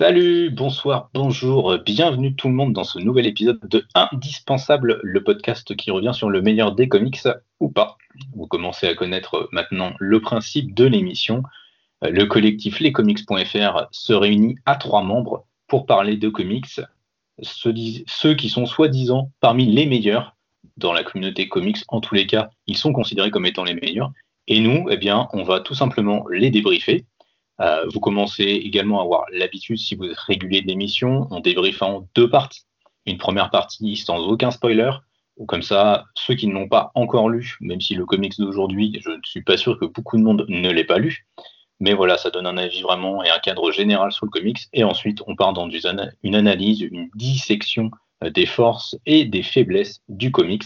Salut, bonsoir, bonjour, bienvenue tout le monde dans ce nouvel épisode de Indispensable, le podcast qui revient sur le meilleur des comics ou pas. Vous commencez à connaître maintenant le principe de l'émission. Le collectif lescomics.fr se réunit à trois membres pour parler de comics, ceux, qui sont soi-disant parmi les meilleurs dans la communauté comics. En tous les cas, ils sont considérés comme étant les meilleurs. Et nous, eh bien, on va tout simplement les débriefer euh, vous commencez également à avoir l'habitude, si vous êtes l'émission, on débriefe deux parties. Une première partie sans aucun spoiler, ou comme ça, ceux qui ne l'ont pas encore lu, même si le comics d'aujourd'hui, je ne suis pas sûr que beaucoup de monde ne l'ait pas lu, mais voilà, ça donne un avis vraiment et un cadre général sur le comics. Et ensuite, on part dans une analyse, une dissection euh, des forces et des faiblesses du comics.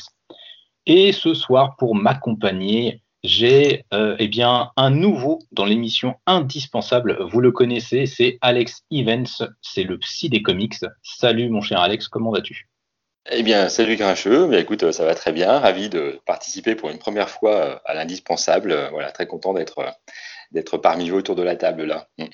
Et ce soir, pour m'accompagner, j'ai euh, eh bien un nouveau dans l'émission indispensable. Vous le connaissez, c'est Alex Evans, c'est le psy des comics. Salut mon cher Alex, comment vas-tu? Eh bien, salut Grincheux. Mais écoute, ça va très bien. Ravi de participer pour une première fois euh, à l'indispensable. Voilà, très content d'être d'être parmi vous autour de la table là. Mm.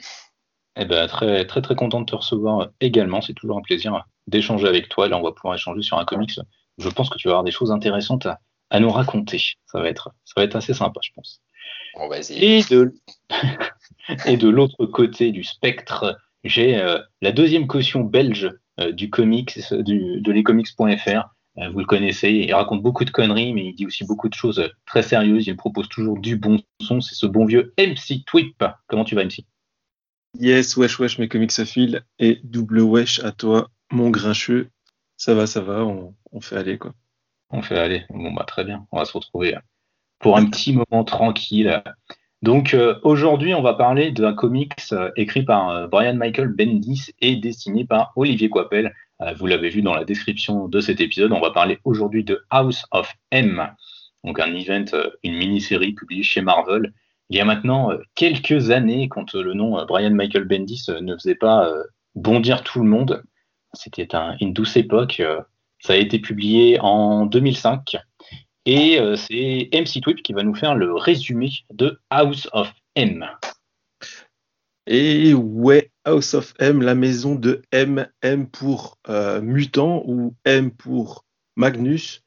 Eh bien, très très très content de te recevoir également. C'est toujours un plaisir d'échanger avec toi. Là, on va pouvoir échanger sur un comics. Je pense que tu vas avoir des choses intéressantes à, à nous raconter. Ça va être, ça va être assez sympa, je pense. On va essayer. Et de, et de l'autre côté du spectre, j'ai euh, la deuxième caution belge euh, du comics, du, de lescomics.fr. Euh, vous le connaissez, il raconte beaucoup de conneries, mais il dit aussi beaucoup de choses très sérieuses. Il propose toujours du bon son. C'est ce bon vieux MC Twip. Comment tu vas, MC Yes, wesh, wesh, mes comics à fil. Et double wesh à toi, mon grincheux. Ça va, ça va, on, on fait aller, quoi. On fait aller. Bon, bah, très bien. On va se retrouver pour un petit moment tranquille. Donc, euh, aujourd'hui, on va parler d'un comics euh, écrit par euh, Brian Michael Bendis et dessiné par Olivier Coipel. vous l'avez vu dans la description de cet épisode. On va parler aujourd'hui de House of M. Donc, un event, une mini-série publiée chez Marvel. Il y a maintenant quelques années, quand le nom Brian Michael Bendis ne faisait pas bondir tout le monde. C'était une douce époque. Ça a été publié en 2005 et euh, c'est MC Twip qui va nous faire le résumé de House of M. Et ouais, House of M, la maison de M, M pour euh, mutant ou M pour Magnus.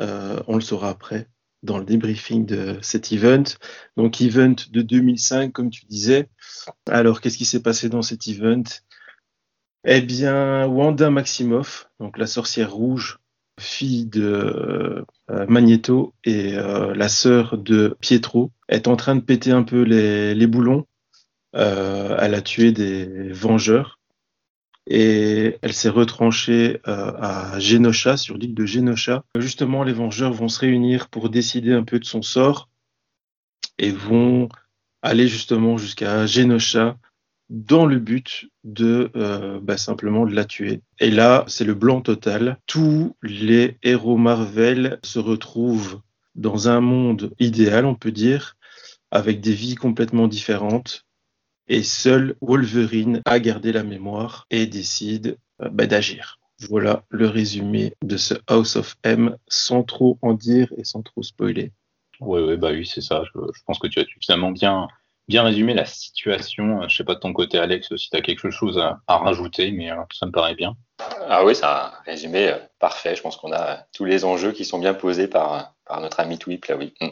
Euh, on le saura après dans le débriefing de cet event. Donc, event de 2005, comme tu disais. Alors, qu'est-ce qui s'est passé dans cet event? Eh bien, Wanda Maximoff, donc la sorcière rouge, fille de euh, Magneto et euh, la sœur de Pietro, est en train de péter un peu les, boulons. Euh, elle a tué des vengeurs et elle s'est retranchée à Genosha, sur l'île de Genosha. Justement, les vengeurs vont se réunir pour décider un peu de son sort et vont aller justement jusqu'à Genosha dans le but de euh, bah, simplement de la tuer. Et là, c'est le blanc total. Tous les héros Marvel se retrouvent dans un monde idéal, on peut dire, avec des vies complètement différentes. Et seul Wolverine a gardé la mémoire et décide euh, bah, d'agir. Voilà le résumé de ce House of M sans trop en dire et sans trop spoiler. Oui, ouais, bah oui, c'est ça. Je, je, pense que tu as suffisamment bien bien résumé la situation. Je sais pas de ton côté, Alex, si tu as quelque chose à, rajouter, mais euh, ça me paraît bien. Ah oui, c'est un résumé euh, parfait. Je pense qu'on a tous les enjeux qui sont bien posés par, par notre ami Twip, là, oui. Mm.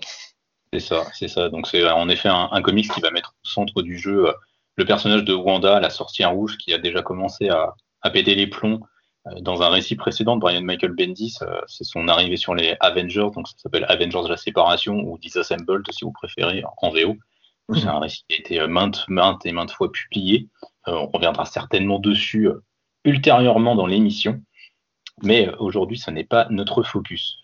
C'est ça, c'est ça. Donc c'est en effet un, un, comics qui va mettre au centre du jeu euh, le personnage de Wanda, la sorcière rouge, qui a déjà commencé à, à péter les plombs dans un récit précédent de Brian Michael Bendis, c'est son arrivée sur les Avengers, donc ça s'appelle Avengers la séparation ou Disassembled si vous préférez en VO. C'est un récit qui a été maintes, maintes et maintes fois publié. Euh, on reviendra certainement dessus euh, ultérieurement dans l'émission. Mais euh, aujourd'hui, ce n'est pas notre focus.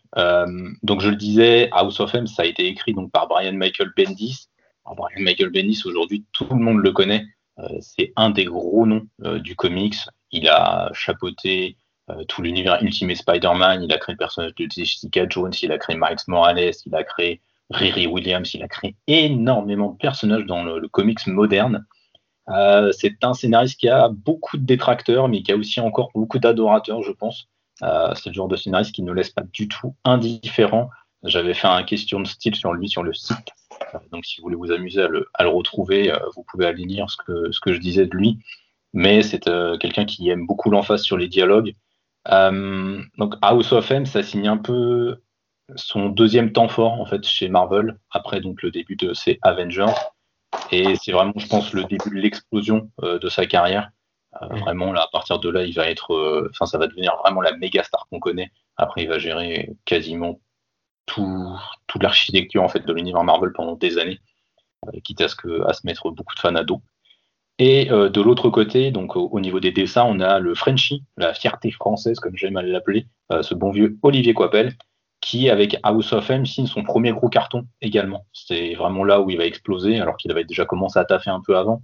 donc je le disais, House of M, ça a été écrit donc par Brian Michael Bendis. Brian Michael Bendis, aujourd'hui, tout le monde le connaît. c'est un des gros noms du comics. Il a chapeauté tout l'univers Ultimate Spider-Man. Il a créé le personnage de Jessica Jones. Il a créé Miles Morales. Il a créé Riri Williams, il a créé énormément de personnages dans le, comics moderne. Euh, c'est un scénariste qui a beaucoup de détracteurs, mais qui a aussi encore beaucoup d'adorateurs, je pense. Euh, c'est le genre de scénariste qui ne laisse pas du tout indifférent. J'avais fait un question de style sur lui sur le site. Euh, donc, si vous voulez vous amuser à le, retrouver, vous pouvez aller lire ce que, ce que je disais de lui. mais c'est quelqu'un qui aime beaucoup l'emphase sur les dialogues. donc House of M, ça signe un peu son deuxième temps fort en fait chez Marvel après donc le début de ses Avengers et c'est vraiment je pense le début de l'explosion de sa carrière euh, vraiment, là, à partir de là, il va être, euh, enfin, ça va devenir vraiment la méga star qu'on connaît. Après, il va gérer quasiment tout, toute l'architecture en fait de l'univers Marvel pendant des années, euh, quitte à ce que à se mettre beaucoup de fans à dos. Et de l'autre côté, donc au, niveau des dessins, on a le Frenchie, la fierté française, comme j'aime à l'appeler, ce bon vieux Olivier Coipel, qui, avec House of M, signe son premier gros carton également. C'est vraiment là où il va exploser, alors qu'il avait déjà commencé à taffer un peu avant.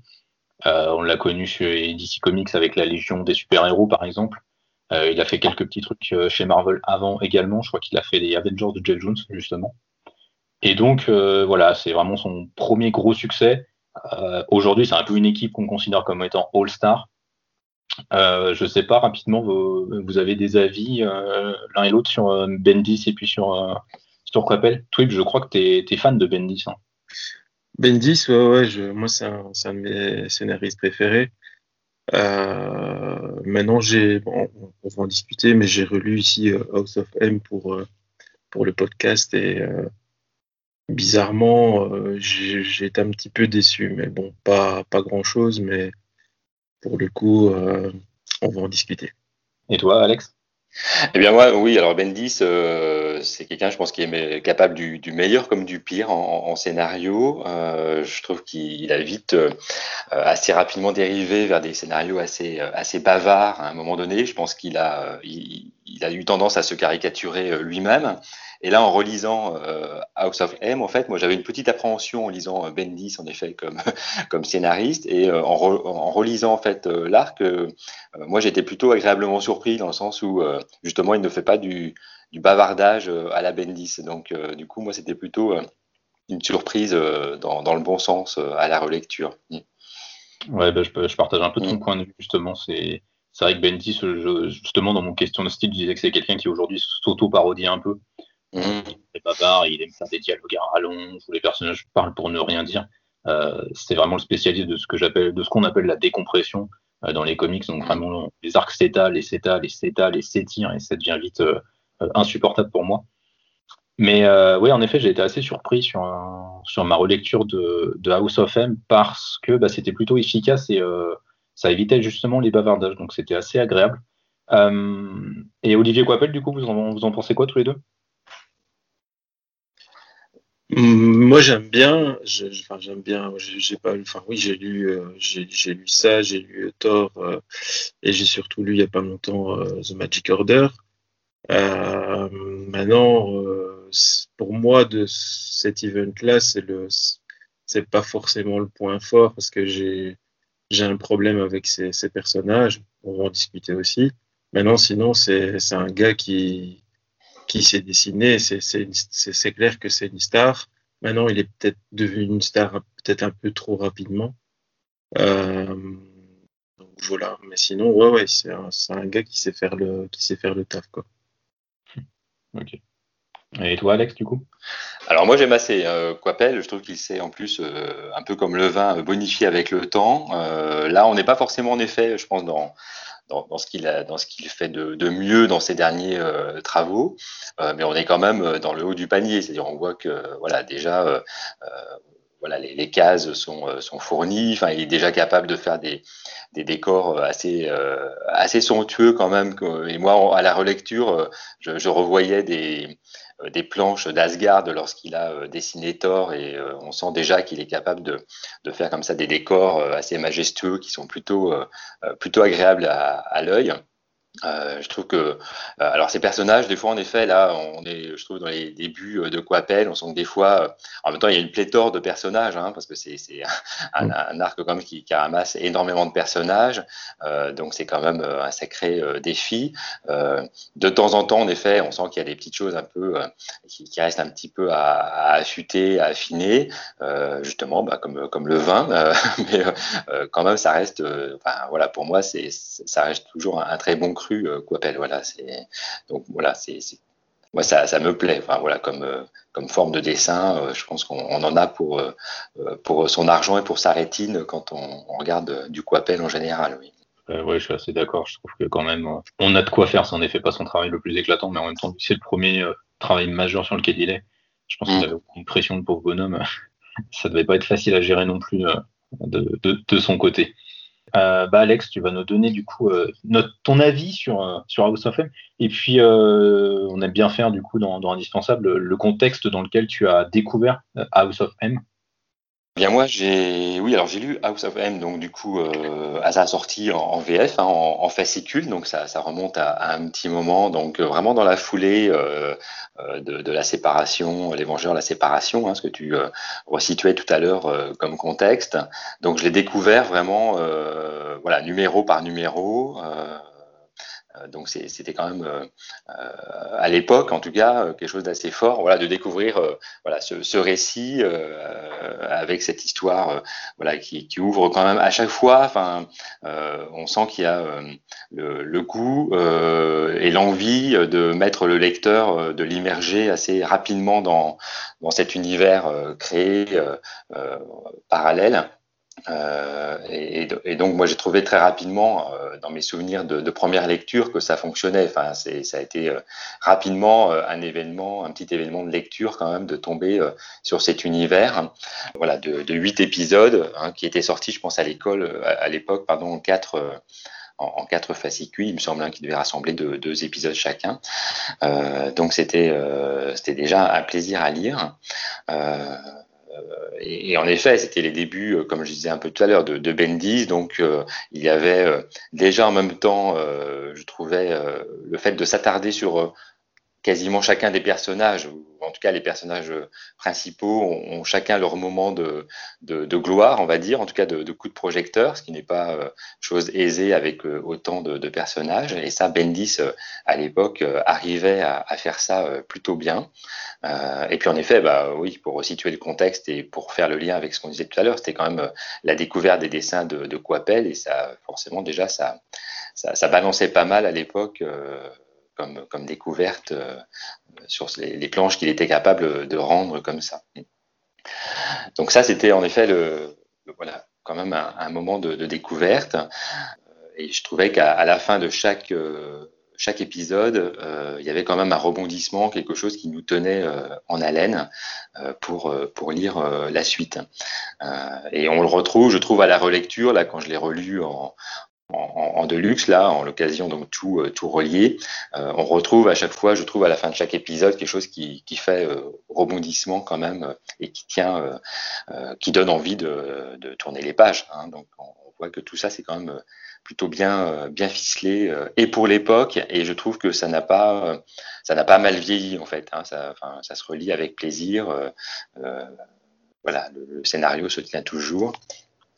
Euh, on l'a connu chez DC Comics avec la Légion des super-héros, par exemple. Euh, il a fait quelques petits trucs euh, chez Marvel avant également. Je crois qu'il a fait les Avengers de Jeff Jones, justement. Et donc, voilà, c'est vraiment son premier gros succès. Aujourd'hui, c'est un peu une équipe qu'on considère comme étant All-Star. Je ne sais pas, rapidement, vous, avez des avis l'un et l'autre sur Bendis et puis sur, sur Quapel Twip, je crois que tu es, fan de Bendis. Hein. Bendis, ouais, ouais, je, moi, c'est un, de mes scénaristes préférés. Euh, maintenant, j'ai, on va en discuter, mais j'ai relu ici euh, House of M pour, euh, pour le podcast et euh, bizarrement, j'ai été un petit peu déçu, mais bon, pas, pas grand chose, mais pour le coup, on va en discuter. Et toi, Alex? Eh bien moi, oui, alors Bendis, euh, c'est quelqu'un, je pense, qui est capable du, meilleur comme du pire en, scénario. Euh, je trouve qu'il a vite, euh, assez rapidement dérivé vers des scénarios assez, assez bavards à un moment donné. Je pense qu'il a, il, a eu tendance à se caricaturer lui-même. Et là, en relisant euh, House of M, en fait, moi, j'avais une petite appréhension en lisant euh, Bendis, en effet, comme, comme scénariste, et euh, en, en, relisant en fait l'arc, moi, j'étais plutôt agréablement surpris dans le sens où justement, il ne fait pas du, du bavardage à la Bendis. Donc, du coup, moi, c'était plutôt une surprise dans, dans, le bon sens à la relecture. Mm. Ouais, bah, je, je, partage un peu ton mm. point de vue justement. C'est c'est vrai que Bendis, justement, dans mon question de style, disait que c'est quelqu'un qui aujourd'hui s'auto-parodie un peu. Mmh. Il est bavard, il aime faire des dialogues à rallonge où les personnages parlent pour ne rien dire. Euh, c'est vraiment le spécialiste de ce que j'appelle, de ce qu'on appelle la décompression euh, dans les comics. Donc vraiment les arcs s'étalent, les s'étalent, les s'étalent, les s'étirent et ça devient vite euh, insupportable pour moi. Mais oui, en effet, j'ai été assez surpris sur, sur ma relecture de, House of M parce que bah, c'était plutôt efficace et ça évitait justement les bavardages. Donc c'était assez agréable. et Olivier Coipel, du coup, vous en, vous en pensez quoi tous les deux? Moi, j'aime bien. Enfin, j'aime bien. J'ai pas. Enfin, oui, j'ai lu. Euh, j'ai lu ça. J'ai lu Thor. Euh, et j'ai surtout lu il y a pas longtemps euh, The Magic Order. maintenant, pour moi, de cet event-là, c'est le. C'est pas forcément le point fort parce que j'ai j'ai un problème avec ces, ces personnages. On va en discuter aussi. Maintenant, sinon, c'est un gars qui qui s'est dessiné. C'est clair que c'est une star. Maintenant, il est peut-être devenu une star peut-être un peu trop rapidement. Euh, donc voilà. Mais sinon, ouais, ouais, c'est un, un, gars qui sait faire le, qui sait faire le taf, quoi. Ok. Et toi, Alex, du coup? Alors moi, j'aime assez euh, Je trouve qu'il s'est en plus, euh, un peu comme le vin, bonifié avec le temps. Euh, là, on n'est pas forcément en effet, je pense, dans dans, ce qu'il a, dans ce qu'il fait de, de, mieux dans ses derniers euh, travaux, euh, mais on est quand même euh, dans le haut du panier. C'est-à-dire, on voit que voilà déjà, voilà, les, cases sont, sont fournies. Enfin, il est déjà capable de faire des, des décors assez, assez somptueux quand même. Et moi, à la relecture, je, revoyais des des planches d'Asgard lorsqu'il a euh, dessiné Thor et euh, on sent déjà qu'il est capable de, de, faire comme ça des décors assez majestueux qui sont plutôt, plutôt agréables à, à l'œil. Euh, je trouve que, euh, alors ces personnages, des fois en effet, là, on est, je trouve, dans les débuts euh, de Coapel, on sent que des fois, en même temps, il y a une pléthore de personnages, hein, parce que c'est un, mm. un, arc quand même qui, qui, ramasse énormément de personnages, donc c'est quand même un sacré défi. de temps en temps, en effet, on sent qu'il y a des petites choses un peu qui, qui, restent un petit peu à, à affûter, à affiner, justement, bah, comme, comme le vin, mais quand même, ça reste, enfin, voilà, pour moi, c'est, ça reste toujours un, un très bon cru euh, Coppel. Voilà, c'est donc voilà, c'est moi ça, ça, me plaît. Enfin voilà, comme euh, comme forme de dessin, euh, je pense qu'on en a pour pour son argent et pour sa rétine quand on, regarde du Coppel en général. Oui. Je suis assez d'accord. Je trouve que quand même, on a de quoi faire. Ça en effet pas son travail le plus éclatant, mais en même temps, c'est le premier travail majeur sur lequel il est. Je pense qu'il mm. avait une pression de pauvre bonhomme. ça devait pas être facile à gérer non plus de, de, son côté. Bah Alex, tu vas nous donner du coup notre, ton avis sur, sur House of M. Et puis, on aime bien faire du coup dans, dans Indispensable le contexte dans lequel tu as découvert House of M. Bien moi j'ai oui alors j'ai lu House of M donc du coup euh, à sa sortie en, VF hein, en, fascicule donc ça, ça remonte à, un petit moment donc euh, vraiment dans la foulée euh, euh, de, de, la séparation les Vengeurs la séparation hein, ce que tu resituais tout à l'heure comme contexte. Donc je l'ai découvert vraiment voilà numéro par numéro euh, donc c'était quand même euh, euh, à l'époque en tout cas quelque chose d'assez fort voilà de découvrir voilà ce, ce récit avec cette histoire voilà qui, qui, ouvre quand même à chaque fois enfin on sent qu'il y a le, le, goût et l'envie de mettre le lecteur de l'immerger assez rapidement dans dans cet univers créé parallèle euh, et, donc moi j'ai trouvé très rapidement euh, dans mes souvenirs de, première lecture que ça fonctionnait. Enfin, ça a été euh, rapidement un événement, un petit événement de lecture quand même de tomber sur cet univers. Voilà, de, huit épisodes hein, qui étaient sortis, je pense à l'école à, l'époque, pardon, en quatre. En, fascicules, il me semble, hein, qui devait rassembler deux, épisodes chacun. donc c'était déjà un plaisir à lire. Euh, et, en effet, c'était les débuts, euh, comme je disais un peu tout à l'heure, de, Bendis. Donc, euh, il y avait déjà en même temps, je trouvais, le fait de s'attarder sur quasiment chacun des personnages, ou en tout cas les personnages principaux, ont, chacun leur moment de, de, de, gloire, on va dire, en tout cas de, de coup de projecteur, ce qui n'est pas euh, chose aisée avec euh, autant de, personnages. Et ça, Bendis, euh, à l'époque, arrivait à, à, faire ça plutôt bien. et puis en effet, bah oui, pour situer le contexte et pour faire le lien avec ce qu'on disait tout à l'heure, c'était quand même la découverte des dessins de, de et ça, forcément, déjà, ça, ça, ça balançait pas mal à l'époque comme, découverte euh, sur les, planches qu'il était capable de rendre comme ça. Donc ça, c'était en effet voilà, quand même un, moment de, découverte. Et je trouvais qu'à la fin de chaque, euh, chaque épisode, euh, il y avait quand même un rebondissement, quelque chose qui nous tenait en haleine pour, pour lire la suite. et on le retrouve, je trouve, à la relecture, là, quand je l'ai relu en, en, deluxe là, en l'occasion donc tout euh, tout relié. Euh, on retrouve à chaque fois, je trouve à la fin de chaque épisode quelque chose qui, qui fait euh, rebondissement quand même et qui tient, qui donne envie de, de tourner les pages. Hein. Donc on, voit que tout ça c'est quand même plutôt bien bien ficelé et pour l'époque et je trouve que ça n'a pas ça n'a pas mal vieilli en fait. Hein. Ça, se relit avec plaisir. voilà, le scénario se tient toujours.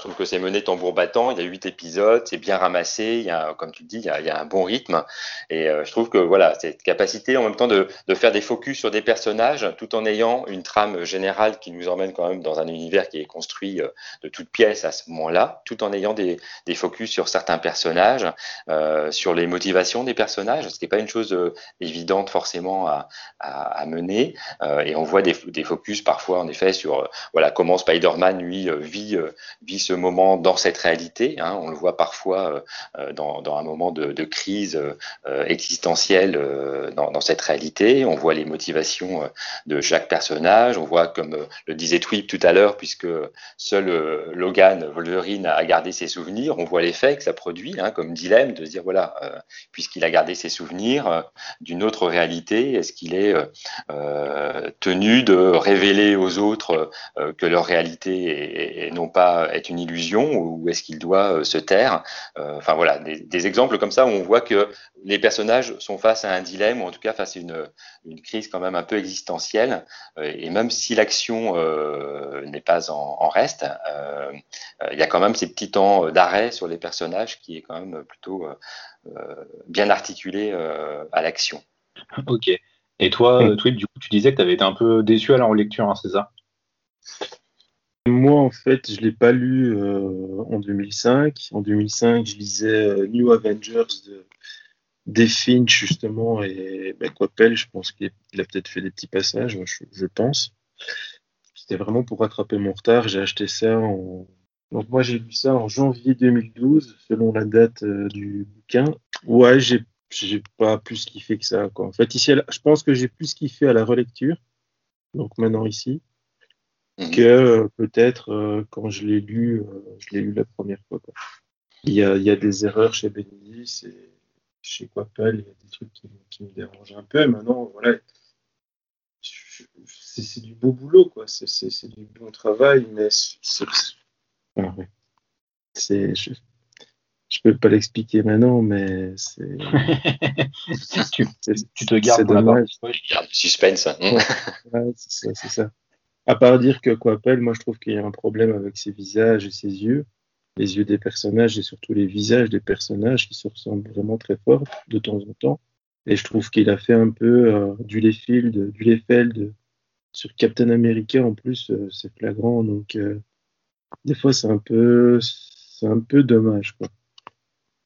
Je trouve que c'est mené tambour battant. Il y a huit épisodes, c'est bien ramassé. Il y a, comme tu dis, il y a, un bon rythme. Et euh, je trouve que voilà, cette capacité en même temps de, faire des focus sur des personnages, tout en ayant une trame générale qui nous emmène quand même dans un univers qui est construit euh, de toutes pièces à ce moment-là, tout en ayant des, focus sur certains personnages, euh, sur les motivations des personnages. Ce n'est pas une chose évidente forcément à, mener. Et on voit des, des, focus parfois en effet sur voilà comment Spider-Man lui vit vit ce moment dans cette réalité. Hein, on le voit parfois euh, euh, dans, un moment de, crise euh, existentielle dans, dans, cette réalité. On voit les motivations de chaque personnage. On voit, comme le disait Twip tout à l'heure, puisque seul Logan Wolverine a gardé ses souvenirs, on voit l'effet que ça produit hein, comme dilemme de se dire voilà, puisqu'il a gardé ses souvenirs d'une autre réalité, est-ce qu'il est, tenu de révéler aux autres que leur réalité est, non pas est une une illusion ou est-ce qu'il doit euh, se taire euh, Enfin voilà, des, exemples comme ça où on voit que les personnages sont face à un dilemme ou en tout cas face à une, une crise quand même un peu existentielle. Euh, et même si l'action n'est pas en, reste, il y a quand même ces petits temps d'arrêt sur les personnages qui est quand même plutôt bien articulé à l'action. Ok. Et toi. Twip, du coup, tu disais que tu avais été un peu déçu à la relecture, hein, c'est ça? Moi, en fait, je ne l'ai pas lu euh, en 2005. En 2005, je lisais euh, New Avengers de des justement, et ben, Coppel, je pense qu'il a peut-être fait des petits passages, je, pense. C'était vraiment pour rattraper mon retard. J'ai acheté ça en Donc moi j'ai lu ça en janvier 2012, selon la date euh, du bouquin. Ouais, j'ai j'ai pas plus kiffé que ça. Quoi. En fait, ici, je pense que j'ai plus kiffé à la relecture, donc maintenant ici, Mhm. que euh, peut-être euh, quand je l'ai lu, euh, je l'ai lu la première fois. quoi. Il y a, il y a des erreurs chez Benedis et chez Quapel, il y a des trucs qui, qui me dérangent un peu. Et maintenant, voilà, je- c'est du beau boulot, quoi. C'est du bon travail, mais c'est ah ouais. C'est- je, je peux pas l'expliquer maintenant, mais c'est tu, te gardes pour la partie. Il garde le suspense. hein. Ouais, c'est ça, c'est ça. À part dire que Coppel, moi je trouve qu'il y a un problème avec ses visages et ses yeux, les yeux des personnages et surtout les visages des personnages qui se ressemblent vraiment très fort de temps en temps. Et je trouve qu'il a fait un peu euh, du Layfield, du Layfeld sur Captain America en plus, euh, c'est flagrant. Donc euh, des fois c'est un peu, c'est un peu dommage quoi.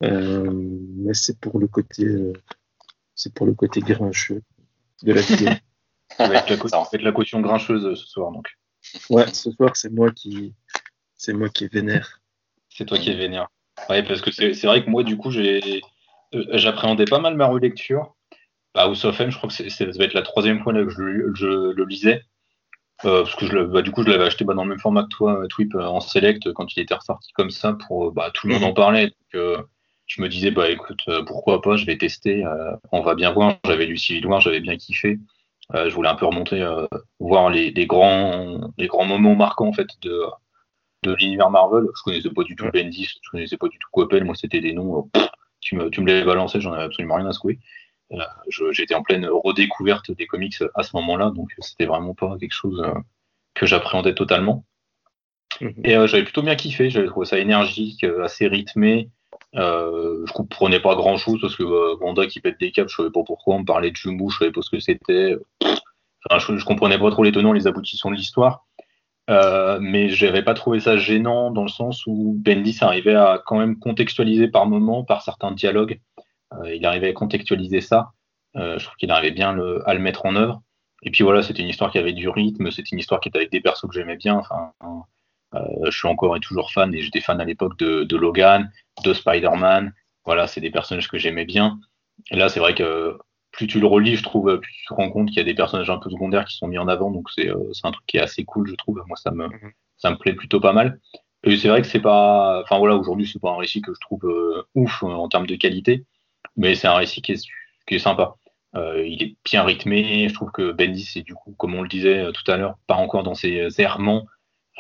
Euh, mais c'est pour le côté, c'est pour le côté grincheux de la vidéo. Avec la, Ça en la caution grincheuse euh, ce soir, donc. Ouais, ce soir, c'est moi qui, c'est moi qui vénère. C'est toi qui es vénère. Ouais, parce que c'est c'est vrai que moi, du coup, j'ai euh, j'appréhendais pas mal ma relecture. Bah, House of M, je crois que c'est- ça va être la troisième fois là, que je, le- je le lisais. Euh, parce que je, bah, du coup, je l'avais acheté bah, dans le même format que toi, Twip, en select, quand il était ressorti comme ça, pour bah, tout le monde en parlait. Donc, euh, je me disais, bah écoute, pourquoi pas, je vais tester, euh, on va bien voir. J'avais lu Civil War, j'avais bien kiffé. Euh, je voulais un peu remonter, euh, voir les, les grands, les grands moments marquants en fait de, de l'univers Marvel. Je connaissais pas du tout Bendis, je connaissais pas du tout Coppel. Moi, c'était des noms. euh, pff, tu me, tu me les balançais, j'en avais absolument rien à secouer. Euh, J'étais en pleine redécouverte des comics à ce moment-là, donc c'était vraiment pas quelque chose euh, que j'appréhendais totalement. Mhm. Et euh, j'avais plutôt bien kiffé, j'avais trouvé ça énergique, assez rythmé. Euh, je comprenais pas grand chose parce que euh, qui pète des câbles, je savais pas pourquoi, on me parlait de Jumbo, je savais pas ce que c'était. Enfin, je, comprenais pas trop les tenants, les aboutissants de l'histoire. Euh, mais j'avais pas trouvé ça gênant dans le sens où Bendis arrivait à quand même contextualiser par moments, par certains dialogues, euh, il arrivait à contextualiser ça. Euh, je trouve qu'il arrivait bien à le mettre en œuvre. Et puis voilà, c'était une histoire qui avait du rythme, c'était une histoire qui était avec des persos que j'aimais bien. Je suis encore et toujours fan, et j'étais fan à l'époque de, de Logan, de Spider-Man. Voilà, c'est des personnages que j'aimais bien. Et là, c'est vrai que plus tu le relis, je trouve, plus tu te rends compte qu'il y a des personnages un peu secondaires qui sont mis en avant. Donc c'est euh, un truc qui est assez cool, je trouve. Moi, ça me, Mhm. ça me plaît plutôt pas mal. Et c'est vrai que c'est pas, enfin voilà, aujourd'hui, c'est pas un récit que je trouve euh, ouf euh, en termes de qualité, mais c'est un récit qui est, qui est sympa. Euh, il est bien rythmé. Je trouve que Bendis, c'est du coup, comme on le disait euh, tout à l'heure, pas encore dans ses errements.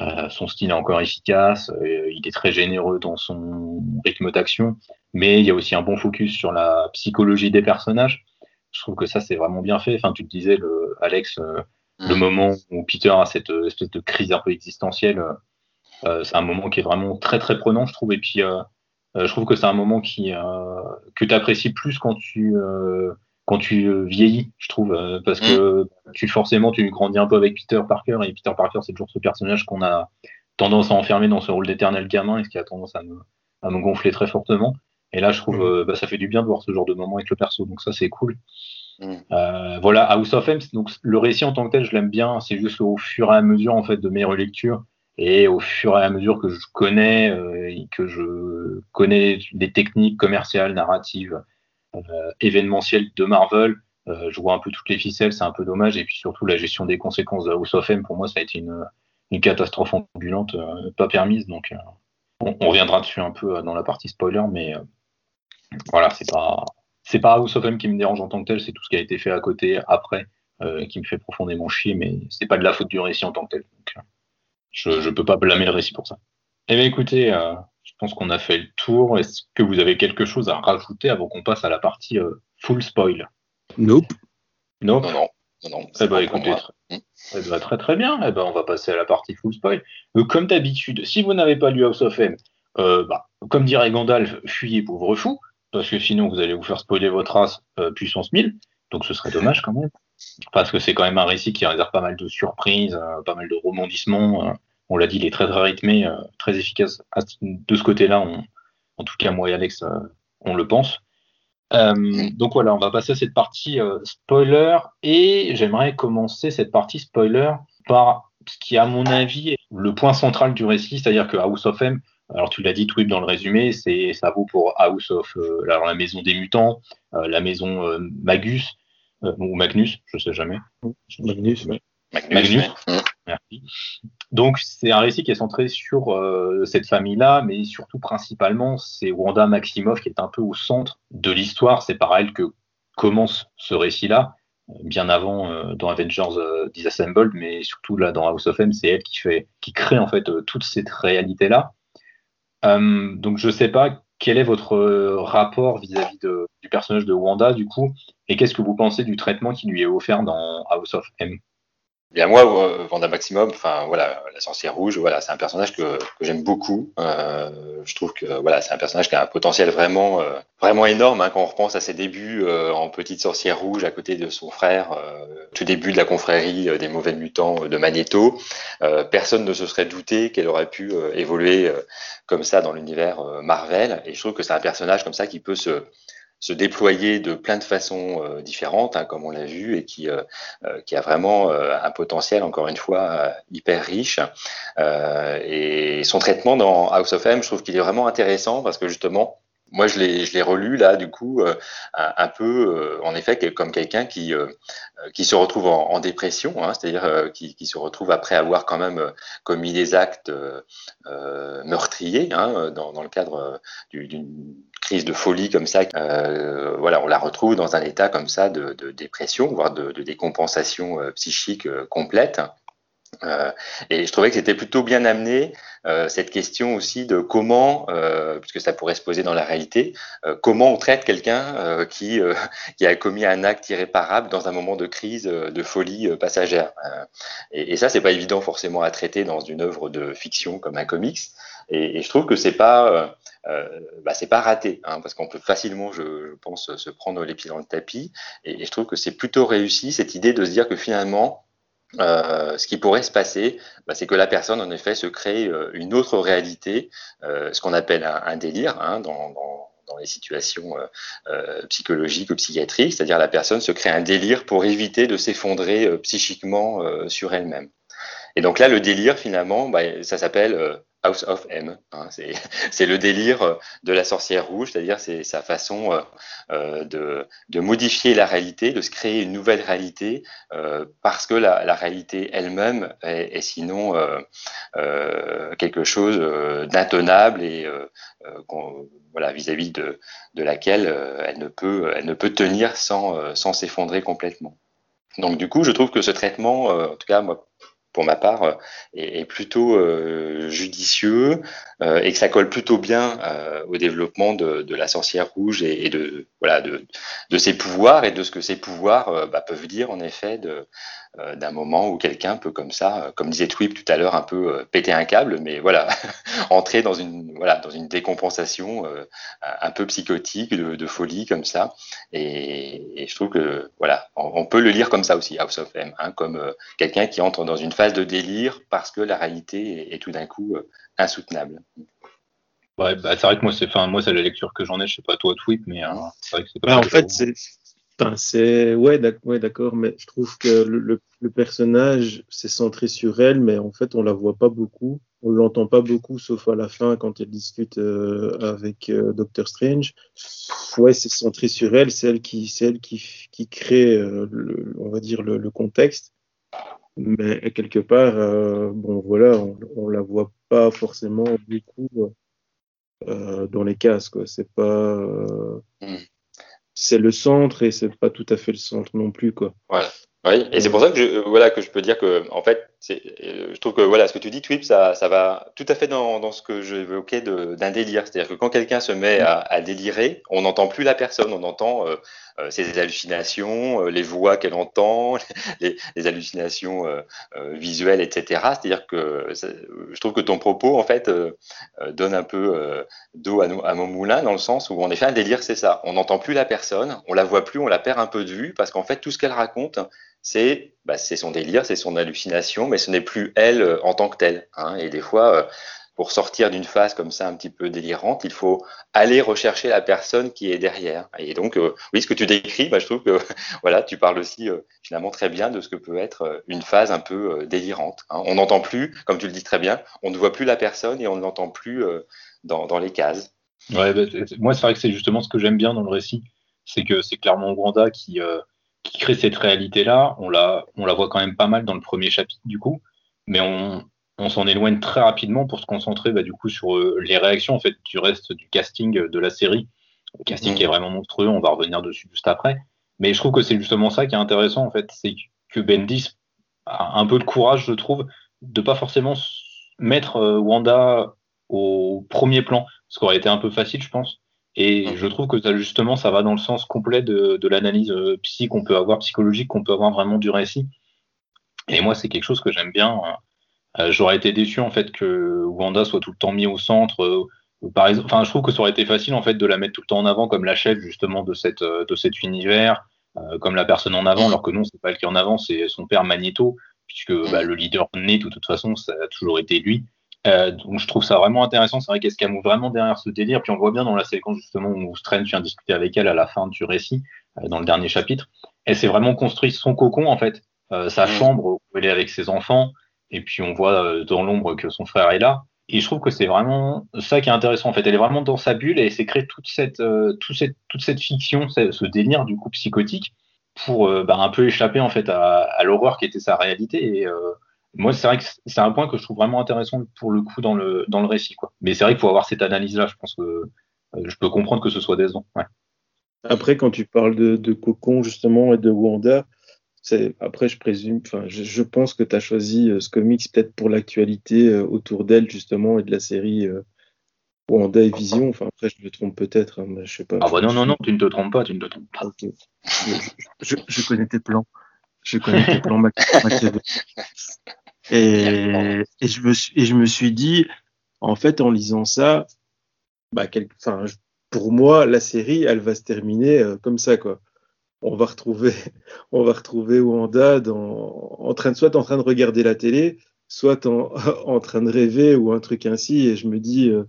Euh, son style est encore efficace. euh, il est très généreux dans son rythme d'action, mais il y a aussi un bon focus sur la psychologie des personnages. Je trouve que ça, c'est vraiment bien fait. Enfin, tu te disais, le, Alex, euh, le Mm. moment où Peter a cette espèce de crise un peu existentielle, c'est un moment qui est vraiment très très prenant, je trouve. Et puis, je trouve que c'est un moment qui que tu apprécies plus quand tu euh, quand tu euh, vieillis, je trouve, euh, parce que tu forcément tu grandis un peu avec Peter Parker et Peter Parker c'est toujours ce personnage qu'on a tendance à enfermer dans ce rôle d'éternel gamin et ce qui a tendance à me, à me gonfler très fortement. Et là, je trouve, Mhm. euh, bah, ça fait du bien de voir ce genre de moment avec le perso, donc ça c'est cool. Mm. Euh, voilà, House of M, donc le récit en tant que tel, je l'aime bien. C'est juste au fur et à mesure en fait de mes relectures et au fur et à mesure que je connais euh, et que je connais des techniques commerciales, narratives, euh, événementielles de Marvel, euh, je vois un peu toutes les ficelles. C'est un peu dommage. Et puis surtout la gestion des conséquences de House of M, pour moi, ça a été une, catastrophe ambulante, euh, pas permise. Donc, on, reviendra dessus un peu dans la partie spoiler, mais voilà, c'est pas c'est pas House of M qui me dérange en tant que tel, c'est tout ce qui a été fait à côté, après, qui me fait profondément chier, mais c'est pas de la faute du récit en tant que tel. Donc, je, je peux pas blâmer le récit pour ça. Eh bien, écoutez, je pense qu'on a fait le tour. Est-ce que vous avez quelque chose à rajouter avant qu'on passe à la partie euh, full spoil? Nope. Non Non, non. non, non Eh ben, écoutez, très, eh ben, très très bien. Eh ben, on va passer à la partie full spoil. Euh, comme d'habitude, si vous n'avez pas lu House of M, euh, bah, comme dirait Gandalf, fuyez pauvre fou, parce que sinon vous allez vous faire spoiler votre race euh, puissance 1000, donc ce serait dommage quand même. Parce que c'est quand même un récit qui réserve pas mal de surprises, euh, pas mal de rebondissements. On l'a dit, il est très très rythmé, euh, très efficace. De ce côté-là, en tout cas moi et Alex, euh, on le pense. Euh, donc voilà, on va passer à cette partie euh, spoiler et j'aimerais commencer cette partie spoiler par ce qui, à mon avis, est le point central du récit, c'est-à-dire que House of M, alors tu l'as dit, Twip, dans le résumé, c'est ça vaut pour House of euh, alors, la maison des mutants, euh, la maison euh, Magus, ou Magnus, je sais jamais. Magnus, oui. Magnus. Merci. Donc c'est un récit qui est centré sur cette famille-là, mais surtout principalement c'est Wanda Maximoff qui est un peu au centre de l'histoire. C'est par elle que commence ce récit-là bien avant euh, dans Avengers euh, Disassembled, mais surtout là dans House of M, c'est elle qui fait, qui crée en fait euh, toute cette réalité là. donc je sais pas quel est votre rapport vis-à-vis du personnage de Wanda du coup, et qu'est-ce que vous pensez du traitement qui lui est offert dans House of M? Bien moi, euh, Vanda Maximum, enfin voilà, la sorcière rouge, voilà, c'est un personnage que, que j'aime beaucoup. Euh, je trouve que voilà, c'est un personnage qui a un potentiel vraiment euh, vraiment énorme hein, quand on repense à ses débuts euh, en petite sorcière rouge à côté de son frère, tout début de la confrérie des mauvais mutants de Magneto. personne ne se serait douté qu'elle aurait pu évoluer comme ça dans l'univers Marvel. Et je trouve que c'est un personnage comme ça qui peut se se déployer de plein de façons euh, différentes, hein, comme on l'a vu, et qui, euh, euh, a vraiment un potentiel, encore une fois, hyper riche. et son traitement dans House of M, je trouve qu'il est vraiment intéressant parce que justement, moi, je l'ai, relu là, du coup, un, peu, en effet, comme quelqu'un qui qui se retrouve en, dépression, hein, c'est-à-dire qui, se retrouve après avoir quand même commis des actes meurtriers, hein, dans, le cadre d'une crise de folie comme ça, euh, voilà, on la retrouve dans un état comme ça de, dépression, voire de, décompensation euh, psychique euh, complète. et je trouvais que c'était plutôt bien amené cette question aussi de comment, puisque ça pourrait se poser dans la réalité, comment on traite quelqu'un qui, qui a commis un acte irréparable dans un moment de crise, de folie passagère. et, et, ça, c'est pas évident forcément à traiter dans une œuvre de fiction comme un comics. Et, je trouve que c'est pas euh, bah, c'est pas raté, hein, parce qu'on peut facilement, je, pense, se prendre les pieds dans le tapis. Et, je trouve que c'est plutôt réussi cette idée de se dire que finalement, euh, ce qui pourrait se passer, bah, c'est que la personne, en effet, se crée euh, une autre réalité, euh, ce qu'on appelle un, délire hein, dans, dans, les situations euh, psychologiques ou psychiatriques, c'est-à-dire la personne se crée un délire pour éviter de s'effondrer psychiquement sur elle-même. Et donc là, le délire, finalement, bah, ça s'appelle House of M. Hein, c'est le délire de la sorcière rouge, c'est-à-dire c'est sa façon euh, euh, de, modifier la réalité, de se créer une nouvelle réalité, euh, parce que la, réalité elle-même est, sinon euh, euh quelque chose d'intenable et vis-à-vis de, laquelle elle ne peut tenir sans s'effondrer complètement. Donc du coup, je trouve que ce traitement, en tout cas moi pour ma part, euh, est, plutôt euh, judicieux euh, et que ça colle plutôt bien au développement de, la sorcière rouge et, de voilà de, de, ses pouvoirs et de ce que ses pouvoirs bah, peuvent dire en effet de d'un moment où quelqu'un peut comme ça, euh, comme disait Twip tout à l'heure, un peu euh, péter un câble, mais voilà, entrer dans une voilà dans une décompensation un peu psychotique, de, folie comme ça. Et, je trouve que voilà, on, peut le lire comme ça aussi, House of M, hein, comme quelqu'un qui entre dans une phase de délire parce que la réalité est, tout d'un coup insoutenable. Ouais, bah, c'est vrai que moi, c'est, enfin, moi, c'est la lecture que j'en ai. Je sais pas toi, Twip, mais c'est vrai que c'est pas. Bah, en fait, c'est, c'est ouais, d'accord, mais je trouve que le, le, personnage c'est centré sur elle, mais en fait on la voit pas beaucoup, on l'entend pas beaucoup, sauf à la fin quand elle discute euh, avec euh, Doctor Strange. Ouais, c'est centré sur elle, c'est elle qui, elle qui, qui crée, euh, on va dire le, contexte, mais quelque part, bon voilà, on, on la voit pas forcément beaucoup dans les cases, quoi. C'est pas. C'est le centre et c'est pas tout à fait le centre non plus quoi. Voilà. Oui, et c'est pour ça que je, voilà que je peux dire que en fait, je trouve que voilà ce que tu dis, Twip, ça, va tout à fait dans, ce que j'évoquais d'un délire. C'est-à-dire que quand quelqu'un se met à, délirer, on n'entend plus la personne, on entend euh, euh, ses hallucinations, euh, les voix qu'elle entend, les, hallucinations euh, visuelles, etc. C'est-à-dire que je trouve que ton propos, en fait, donne un peu d'eau à, à, mon moulin, dans le sens où, en effet, un délire, c'est ça. On n'entend plus la personne, on la voit plus, on la perd un peu de vue, parce qu'en fait, tout ce qu'elle raconte, c'est bah, son délire, c'est son hallucination, mais ce n'est plus elle en tant que telle. Hein. Et des fois, pour sortir d'une phase comme ça un petit peu délirante, il faut aller rechercher la personne qui est derrière. Et donc, euh, oui, ce que tu décris, bah, je trouve que voilà, tu parles aussi euh, finalement très bien de ce que peut être euh, une phase un peu délirante. Hein. On n'entend plus, comme tu le dis très bien, on ne voit plus la personne et on ne l'entend plus dans, les cases. Ouais, bah, moi, c'est vrai que c'est justement ce que j'aime bien dans le récit, c'est que c'est clairement Wanda qui, qui crée cette réalité-là. On la, on la voit quand même pas mal dans le premier chapitre, du coup, mais on, on s'en éloigne très rapidement pour se concentrer bah, du coup sur euh, les réactions en fait du reste du casting de la série. Le casting qui est vraiment monstrueux, on va revenir dessus juste après. Mais je trouve que c'est justement ça qui est intéressant en fait, c'est que Bendis a un peu de courage, je trouve, de pas forcément mettre euh, Wanda au premier plan, ce qui aurait été un peu facile, je pense. Et je trouve que ça, justement, ça va dans le sens complet de, l'analyse euh, psy qu'on peut avoir, psychologique qu'on peut avoir vraiment du récit. Et moi, c'est quelque chose que j'aime bien. Hein. Euh, j'aurais été déçu en fait que Wanda soit tout le temps mis au centre. Euh, par exemple, enfin, je trouve que ça aurait été facile en fait de la mettre tout le temps en avant comme la chef justement de cette de cet univers, comme la personne en avant, alors que non, c'est pas elle qui est en avant, c'est son père Magneto, puisque bah, le leader né de toute façon, ça a toujours été lui. Donc je trouve ça vraiment intéressant. C'est vrai qu'elle se camoufle vraiment derrière ce délire. Puis on voit bien dans la séquence justement où Strange vient discuter avec elle à la fin du récit, dans le dernier chapitre. Elle s'est vraiment construit son cocon en fait, sa mm. chambre où elle est avec ses enfants. Et puis on voit euh, dans l'ombre que son frère est là. Et je trouve que c'est vraiment ça qui est intéressant en fait. Elle est vraiment dans sa bulle et elle s'est créée toute cette, euh, toute cette, toute cette fiction, ce délire du coup psychotique pour euh, bah, un peu échapper en fait à, à l'horreur qui était sa réalité. Et moi, c'est vrai que c'est un point que je trouve vraiment intéressant pour le coup dans le, dans le récit. Quoi. Mais c'est vrai qu'il faut avoir cette analyse-là. Je pense que je peux comprendre que ce soit décevant. Ouais. Après, quand tu parles de, de Cocon justement et de Wanda, après, je présume, enfin, je, pense que tu as choisi euh, ce comics peut-être pour l'actualité euh, autour d'elle, justement, et de la série euh, Wanda et Vision. Enfin, après, je me trompe peut-être, hein, mais je sais pas. Ah, bah non, non, non, tu ne te trompes pas, tu ne te trompes pas. Je, connais tes plans. Je connais tes plans, et, et, je me suis, et je me suis dit, en fait, en lisant ça, bah, enfin, pour moi, la série, elle va se terminer comme ça, quoi on va retrouver, on va retrouver Wanda dans, en train de, soit en train de regarder la télé, soit en, en train de rêver ou un truc ainsi. Et je me dis, euh,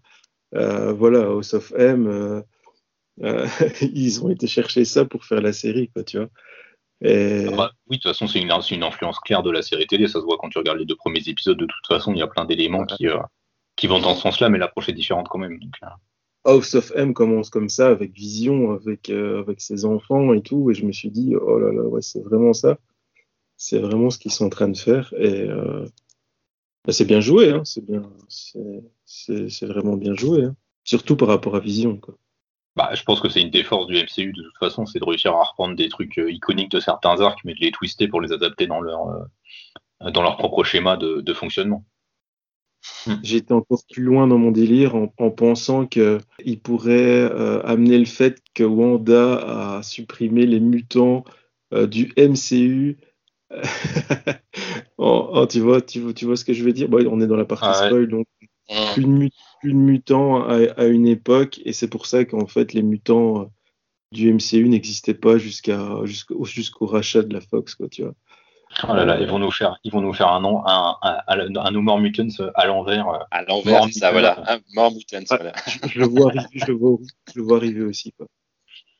euh, voilà, House of M, euh, euh ils ont été chercher ça pour faire la série, quoi, tu vois. Et... Ah bah, oui, de toute façon, c'est une, une, influence claire de la série télé. Ça se voit quand tu regardes les deux premiers épisodes. De toute façon, il y a plein d'éléments qui, qui vont dans ce sens-là, mais l'approche est différente quand même. Donc, House of M commence comme ça, avec Vision, avec, euh, avec ses enfants et tout, et je me suis dit, oh là là, ouais, c'est vraiment ça. C'est vraiment ce qu'ils sont en train de faire, et euh, bah, c'est bien joué, hein, c'est bien, c'est vraiment bien joué, hein. surtout par rapport à Vision. Quoi. Bah, je pense que c'est une des forces du MCU de toute façon, c'est de réussir à reprendre des trucs euh, iconiques de certains arcs, mais de les twister pour les adapter dans leur, dans leur propre schéma de, de fonctionnement. Hmm. J'étais encore plus loin dans mon délire en, pensant qu'il pourrait euh, amener le fait que Wanda a supprimé les mutants euh, du MCU. tu, vois, tu, vois ce que je veux dire? On est dans la partie ah spoil, donc plus de, mutants à, une époque, et c'est pour ça qu'en fait les mutants euh, du MCU n'existaient pas jusqu'à jusqu'au rachat de la Fox, quoi, tu vois. Oh là là, ils vont nous faire, ils vont nous faire un nom, un, un, un, No More Mutants à l'envers. Euh, à l'envers, ça, voilà. Un More Mutants, ah, voilà. Je, le vois arriver, je, le vois, je le vois arriver aussi, quoi.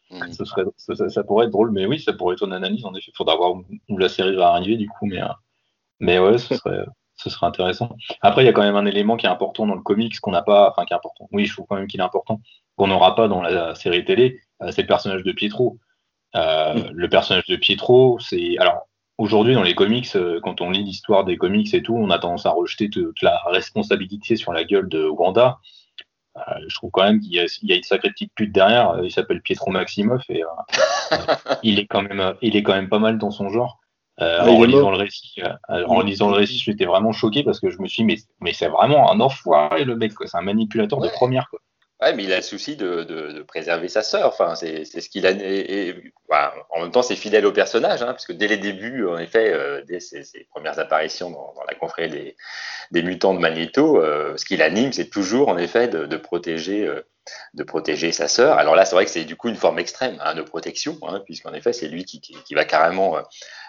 Mm. Ce serait, ça, ça, pourrait être drôle, mais oui, ça pourrait être une analyse, en effet. Il faudra voir où, la série va arriver, du coup, mais, euh, mais ouais, ce serait, ce serait intéressant. Après, il y a quand même un élément qui est important dans le comics qu'on n'a pas, enfin, qui est important. Oui, je trouve quand même qu'il est important, qu'on n'aura pas dans la série télé, euh, c'est le personnage de Pietro. Euh, mm. Le personnage de Pietro, c'est. Alors, aujourd'hui, dans les comics, euh, quand on lit l'histoire des comics et tout, on a tendance à rejeter toute la responsabilité sur la gueule de Wanda. Euh, je trouve quand même qu'il y, a une sacrée petite pute derrière. Il s'appelle Pietro Maximoff et il est quand même, il est quand même pas mal dans son genre. Ah, en, lisant le récit, en lisant le récit, j'étais vraiment choqué parce que je me suis dit, mais, mais c'est vraiment un enfoiré le mec, c'est un manipulateur de première. Quoi. Ouais, mais il a le souci de, préserver sa sœur. Enfin, c'est ce qu'il a. Et, en même temps, c'est fidèle au personnage, hein, puisque dès les débuts, en effet, euh, dès ses, ses, premières apparitions dans, la confrérie des, mutants de Magneto, euh, ce qui l'anime, c'est toujours, en effet, de, protéger, euh, de protéger sa sœur. Alors là, c'est vrai que c'est du coup une forme extrême hein, de protection, hein, puisqu'en effet, c'est lui qui, va carrément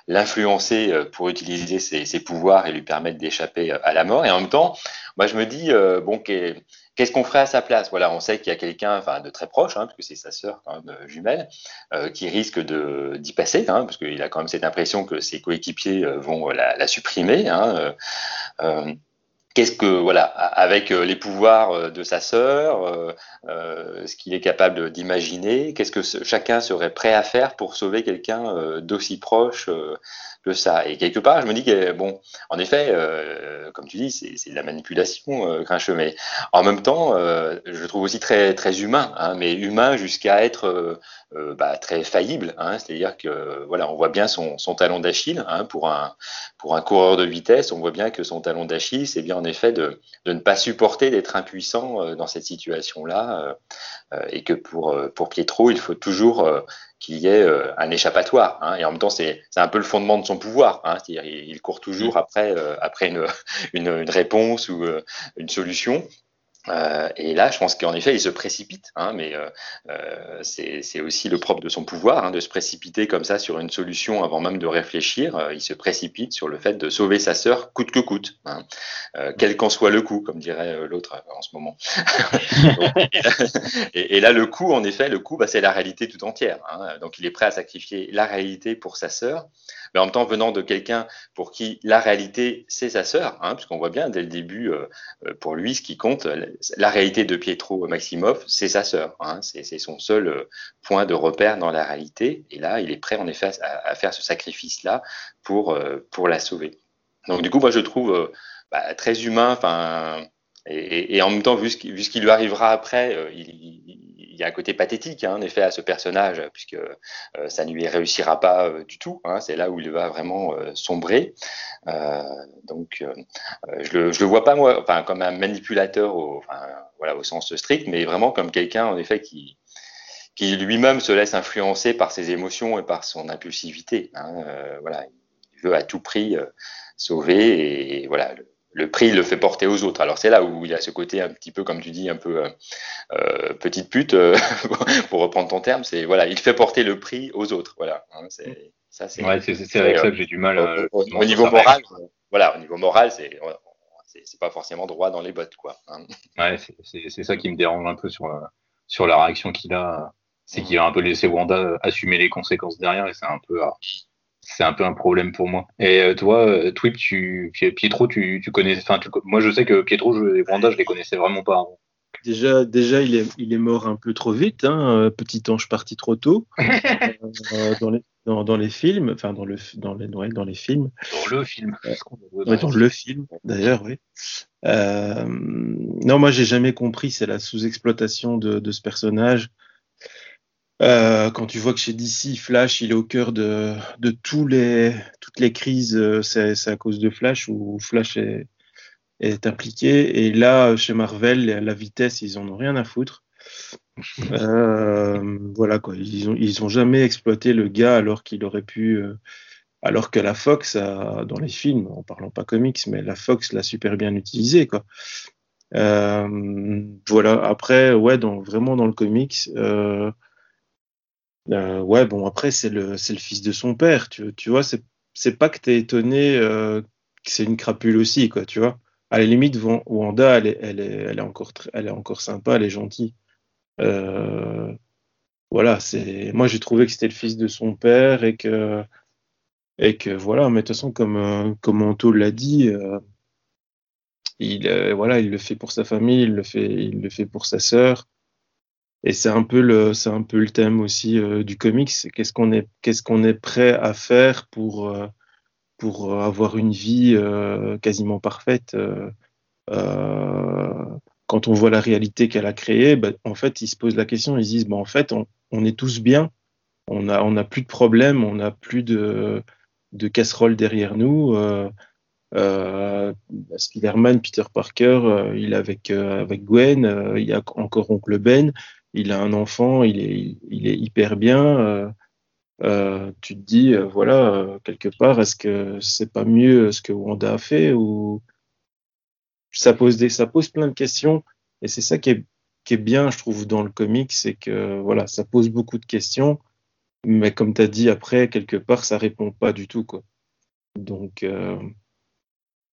l'influencer pour utiliser ses, pouvoirs et lui permettre d'échapper à la mort. Et en même temps, moi je me dis bon qu'est-ce qu'on ferait à sa place? Voilà, on sait qu'il y a quelqu'un, enfin de très proche, hein, parce que c'est sa sœur quand même jumelle, qui risque d'y passer, hein, parce qu'il a quand même cette impression que ses coéquipiers vont la, la supprimer. Hein, qu'est-ce que voilà avec euh, les pouvoirs euh, de sa sœur, euh, ce qu'il est capable d'imaginer, qu'est-ce que chacun serait prêt à faire pour sauver quelqu'un d'aussi proche que ça? Et quelque part, je me dis que bon, en effet, comme tu dis, c'est de la manipulation, Grincheux, mais en même temps, je trouve aussi très très humain, hein, mais humain jusqu'à être bah, très faillible. Hein, C'est-à-dire que voilà, on voit bien son, son talon d'Achille hein, pour un pour un coureur de vitesse. On voit bien que son talon d'Achille, c'est bien en effet de, de ne pas supporter d'être impuissant euh, dans cette situation-là, euh, et que pour pour Pietro, il faut toujours qu'il y ait un échappatoire. Hein, et en même temps, c'est un peu le fondement de son pouvoir. Hein, C'est-à-dire, il, court toujours après, après une, une, une, réponse ou une solution. Euh, et là, je pense qu'en effet, il se précipite, hein, mais euh, euh, c'est aussi le propre de son pouvoir, hein, de se précipiter comme ça sur une solution avant même de réfléchir. Euh, il se précipite sur le fait de sauver sa sœur coûte que coûte, hein, quel qu'en soit le coût, comme dirait l'autre en ce moment. et, et, là, le coût, en effet, le coût, bah, c'est la réalité tout entière. Donc, il est prêt à sacrifier la réalité pour sa sœur mais en même temps venant de quelqu'un pour qui la réalité c'est sa sœur, hein, puisqu'on voit bien dès le début euh, euh, pour lui ce qui compte, la réalité de Pietro Maximov c'est sa sœur, hein, c'est son seul euh, point de repère dans la réalité, et là il est prêt en effet à, faire ce sacrifice-là pour, pour la sauver. Donc du coup moi je trouve bah, très humain, enfin et, en même temps, vu ce qui, lui arrivera après, euh, il, y a un côté pathétique, hein, en effet, à ce personnage, puisque euh, ça ne lui réussira pas euh, du tout. Hein, c'est là où il va vraiment sombrer. donc, je le, le vois pas moi, enfin, comme un manipulateur, au, sens strict, mais vraiment comme quelqu'un, en effet, qui, lui-même se laisse influencer par ses émotions et par son impulsivité. Hein, voilà, il veut à tout prix sauver et, voilà prix le fait porter aux autres. Alors c'est là où il y a ce côté un petit peu, comme tu dis, un peu euh, euh petite pute, euh, pour reprendre ton terme. C'est voilà, il fait porter le prix aux autres. Voilà. Hein, c'est ça. C'est ouais, c'est avec ça que j'ai du mal. Euh, au, au niveau moral, voilà, au niveau moral, c'est c'est pas forcément droit dans les bottes, quoi. Hein. Ouais, c'est ça qui me dérange un peu sur sur la réaction qu'il a. C'est qu'il a un peu laissé Wanda assumer les conséquences derrière et c'est un peu c'est un peu un problème pour moi. Et euh, toi, euh, Twip, tu, Pietro, tu, tu connais, enfin, moi je sais que Pietro et Wanda, je les connaissais vraiment pas avant. Déjà, déjà il, est, il est mort un peu trop vite, hein, euh, petit ange parti trop tôt dans, les, dans, dans, les films, enfin dans, le, dans, les, ouais, dans les films. Dans le film. Ouais, dans le film, d'ailleurs, oui. Euh, non, moi j'ai jamais compris, c'est la sous-exploitation de, de, ce personnage. Euh, quand tu vois que chez DC, Flash, il est au cœur de, de tous les, toutes les crises, euh, c'est à cause de Flash où Flash est, est impliqué. Et là, chez Marvel, la vitesse, ils en ont rien à foutre. Euh, voilà quoi, ils ont, ils ont jamais exploité le gars alors qu'il aurait pu, euh, alors que la Fox a, dans les films, en parlant pas comics, mais la Fox l'a super bien utilisé quoi. Voilà. Après, ouais, vraiment dans le comics, euh, ouais, bon, après, c'est le, le fils de son père, tu, tu vois, c'est, pas que t'es étonné euh, que c'est une crapule aussi, quoi, tu vois. À la limite, Wanda, elle est, elle est, elle est, encore, elle est encore sympa, elle est gentille. Euh, voilà, c'est, moi, j'ai trouvé que c'était le fils de son père et que, et que voilà, mais de toute façon, comme, comme Anto l'a dit, il, voilà, il le fait pour sa famille, il le fait, il le fait pour sa sœur. Et c'est un peu le, c'est un peu le thème aussi euh, du comics. Qu'est-ce qu'on est, qu'est-ce qu'on est prêt à faire pour euh, pour avoir une vie euh, quasiment parfaite. quand on voit la réalité qu'elle a créée, bah, en fait, ils se posent la question. Ils disent, bah, en fait, on, on est tous bien. On a, on a plus de problèmes. On a plus de de casseroles derrière nous. Euh, Spider-Man, Peter Parker, il est avec, avec Gwen, il y a encore Oncle Ben, il a un enfant, il est, il est hyper bien. Euh, euh, tu te dis, euh, voilà, euh, quelque part, est-ce que c'est pas mieux ce que Wanda a fait ou ça pose des, ça pose plein de questions et c'est ça qui est, qui est bien, je trouve, dans le comic, c'est que voilà, ça pose beaucoup de questions Mais comme tu as dit, après, quelque part, ça répond pas du tout. Quoi. Donc.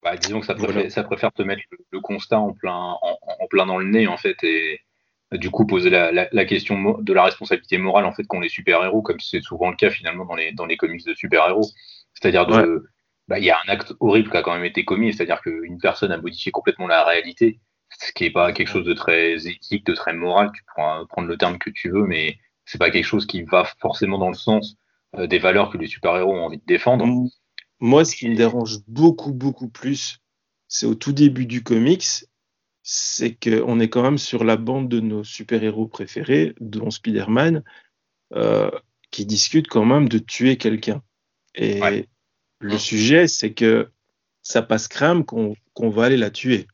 Bah, disons que ça préfère, ça préfère te mettre le, constat en plein, en, plein dans le nez, en fait, et du coup poser la, question de la responsabilité morale en fait qu'ont les super-héros, comme c'est souvent le cas finalement dans les, dans les comics de super-héros. C'est-à-dire de, bah, y a un acte horrible qui a quand même été commis, c'est-à-dire qu'une personne a modifié complètement la réalité, ce qui n'est pas quelque chose de très éthique, de très moral, tu pourras prendre le terme que tu veux, mais c'est pas quelque chose qui va forcément dans le sens euh, des valeurs que les super-héros ont envie de défendre. Moi, ce qui me dérange beaucoup, beaucoup plus, c'est au tout début du comics, c'est qu'on est quand même sur la bande de nos super-héros préférés, dont Spider-Man, euh, qui discutent quand même de tuer quelqu'un. Et le sujet, c'est que ça passe crème qu'on va aller la tuer.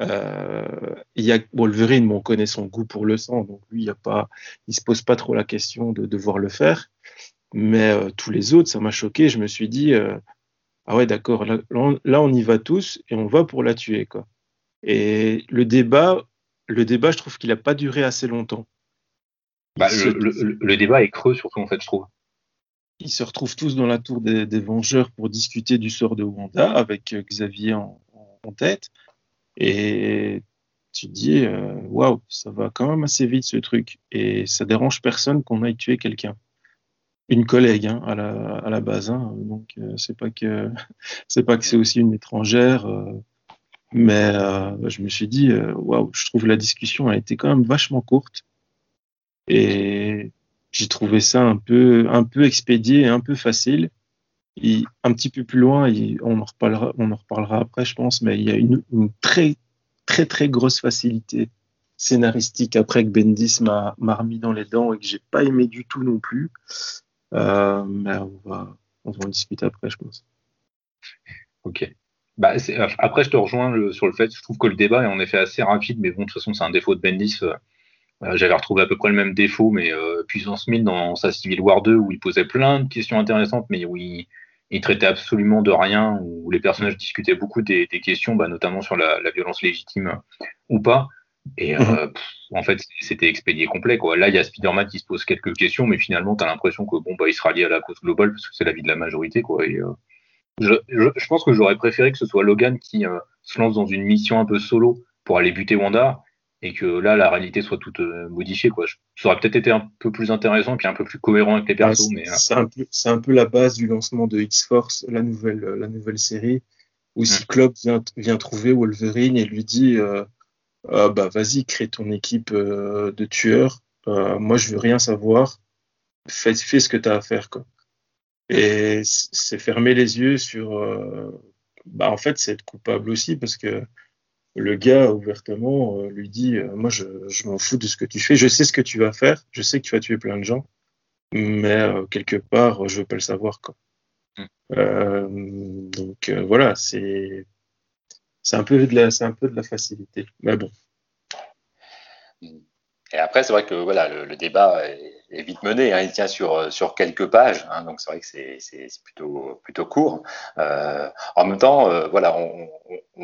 Euh, il y a Wolverine, on connaît son goût pour le sang, donc lui, il y pas, il se pose pas trop la question de devoir le faire. Mais euh, tous les autres, ça m'a choqué. Je me suis dit, euh, ah ouais, d'accord, là, on y va tous et on va pour la tuer, quoi. Et le débat, le débat, je trouve qu'il n'a pas duré assez longtemps. Bah, le, débat est creux, surtout en fait, je trouve. Ils se retrouvent tous dans la tour des, Vengeurs pour discuter du sort de Wanda, avec euh, Xavier en, tête. Et tu te dis, euh, waouh, ça va quand même assez vite ce truc. Et ça dérange personne qu'on aille tuer quelqu'un. Une collègue hein, à, la, à, la, base. Hein. Donc euh, c'est pas que c'est pas que c'est aussi une étrangère. Mais je me suis dit, waouh, je trouve la discussion a été quand même vachement courte. Et j'ai trouvé ça un peu, un peu expédié et un peu facile. un petit peu plus loin, on, en reparlera, on en reparlera après, je pense, mais il y a une, très, très, très grosse facilité scénaristique après que Bendis m'a remis dans les dents et que j'ai pas aimé du tout non plus. Euh, mais on va, on va en discuter après, je pense. Ok. Bah, après, je te rejoins sur le fait, je trouve que le débat est en effet assez rapide, mais bon, de toute façon, c'est un défaut de Bendis. Euh, euh, j'avais retrouvé à peu près le même défaut, mais euh, Puissance 1000 dans sa Civil War 2, où il posait plein de questions intéressantes, mais où il, traitait absolument de rien, où les personnages discutaient beaucoup des, questions, bah, notamment sur la, violence légitime ou pas. Et euh, mhm. en fait, c'était expédié complet. Quoi. Là, il y a Spider-Man qui se pose quelques questions, mais finalement, tu as l'impression que bon, bah, il sera lié à la cause globale parce que c'est la vie de la majorité. Quoi. Et, je, je, pense que j'aurais préféré que ce soit Logan qui se lance dans une mission un peu solo pour aller buter Wanda et que là la réalité soit toute euh, modifiée quoi. Ça aurait peut-être été un peu plus intéressant et puis un peu plus cohérent avec les persos. mais euh, c'est un peu un peu la base du lancement de X Force, la nouvelle la nouvelle série où mm. Cyclope vient, vient trouver Wolverine et lui dit euh, ah, bah vas-y crée ton équipe de tueurs. moi je veux rien savoir. Fais, fais ce que tu as à faire quoi. Et c'est fermer les yeux sur bah en fait c'est être coupable aussi parce que le gars ouvertement euh, lui dit euh, moi je, m'en fous de ce que tu fais. Je sais ce que tu vas faire. Je sais que tu vas tuer plein de gens. Mais euh, quelque part je veux pas le savoir quoi. Mm. donc voilà c'est c'est un peu de la c'est un peu de la facilité. Mais bon. Et après c'est vrai que voilà le débat est est vite mené. Hein. il tient sur, euh, sur quelques pages, hein. donc c'est vrai que c'est plutôt, plutôt court. Euh, en même temps, euh, voilà, on,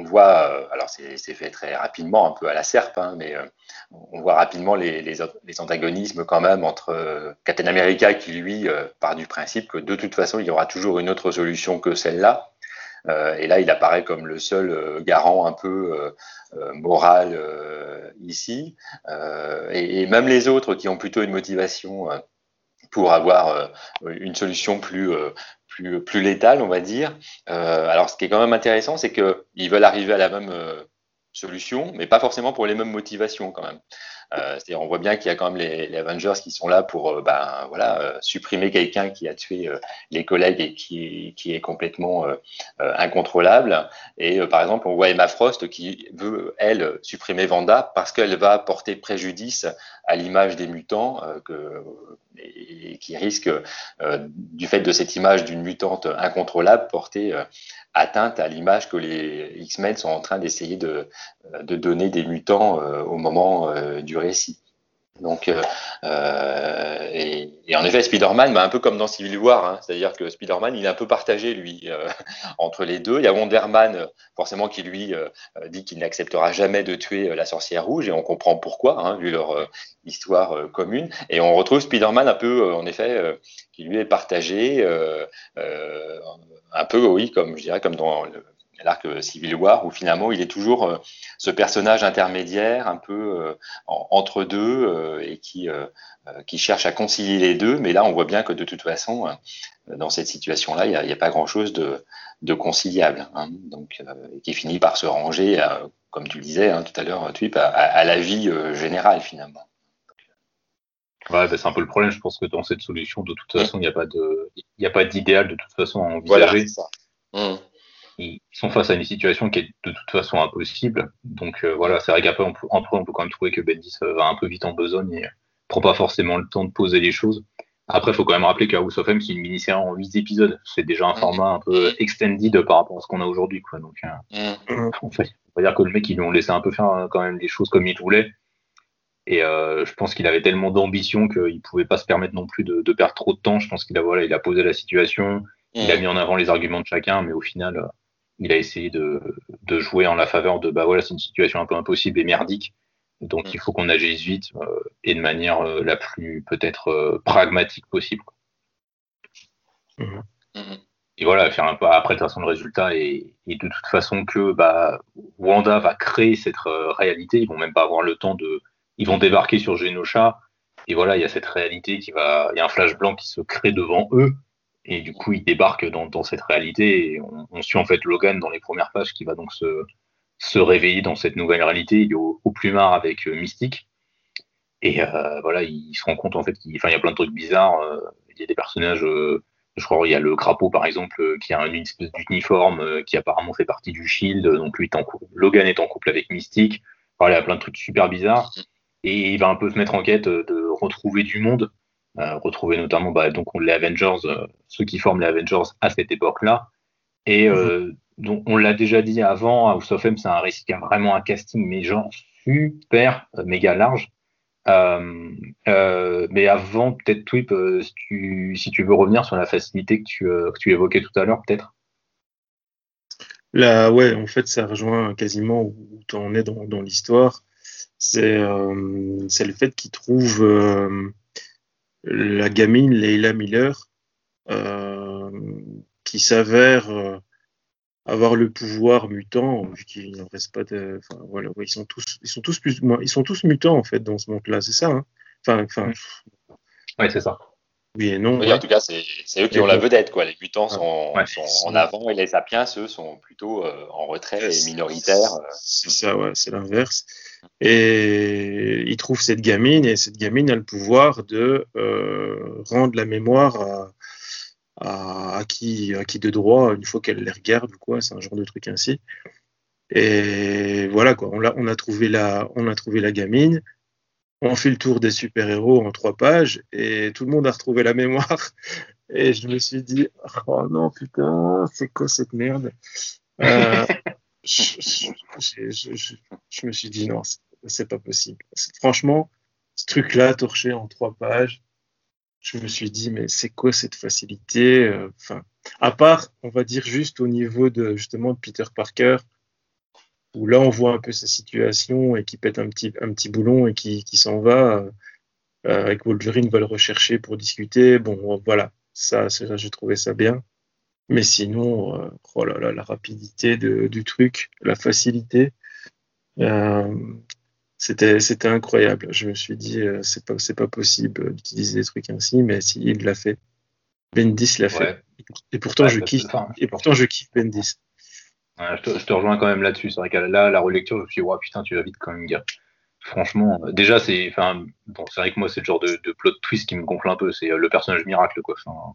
voit, alors c'est fait très rapidement, un peu à la serpe, hein, mais on voit rapidement les, les, antagonismes quand même entre Captain America qui lui part du principe que de toute façon il y aura toujours une autre solution que celle-là. Euh, et là, il apparaît comme le seul euh, garant un peu euh, moral ici. Et, même les autres qui ont plutôt une motivation pour avoir une solution plus plus, plus létale, on va dire. alors, ce qui est quand même intéressant, c'est qu'ils veulent arriver à la même solution, mais pas forcément pour les mêmes motivations quand même. Euh, c'est-à-dire, on voit bien qu'il y a quand même les, Avengers qui sont là pour euh, ben, voilà, euh, supprimer quelqu'un qui a tué les collègues et qui, qui est complètement incontrôlable. Et par exemple, on voit Emma Frost qui veut, elle, supprimer Vanda parce qu'elle va porter préjudice à l'image des mutants que, et, qui risque, du fait de cette image d'une mutante incontrôlable, porter atteinte à l'image que les X-Men sont en train d'essayer de, de, donner des mutants au moment du récit. Donc, euh, euh, et, en effet, Spider-Man, bah, un peu comme dans Civil War, hein, c'est-à-dire que Spider-Man, il est un peu partagé, lui, euh, entre les deux. Il y a Wonder Man, forcément, qui lui dit qu'il n'acceptera jamais de tuer la sorcière rouge, et on comprend pourquoi, hein, vu leur histoire commune. Et on retrouve Spider-Man un peu, en effet, qui lui est partagé, un peu, oui, comme je dirais, comme dans le, l'arc Civil War, où finalement il est toujours euh, ce personnage intermédiaire, un peu euh, entre deux, euh, et qui, qui cherche à concilier les deux. Mais là, on voit bien que de toute façon, dans cette situation-là, il n'y a, pas grand-chose de, de conciliable, hein, donc qui finit par se ranger, comme tu le disais hein, tout à l'heure, Twip, à, la vie générale finalement. Ouais, bah, c'est un peu le problème. Je pense que dans cette solution, de toute façon, il n'y a pas de, il a pas d'idéal de toute façon à envisager. Voilà, ça. Mmh ils sont face à une situation qui est de toute façon impossible. Donc euh, voilà, c'est vrai qu'après on, peut, on peut quand même trouver que Bendis euh, va un peu vite en besogne et prend pas forcément le temps de poser les choses. Après, il faut quand même rappeler que House of M, c'est une mini-série en 8 épisodes. C'est déjà un format un peu extended par rapport à ce qu'on a aujourd'hui. Quoi. Donc, euh, mm. on va dire que le mec, ils lui ont laissé un peu faire quand même les choses comme il voulait. Et je pense qu'il avait tellement d'ambition qu'il pouvait pas se permettre non plus de, perdre trop de temps. Je pense qu'il a, voilà, il a posé la situation, il a mm. mis en avant les arguments de chacun, mais au final, il a essayé de, jouer en la faveur de bah voilà, c'est une situation un peu impossible et merdique. Donc mm. il faut qu'on agisse vite euh, et de manière euh, la plus peut-être euh, pragmatique possible. Mm-hmm. Mm-hmm. Et voilà, faire un pas après de toute façon le résultat et, de toute façon que bah, Wanda va créer cette réalité. Ils vont même pas avoir le temps de. Ils vont débarquer sur Genosha et voilà, il y a cette réalité qui va. Il y a un flash blanc qui se crée devant eux et du coup, il débarque dans, cette réalité on, suit en fait Logan dans les premières pages qui va donc se, réveiller dans cette nouvelle réalité. Il est au, au plumard avec euh, Mystique. Et euh, voilà, il se rend compte en fait qu'il y a plein de trucs bizarres. Euh, il y a des personnages, je crois, il y a le crapaud par exemple, qui a une espèce d'uniforme qui apparemment fait partie du Shield. Donc lui, est en couple, Logan est en couple avec Mystique. Voilà, il y a plein de trucs super bizarres. Et il va un peu se mettre en quête de retrouver du monde retrouver notamment bah, donc les Avengers, euh, ceux qui forment les Avengers à cette époque-là. Et euh, mhm. donc on l'a déjà dit avant, House of M, c'est un récit qui a vraiment un casting mais genre super méga large. mais avant, peut-être Twip, si, tu, si tu veux revenir sur la facilité que tu, que tu évoquais tout à l'heure, peut-être. Là, ouais, en fait, ça rejoint quasiment où tu en es dans, dans l'histoire. C'est le fait qu'il trouve la gamine Leila Miller, euh, qui s'avère euh, avoir le pouvoir mutant, vu qu'il n'en reste pas de. Enfin, voilà, ils sont tous, ils sont tous plus, ils sont tous mutants en fait dans ce monde-là, c'est ça. Hein? Enfin, enfin. Oui, c'est ça. Oui et non. Oui, En tout cas, c'est eux qui ont la vedette, quoi. Les mutants sont, sont en avant et les sapiens, eux, sont plutôt euh, en retrait et minoritaires. C'est ça, ouais, c'est l'inverse. Et il trouve cette gamine, et cette gamine a le pouvoir de euh, rendre la mémoire à, qui, à qui de droit une fois qu'elle les regarde quoi, c'est un genre de truc ainsi. Et voilà quoi, on a, on a trouvé la, on a trouvé la gamine. On fait le tour des super-héros en trois pages et tout le monde a retrouvé la mémoire. Et je me suis dit, oh non, putain, c'est quoi cette merde? Euh, je, me suis dit non, c'est pas possible. Franchement, ce truc-là, torché en trois pages, je me suis dit, mais c'est quoi cette facilité euh, Enfin, à part, on va dire juste au niveau de justement Peter Parker, où là on voit un peu sa situation et qui pète un petit, un petit boulon et qui, qui s'en va. Euh, avec Wolverine va le rechercher pour discuter. Bon, voilà, ça j'ai trouvé ça bien. Mais sinon, euh, oh là là, la rapidité de, du truc, la facilité, euh, c'était c'était incroyable. Je me suis dit, euh, c'est pas c'est pas possible d'utiliser des trucs ainsi, mais si il l'a fait, Bendis l'a fait. Et pourtant je kiffe. Et pourtant je kiffe Bendis. je, te, rejoins quand même là-dessus. C'est vrai que là, la relecture, je me suis dit, putain, tu vas vite quand même, gars. Franchement, déjà, c'est, enfin, bon, c'est vrai que moi, c'est le genre de, de, plot twist qui me gonfle un peu. C'est le personnage miracle, quoi. Enfin,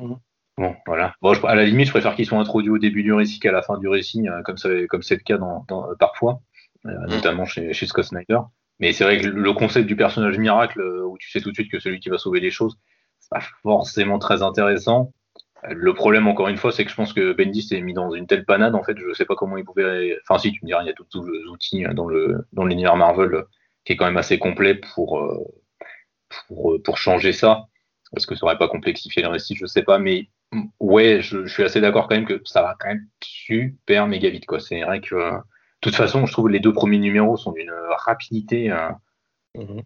mhm. Bon, voilà. Bon, à la limite, je préfère qu'ils soient introduits au début du récit qu'à la fin du récit, euh, comme c'est comme le cas dans, euh, parfois, euh, mm. notamment chez, chez, Scott Snyder. Mais c'est vrai que le concept du personnage miracle, où tu sais tout de suite que celui qui va sauver les choses, c'est pas forcément très intéressant. Le problème, encore une fois, c'est que je pense que Bendis s'est mis dans une telle panade, en fait, je sais pas comment il pouvait. Enfin, si, tu me diras, il y a tous les outils dans le dans l'univers Marvel qui est quand même assez complet pour pour, pour changer ça. Est-ce que ça aurait pas complexifié le récit? Je sais pas, mais ouais, je, suis assez d'accord quand même que ça va quand même super méga vite, quoi. C'est vrai que, de toute façon, je trouve que les deux premiers numéros sont d'une rapidité. Mhm.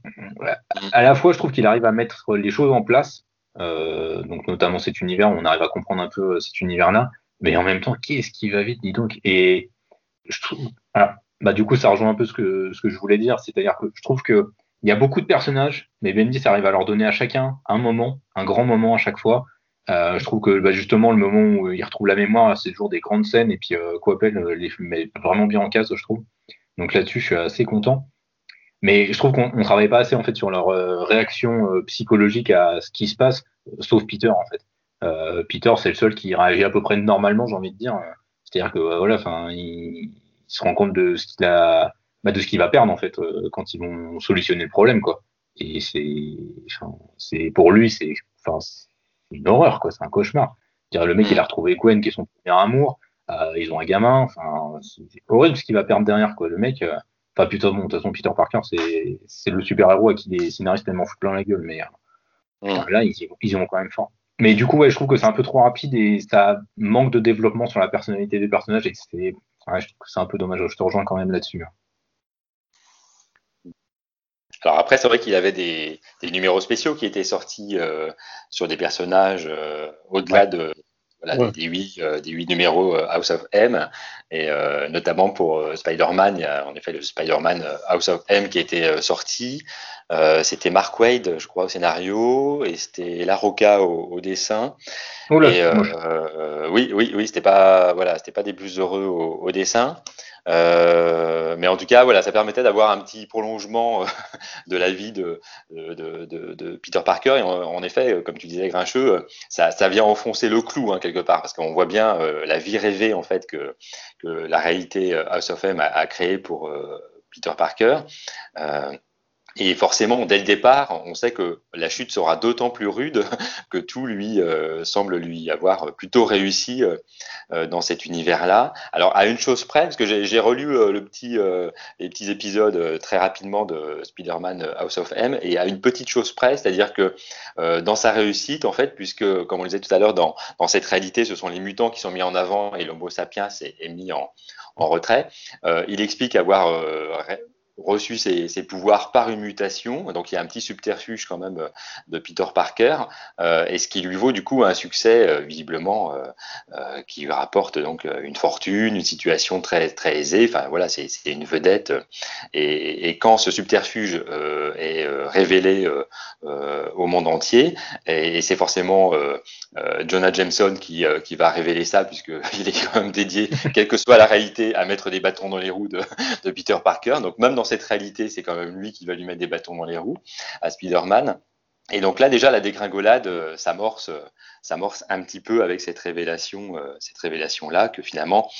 À la fois, je trouve qu'il arrive à mettre les choses en place, euh, donc notamment cet univers, on arrive à comprendre un peu euh, cet univers-là, mais en même temps, qu'est-ce qui va vite, dis donc? Et je trouve, bah du coup, ça rejoint un peu ce que ce que je voulais dire, c'est-à-dire que je trouve que il y a beaucoup de personnages, mais Bendis arrive à leur donner à chacun un moment, un grand moment à chaque fois. Euh, je trouve que bah, justement le moment où il retrouve la mémoire, c'est toujours des grandes scènes et puis euh, Coppel les met vraiment bien en case, je trouve. Donc là-dessus, je suis assez content. Mais je trouve qu'on ne travaille pas assez en fait sur leur euh, réaction euh, psychologique à ce qui se passe, sauf Peter en fait. Euh, Peter, c'est le seul qui réagit à peu près normalement, j'ai envie de dire. C'est-à-dire que voilà, enfin, il, se rend compte de ce qu'il a, bah, de ce qu'il va perdre en fait quand ils vont solutionner le problème quoi. Et c'est, c'est pour lui, c'est, enfin, une horreur quoi, c'est un cauchemar. Dire le mec il a retrouvé Gwen qui est son premier amour, ils ont un gamin, enfin, c'est horrible ce qu'il va perdre derrière quoi. Le mec Enfin, putain, bon, de toute façon, Peter Parker, c'est le super-héros à qui les scénaristes tellement foutent plein la gueule, mais euh, là, ils y, vont quand même fort. Mais du coup, ouais, je trouve que c'est un peu trop rapide et ça manque de développement sur la personnalité des personnages et c'est ouais, je trouve que c'est un peu dommage. Je te rejoins quand même là-dessus. Hein. Alors après, c'est vrai qu'il avait des, numéros spéciaux qui étaient sortis euh, sur des personnages euh, au-delà de, voilà, des, huit, euh, des huit numéros House of M, et notamment pour Spider-Man, il y a en effet le Spider-Man House of M qui était sorti. c'était Mark Wade, je crois, au scénario, et c'était La Roca au, dessin. Et, oui, oui, oui, c'était pas, voilà, c'était pas des plus heureux au, au dessin. Euh, mais en tout cas, voilà, ça permettait d'avoir un petit prolongement euh, de la vie de, de, de, de Peter Parker. Et en, effet, comme tu disais, Grincheux, ça, ça vient enfoncer le clou hein, quelque part, parce qu'on voit bien euh, la vie rêvée en fait que, que la réalité House of M a, a créée pour Peter Parker. Et forcément, dès le départ, on sait que la chute sera d'autant plus rude que tout lui euh, semble lui avoir plutôt réussi euh, euh, dans cet univers-là. Alors, à une chose près, parce que j'ai relu les petits épisodes très rapidement de Spider-Man House of M, et à une petite chose près, c'est-à-dire que dans sa réussite, en fait, puisque, comme on le disait tout à l'heure, dans, cette réalité, ce sont les mutants qui sont mis en avant et l'Homo sapiens est, est mis en, en retrait, il explique avoir reçu ses, pouvoirs par une mutation. Donc il y a un petit subterfuge quand même euh, de Peter Parker, euh, et ce qui lui vaut du coup un succès euh, visiblement qui lui rapporte donc une fortune, une situation très très aisée. Enfin voilà, c'est une vedette. Et, quand ce subterfuge est révélé au monde entier, et, c'est forcément Jonah Jameson qui, va révéler ça puisqu'il est quand même dédié, quelle que soit la réalité, à mettre des bâtons dans les roues de, de Peter Parker. Donc même dans cette réalité, c'est quand même lui qui va lui mettre des bâtons dans les roues à Spider-Man. Et donc là, déjà, la dégringolade euh, s'amorce, euh, s'amorce un petit peu avec cette révélation, euh, cette révélation-là, que finalement,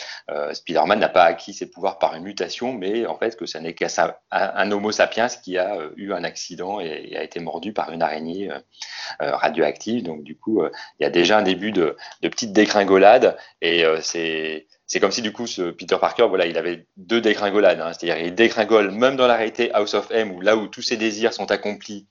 Spider-Man n'a pas acquis ses pouvoirs par une mutation, mais en fait que ça n'est qu'un un, Homo sapiens qui a eu un accident et, a été mordu par une araignée radioactive. Donc du coup, il y a déjà un début de, petite dégringolade, et c'est comme si du coup ce Peter Parker, voilà, il avait deux dégringolades, hein. c'est-à-dire il dégringole même dans la réalité House of M, où là où tous ses désirs sont accomplis,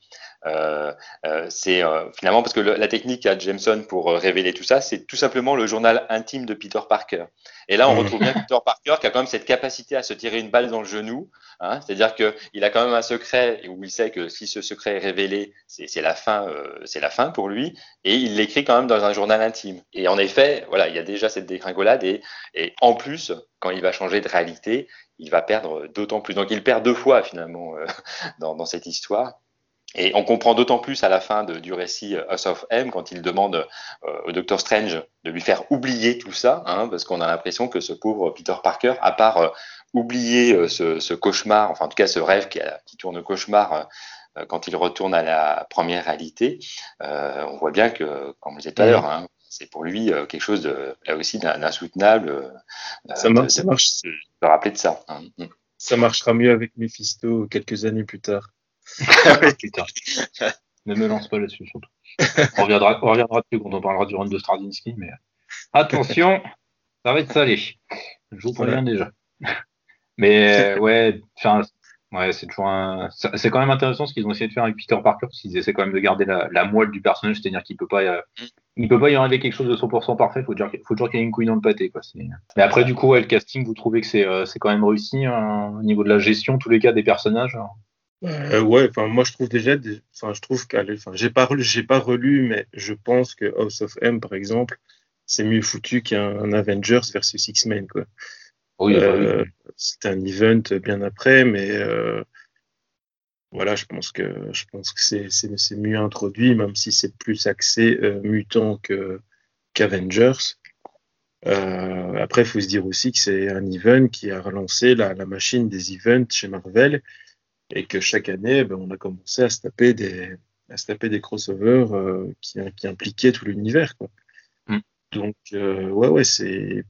c'est euh, finalement parce que la technique à Jameson pour révéler tout ça, c'est tout simplement le journal intime de Peter Parker. Et là, on mmh. retrouve bien Peter Parker qui a quand même cette capacité à se tirer une balle dans le genou. Hein, C'est-à-dire qu'il a quand même un secret où il sait que si ce secret est révélé, c'est la fin, c'est la fin pour lui. Et il l'écrit quand même dans un journal intime. Et en effet, voilà, il y a déjà cette dégringolade et, et en plus, quand il va changer de réalité, il va perdre d'autant plus. Donc il perd deux fois finalement dans, dans cette histoire. Et on comprend d'autant plus à la fin de, du récit euh, House of M quand il demande euh, au Docteur Strange de lui faire oublier tout ça, hein, parce qu'on a l'impression que ce pauvre Peter Parker, à part euh, oublier ce, ce, cauchemar, enfin en tout cas ce rêve qui, qui tourne au cauchemar quand il retourne à la première réalité, on voit bien que, comme vous disait tout à l'heure, hein, c'est pour lui quelque chose de, là aussi d'insoutenable. ça, marche, ça marche. De, rappeler de ça. Hein. Mm. Ça marchera mieux avec Mephisto quelques années plus tard. Ne me lance pas là-dessus, surtout. On reviendra, on reviendra dessus quand on parlera du run de Straczynski, mais attention, ça va être salé. Je vous préviens déjà. Mais ouais, Ouais, c'est toujours un... C'est quand même intéressant ce qu'ils ont essayé de faire avec Peter Parker, parce qu'ils essaient quand même de garder la, moelle du personnage, c'est-à-dire qu'il peut pas, euh, il peut pas y arriver quelque chose de 100% parfait. Faut dire, faut toujours qu'il y ait une couille dans le pâté, quoi. Mais après, du coup, le casting, vous trouvez que c'est, euh, quand même réussi hein, au niveau de la gestion, tous les cas des personnages. Hein euh, ouais, enfin moi je trouve déjà, enfin je trouve qu'elle, enfin j'ai pas, j'ai pas relu, mais je pense que House of M par exemple, c'est mieux foutu qu'un Avengers versus X-Men quoi. Oui, euh, c'est un event bien après, mais euh, voilà, je pense que je pense que c'est, c'est, mieux introduit, même si c'est plus axé euh, mutant que qu'Avengers. après, il faut se dire aussi que c'est un event qui a relancé la, la machine des events chez Marvel et que chaque année, ben, on a commencé à se taper des, à se taper des crossovers qui, qui impliquaient tout l'univers. Quoi. Mm. Donc, ouais, ouais, c'est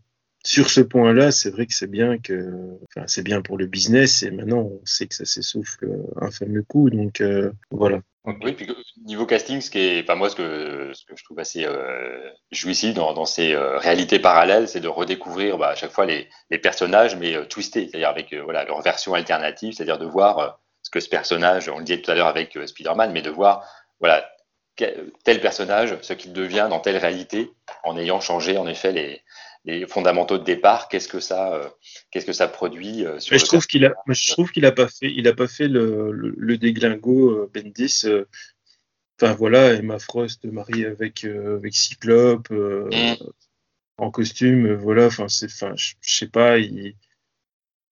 sur ce point-là, c'est vrai que c'est bien que, enfin, c'est bien pour le business et maintenant on sait que ça s'essouffle un fameux coup, donc euh, voilà. Oui, puis niveau casting, ce qui est, enfin moi, ce que, ce que je trouve assez euh, jouissif dans, dans ces euh, réalités parallèles, c'est de redécouvrir bah, à chaque fois les, les personnages, mais euh, twistés, c'est-à-dire avec voilà leur version alternative, c'est-à-dire de voir ce que ce personnage, on le disait tout à l'heure avec Spider-Man, mais de voir voilà tel personnage, ce qu'il devient dans telle réalité, en ayant changé en effet les, les fondamentaux de départ, qu'est-ce que ça, euh, qu'est-ce que ça produit euh, sur je, trouve qu'il a, je trouve qu'il a pas fait, il a pas fait le, le, déglingo euh, Bendis. Enfin voilà, Emma Frost mariée avec avec Cyclope mm. en costume, voilà. Enfin c'est, enfin je sais pas, il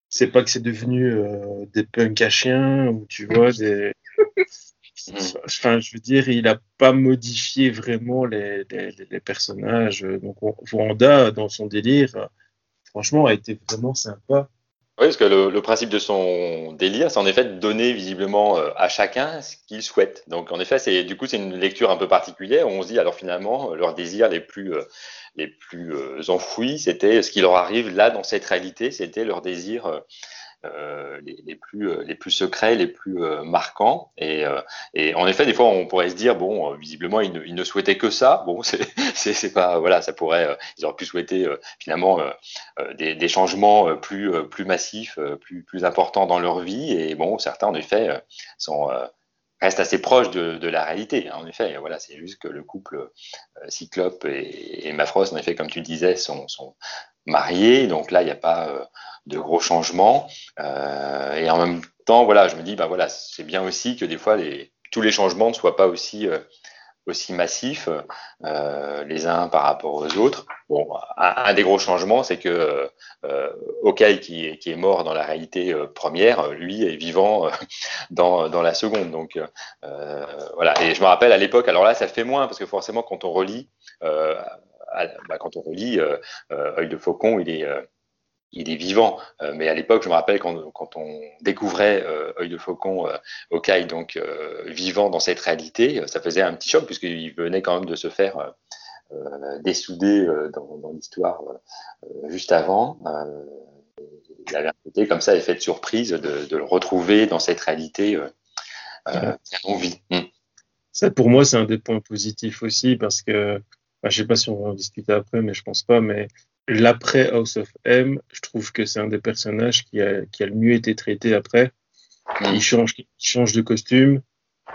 c'est pas que c'est devenu des punks à chiens ou tu vois des. Enfin, je veux dire, il n'a pas modifié vraiment les, les, personnages. Donc, Wanda, dans son délire, franchement, a été vraiment sympa. Oui, parce que le, principe de son délire, c'est en effet de donner visiblement euh, à chacun ce qu'il souhaite. Donc, en effet, c'est du coup, c'est une lecture un peu particulière où on se dit, alors finalement, leurs désirs les plus, euh, les plus euh, enfouis, c'était ce qui leur arrive là dans cette réalité, c'était leur désir euh, les, plus, euh, les plus secrets, les plus euh, marquants. Et, en effet, des fois, on pourrait se dire, bon, visiblement, ils ne, souhaitaient que ça. Bon, c'est pas, voilà, ça pourrait, ils auraient pu souhaiter finalement des, changements plus, massifs, plus, importants dans leur vie. Et bon, certains, en effet, sont restent assez proches de, de, la réalité. Hein, en effet, voilà, c'est juste que le couple Cyclope et, et Mafros, en effet, comme tu disais, sont, sont mariés. Donc là, il n'y a pas de gros changements. Euh, et en même temps, voilà, je me dis, bah voilà, c'est bien aussi que des fois, les, tous les changements ne soient pas aussi, euh, aussi massifs euh, les uns par rapport aux autres. Bon, un, des gros changements, c'est que Okai, qui, qui, est mort dans la réalité première, lui est vivant dans, dans la seconde. Donc voilà. Et je me rappelle à l'époque, alors là, ça fait moins parce que forcément, quand on relit, bah, quand on relit Œil de Faucon, il est il est vivant. Euh, mais à l'époque, je me rappelle quand, quand on découvrait euh, Œil de Faucon, euh, Okai, donc euh, vivant dans cette réalité, ça faisait un petit choc puisqu'il venait quand même de se faire dessouder dans, dans l'histoire juste avant. il avait un côté comme ça, effet de surprise de, de le retrouver dans cette réalité euh, qu'on vit. Hmm. Ça, pour moi, c'est un des points positifs aussi parce que, bah, je sais pas si on va en discuter après, mais je pense pas, mais l'après House of M, je trouve que c'est un des personnages qui a, qui a le mieux été traité après. Mm. Il change, il change de costume.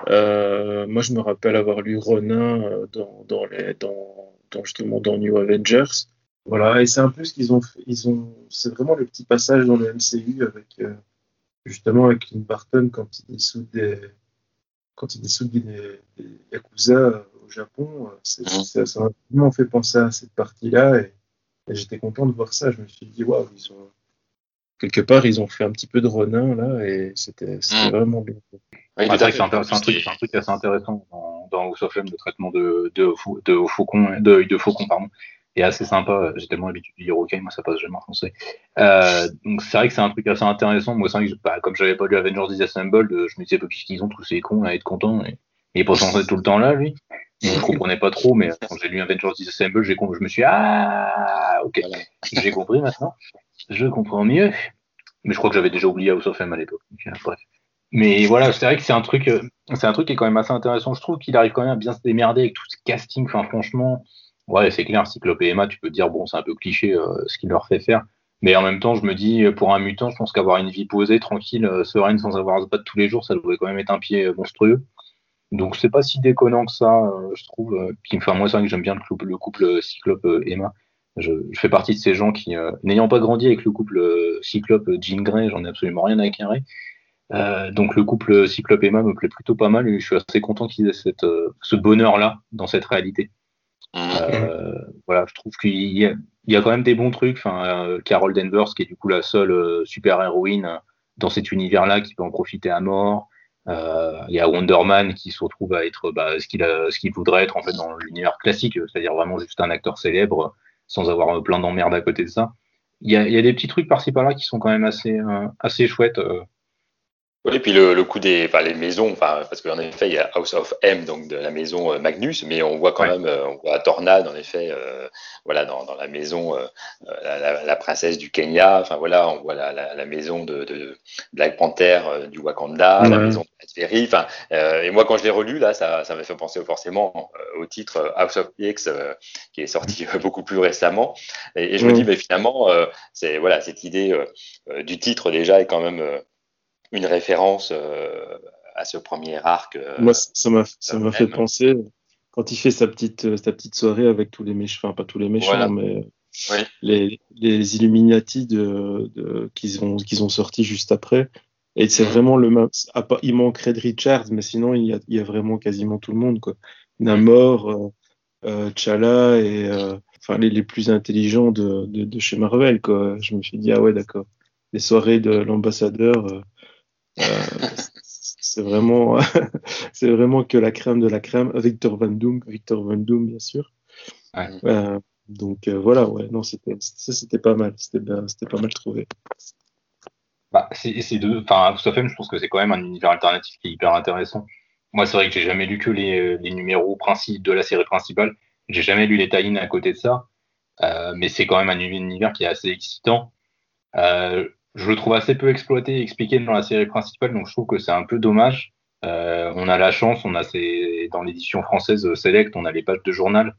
Euh, moi, je me rappelle avoir lu Ronin euh, dans, dans, les, dans, dans, justement dans New Avengers. Voilà, et c'est un peu ce qu'ils ont fait. Ils ont, c'est vraiment le petit passage dans le MCU avec euh, justement avec Clint Barton quand il dissout des, quand il dissout des, des yakuza au Japon. C'est, mm. ça, ça m'a vraiment fait penser à cette partie-là et et j'étais content de voir ça. Je me suis dit, waouh, ils ont. Quelque part, ils ont fait un petit peu de Ronin, là, et c'était mm. vraiment bien. Oui, c'est c'est un, truc, un truc assez intéressant dans, dans House of M, le traitement de, de, de, faucon, de, de faucon, pardon, et assez sympa. J'ai tellement l'habitude de dire OK, moi ça passe jamais en français. Euh, donc c'est vrai que c'est un truc assez intéressant. Moi, c'est bah, comme j'avais pas lu Avengers Disassembled, je me disais, bah, qu'est-ce ont tous ces cons à être contents et, et pourtant tout le temps là, lui. Je comprenais pas trop, mais quand j'ai lu Avengers Disassemble, j'ai je me suis ah ok, j'ai compris maintenant. Je comprends mieux. Mais je crois que j'avais déjà oublié House of M à l'époque. Euh, bref. Mais voilà, c'est vrai que c'est un truc, euh, c'est un truc qui est quand même assez intéressant. Je trouve qu'il arrive quand même à bien se démerder avec tout ce casting. Enfin, franchement, ouais, c'est clair. Cyclope et Emma, tu peux dire bon, c'est un peu cliché euh, ce qu'il leur fait faire. Mais en même temps, je me dis, pour un mutant, je pense qu'avoir une vie posée, tranquille, sereine, sans avoir à se battre tous les jours, ça devrait quand même être un pied monstrueux. Donc c'est pas si déconnant que ça, je trouve. Puis, enfin, moi, c'est vrai que j'aime bien le couple, le couple Cyclope-Emma. Je, fais partie de ces gens qui, n'ayant pas grandi avec le couple Cyclope-Jean Grey, j'en ai absolument rien à carrer. Euh, donc le couple Cyclope Emma me plaît plutôt pas mal et je suis assez content qu'ils aient cette, euh, ce bonheur-là dans cette réalité. Mmh. Euh, voilà, je trouve qu'il y, y, a quand même des bons trucs. Enfin, Carol Danvers, qui est du coup la seule super-héroïne dans cet univers-là, qui peut en profiter à mort. Il y a Wonder Man qui se retrouve à être bah, ce qu'il ce qu'il voudrait être en fait dans l'univers classique, c'est-à-dire vraiment juste un acteur célèbre sans avoir plein d'emmerdes à côté de ça. Il y a, y a, des petits trucs par-ci par-là qui sont quand même assez, assez chouettes. Oui, et puis le, le coup des, enfin les maisons, enfin parce qu'en effet il y a House of M, donc de la maison euh, Magnus, mais on voit quand même, euh, on voit Tornade en effet, euh, voilà dans, dans, la maison la, la, princesse du Kenya, enfin voilà, on voit la, la, la maison de, de, Black Panther du Wakanda, la maison de Ferry, enfin et moi quand je l'ai relu là, ça, ça m'a fait penser forcément au titre House of X qui est sorti beaucoup plus récemment, et, et je me dis mais finalement c'est voilà cette idée du titre déjà est quand même une référence euh, à ce premier arc. Euh, Moi, ça m'a fait penser quand il fait sa petite euh, sa petite soirée avec tous les méchants, enfin pas tous les méchants, mais les, les Illuminati de, de qu'ils ont qu'ils ont sorti juste après. Et c'est mm. vraiment le même. Il manquerait de Richard, mais sinon il y a, il y a vraiment quasiment tout le monde quoi. Namor, euh, Chala et enfin les, les, plus intelligents de, de, de, chez Marvel quoi. Je me suis dit ah ouais d'accord. Les soirées de l'ambassadeur. Euh, c'est vraiment, c'est vraiment que la crème de la crème. Victor Van Doom, Victor Van Doom, bien sûr. Euh, donc euh, voilà, ouais, non, c'était, c'était pas mal, c'était, c'était pas mal trouvé. Bah, c'est, c'est de, enfin, tout à fait, je pense que c'est quand même un univers alternatif qui est hyper intéressant. Moi, c'est vrai que j'ai jamais lu que les, les numéros principaux de la série principale. J'ai jamais lu les tie à côté de ça. Euh, mais c'est quand même un univers qui est assez excitant. Euh, je le trouve assez peu exploité et expliqué dans la série principale, donc je trouve que c'est un peu dommage. Euh, on a la chance, on a ces, dans l'édition française Select, on a les pages de journal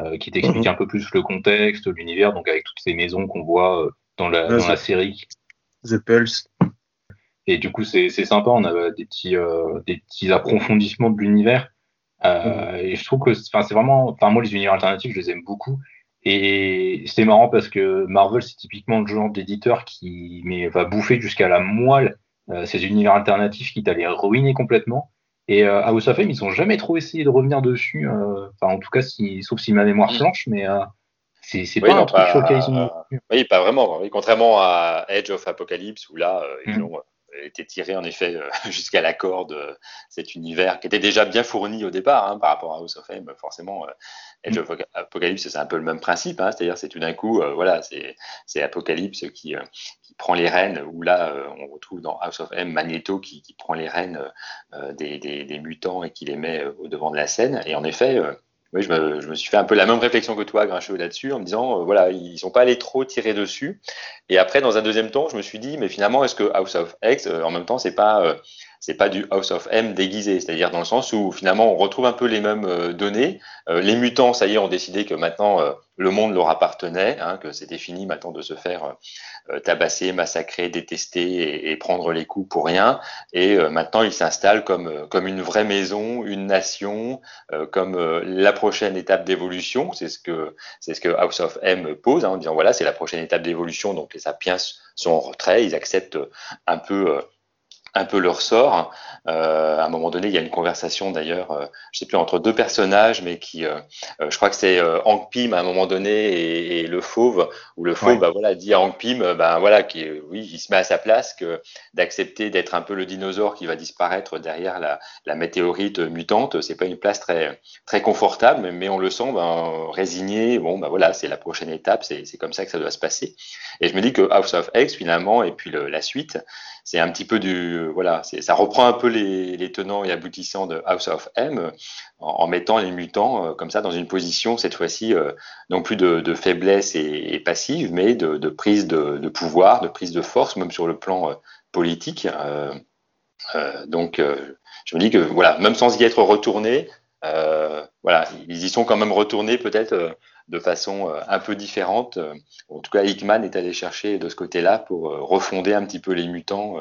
euh, qui t'expliquent mhm. un peu plus le contexte, l'univers, donc avec toutes ces maisons qu'on voit euh, dans la, dans la série. The Pulse. Et du coup, c'est sympa, on a des petits, euh, des petits approfondissements de l'univers. Euh, mhm. Et je trouve que c'est vraiment, enfin moi les univers alternatifs, je les aime beaucoup. Et c'est marrant parce que Marvel, c'est typiquement le genre d'éditeur qui mais, va bouffer jusqu'à la moelle euh, ces univers alternatifs qui t'allaient ruiner complètement. Et euh, House of M, ils ont jamais trop essayé de revenir dessus. Euh, enfin, en tout cas, si, sauf si ma mémoire flanche, mais euh, c'est pas un truc sur lequel ils ont. Oui, pas vraiment. Oui, contrairement à Edge of Apocalypse, où là, ils mm. ont été tiré en effet jusqu'à la corde cet univers qui était déjà bien fourni au départ hein, par rapport à House of M. Forcément, Age of Apocalypse, c'est un peu le même principe, hein, c'est-à-dire c'est tout d'un coup, euh, voilà, c'est Apocalypse qui, euh, qui, prend les rênes, ou là, euh, on retrouve dans House of M Magneto qui, qui prend les rênes des, des, des, mutants et qui les met au devant de la scène. Et en effet, oui, je me, suis fait un peu la même réflexion que toi, Grincheux, là-dessus, en me disant, voilà, ils sont pas allés trop tirer dessus. Et après, dans un deuxième temps, je me suis dit, mais finalement, est-ce que House of X, en même temps, c'est pas c'est pas du House of M déguisé, c'est-à-dire dans le sens où finalement on retrouve un peu les mêmes euh, données. Euh, les mutants, ça y est, ont décidé que maintenant euh, le monde leur appartenait, hein, que c'était fini maintenant de se faire tabasser, massacrer, détester et, prendre les coups pour rien. Et maintenant ils s'installent comme comme une vraie maison, une nation, comme la prochaine étape d'évolution. C'est ce que c'est ce que House of M pose hein, en disant voilà c'est la prochaine étape d'évolution. Donc les sapiens sont en retrait, ils acceptent un peu un peu leur sort. Euh, à un moment donné, il y a une conversation d'ailleurs, euh, je sais plus entre deux personnages, mais qui, euh, euh je crois que c'est Hank Pym à un moment donné et, et le fauve, où le fauve, bah voilà, dit à Hank Pym, bah voilà, qui, oui, il se met à sa place, que d'accepter d'être un peu le dinosaure qui va disparaître derrière la, la météorite mutante, c'est pas une place très très confortable, mais on le sent ben, résigné. Bon, bah voilà, c'est la prochaine étape, c'est comme ça que ça doit se passer. Et je me dis que House of X finalement, et puis le, la suite, c'est un petit peu du voilà, ça reprend un peu les, tenants et aboutissants de House of M en, mettant les mutants euh, comme ça dans une position cette fois-ci euh, non plus de, faiblesse et, passive, mais de, prise de, de, pouvoir, de prise de force, même sur le plan euh, politique. donc, je me dis que voilà, même sans y être retourné, voilà, ils y sont quand même retournés peut-être de façon un peu différente. En tout cas, Hickman est allé chercher de ce côté-là pour refonder un petit peu les mutants.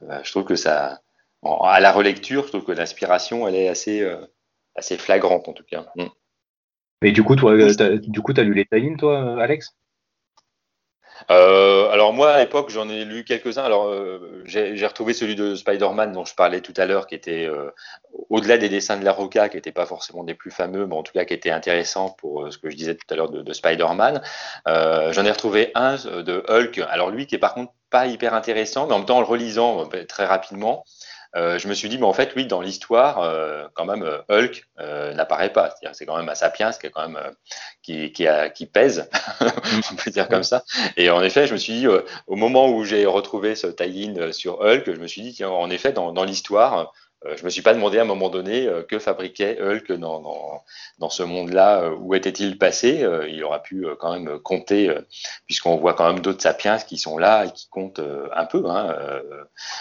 je trouve que ça, à la relecture, je trouve que l'inspiration, elle est assez, assez flagrante en tout cas. Mm. Mais du coup, toi, as, du coup, as lu les tie toi, Alex? Euh, alors moi à l'époque j'en ai lu quelques-uns. Alors euh, j'ai retrouvé celui de Spider-Man dont je parlais tout à l'heure, qui était euh, au-delà des dessins de la Roca, qui n'étaient pas forcément des plus fameux, mais en tout cas qui était intéressant pour ce que je disais tout à l'heure de, de Spider-Man. j'en ai retrouvé un de Hulk. Alors lui qui est par contre pas hyper intéressant, mais en même temps en le relisant très rapidement, euh, je me suis dit, mais en fait, oui, dans l'histoire, euh, quand même, euh, Hulk n'apparaît pas. C'est quand même un sapiens qui est quand même qui, qui, qui pèse, on peut dire comme ça. Et en effet, je me suis dit, au moment où j'ai retrouvé ce tie-in sur Hulk, je me suis dit, en effet, dans, dans l'histoire, euh, je me suis pas demandé à un moment donné euh, que fabriquait Hulk dans, dans, ce monde-là, euh, où était-il passé Il aurait pu quand même compter, puisqu'on voit quand même d'autres sapiens qui sont là et qui comptent un peu. Hein.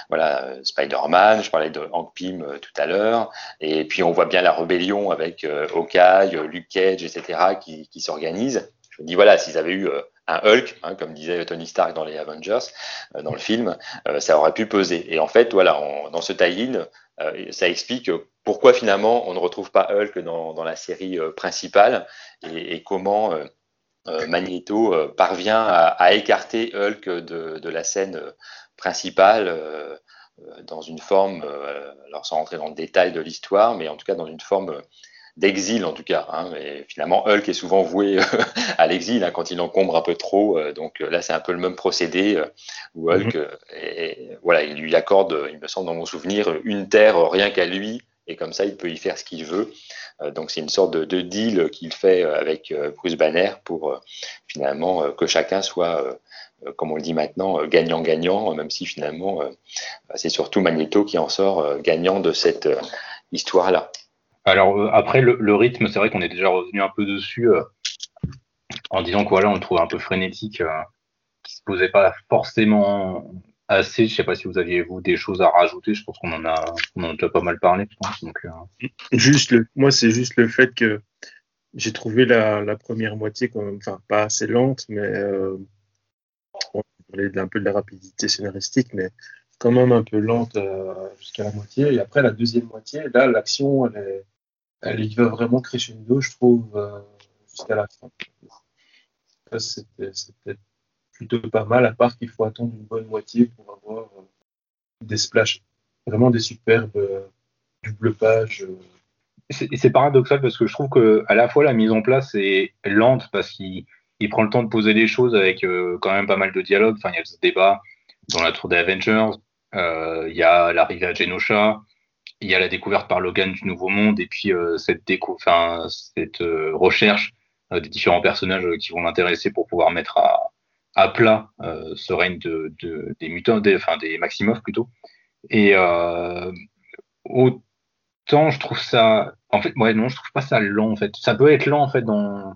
voilà, Spider-Man, je parlais de Hank Pym tout à l'heure, et puis on voit bien la rébellion avec Hawkeye, Luke Cage, etc., qui, qui s'organise. Je me dis voilà, s'ils avaient eu un Hulk, hein, comme disait Tony Stark dans les Avengers, dans le film, ça aurait pu peser. Et en fait, voilà, dans ce tie-in, euh, ça explique pourquoi finalement on ne retrouve pas Hulk dans, la série euh, principale et, comment euh, Magneto parvient à, écarter Hulk de, la scène principale dans une forme, alors sans rentrer dans le détail de l'histoire, mais en tout cas dans une forme d'exil en tout cas. Hein. Et finalement, Hulk est souvent voué à l'exil hein, quand il encombre un peu trop. Euh, donc euh, là, c'est un peu le même procédé euh, où Hulk, mhm. voilà, il lui accorde, il me semble dans mon souvenir, une terre rien qu'à lui. Et comme ça, il peut y faire ce qu'il veut. donc c'est une sorte de, deal qu'il fait avec Bruce Banner pour finalement que chacun soit comme on le dit maintenant, gagnant-gagnant, même si finalement c'est surtout Magneto qui en sort gagnant de cette histoire-là. Alors euh, après le, rythme, c'est vrai qu'on est déjà revenu un peu dessus euh, en disant que voilà, on le trouvait un peu frénétique, euh, qui se posait pas forcément assez. Je sais pas si vous aviez vous des choses à rajouter. Je pense qu'on en a, en a pas mal parlé. Je pense, Juste le, moi c'est juste le fait que j'ai trouvé la, première moitié quand même, enfin pas assez lente, mais on parlait un peu de la rapidité scénaristique, mais quand même un peu lente jusqu'à la moitié. Et après, la deuxième moitié, là, l'action, elle, est, elle y va vraiment crescendo, je trouve, euh, jusqu'à la fin. C'était plutôt pas mal, à part qu'il faut attendre une bonne moitié pour avoir euh, des splashes, vraiment des superbes euh, double pages. C'est paradoxal parce que je trouve que à la fois la mise en place est lente parce qu'il prend le temps de poser les choses avec quand même pas mal de dialogue. Enfin, il y a ce débat dans la tour des Avengers, il y a l'arrivée à Genosha, il y a la découverte par Logan du Nouveau Monde et puis euh, cette, déco cette euh, recherche euh, des différents personnages qui vont l'intéresser pour pouvoir mettre à, plat ce règne de, de, des mutants, enfin des Maximoff plutôt. Et autant je trouve ça, en fait, ouais, non, je trouve pas ça lent en fait. Ça peut être lent en fait dans,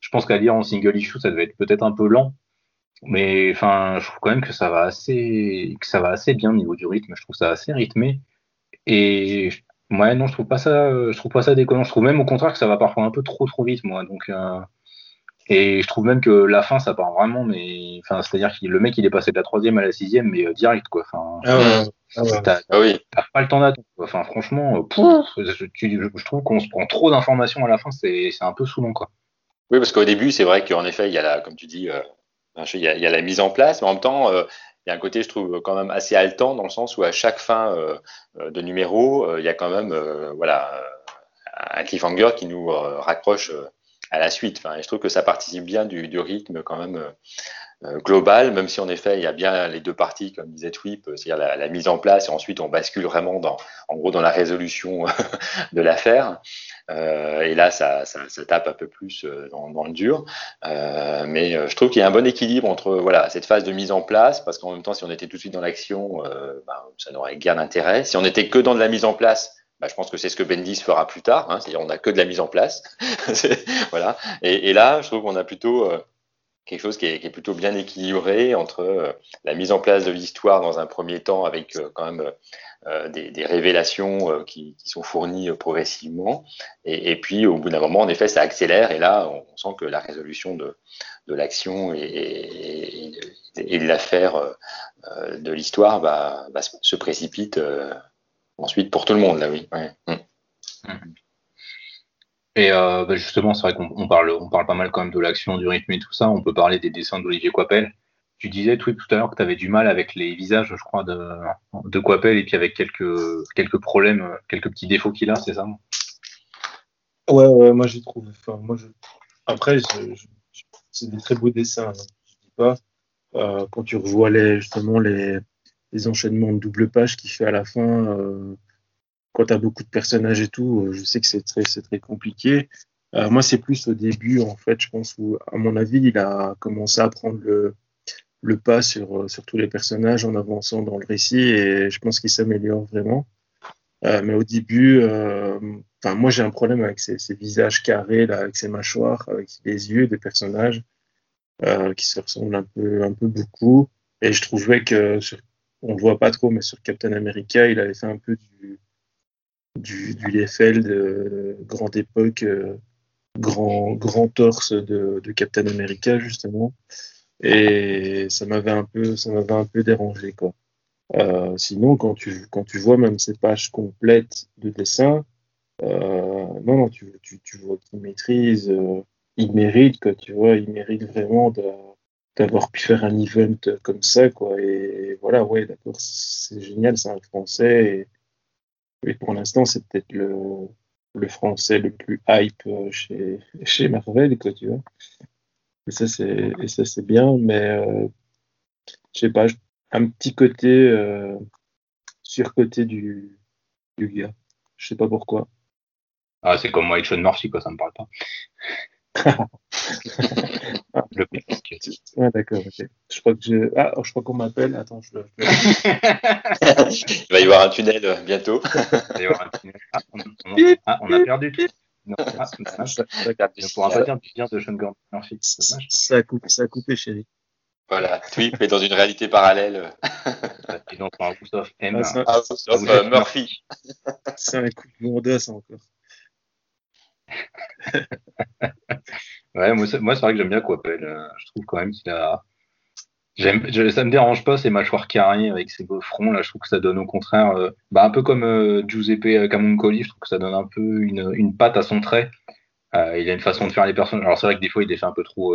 je pense qu'à lire en single issue, ça devait être peut-être un peu lent. Mais enfin, je trouve quand même que ça va assez, que ça va assez bien au niveau du rythme. Je trouve ça assez rythmé. Et ouais, non, je trouve pas ça, je trouve pas ça déconnant. Je trouve même au contraire que ça va parfois un peu trop trop vite, moi. Donc, euh, et je trouve même que la fin, ça part vraiment, mais enfin, c'est-à-dire que le mec, il est passé de la troisième à la sixième, mais euh, direct, quoi. Enfin, ah ah T'as ah pas le temps d'attendre. Enfin, franchement, euh, je, trouve qu'on se prend trop d'informations à la fin, c'est un peu saoulant, quoi. Oui, parce qu'au début, c'est vrai qu'en effet, il y a la, comme tu dis, il, y a, il, y a, la mise en place, mais en même temps, il y a un côté, je trouve, quand même assez haletant dans le sens où à chaque fin euh, euh, de numéro, euh, il y a quand même voilà, un cliffhanger qui nous raccroche à la suite. Enfin, je trouve que ça participe bien du, rythme quand même global, même si en effet il y a bien les deux parties, comme disait Twip, c'est-à-dire la, mise en place et ensuite on bascule vraiment dans, en gros, dans la résolution de l'affaire. Euh, et là, ça, ça, ça, tape un peu plus euh, dans, le dur. Euh, mais euh, je trouve qu'il y a un bon équilibre entre voilà cette phase de mise en place, parce qu'en même temps, si on était tout de suite dans l'action, euh, ben, ça n'aurait guère d'intérêt. Si on était que dans de la mise en place, bah, je pense que c'est ce que Bendis fera plus tard, hein, c'est-à-dire on n'a que de la mise en place. voilà. Et, et, là, je trouve qu'on a plutôt quelque chose qui est, plutôt bien équilibré entre euh, la mise en place de l'histoire dans un premier temps avec euh, quand même des, révélations qui, sont fournies progressivement. Et, puis, au bout d'un moment, en effet, ça accélère. Et là, on, sent que la résolution de, l'action et, de l'affaire de l'histoire va, se précipite ensuite pour tout le monde, là, oui. Mm. Mm. Et euh, bah, justement, c'est vrai qu'on parle, pas mal quand même de l'action, du rythme et tout ça. On peut parler des dessins d'Olivier Coipel. Tu disais tout, à l'heure que tu avais du mal avec les visages, je crois, de, de Coipel et puis avec quelques, problèmes, quelques petits défauts qu'il a, c'est ça? Ouais, ouais, moi je... Après, c'est des très beaux dessins, hein, je dis pas. Euh, quand tu revois les, justement les, les enchaînements de double page qu'il fait à la fin, euh, quand tu as beaucoup de personnages et tout, euh, je sais que c'est très, très compliqué. Euh, moi, c'est plus au début, en fait, je pense, où, à mon avis, il a commencé à prendre le, le pas sur, euh, sur tous les personnages en avançant dans le récit et je pense qu'il s'améliore vraiment. Mais au début, euh, moi j'ai un problème avec ces, visages carrés, avec ces mâchoires, avec les yeux des personnages qui se ressemblent un peu, un peu beaucoup. Et je trouvais que, sur, on le voit pas trop, mais sur Captain America, il avait fait un peu du, du, du Liefeld de grande époque, euh, grand, grand torse de, Captain America justement, et ça m'avait un peu, ça m'avait un peu dérangé quoi. Euh, sinon, quand tu, quand tu vois même ces pages complètes de dessin, euh, non, non, tu, tu, tu vois qu'il maîtrise, euh, il mérite, quoi, tu vois, il mérite vraiment d'avoir pu faire un event comme ça, quoi. Et, voilà, ouais, d'accord, c'est génial, c'est un français. Et pour l'instant, c'est peut-être le, le français le plus hype euh, chez, chez Marvel, quoi, tu vois. Et ça, c'est, et ça, c'est bien, mais euh, je sais pas, un petit côté euh, surcoté du, du gars. Je sais pas pourquoi. Ah, c'est comme White Sean Murphy, quoi, ça me parle pas. le d'accord. Je crois que je... Ah, je crois qu'on m'appelle. Attends, je. Il va y avoir un tunnel bientôt. Il va y avoir un tunnel. Ah, on, ah, on a perdu tout. Non, ah, ça, ça, ne pourra pas dire du bien de Sean Gordon Murphy. Ça a coupé, ça a coupé chérie. Voilà, Tweep est dans une réalité parallèle. Et donc un House of M. Ah, House of Murphy. C'est un coup de bourdeau, ça encore. Ouais, moi, c'est, vrai que j'aime bien Coppel. Euh, je trouve quand même qu'il a. Ça me dérange pas ces mâchoires carrées avec ses beaux fronts. Là, je trouve que ça donne au contraire, euh, bah, un peu comme euh, Giuseppe Camuncoli, je trouve que ça donne un peu une, patte à son trait. Il a une façon de faire les personnages. Alors, c'est vrai que des fois, il est fait un peu trop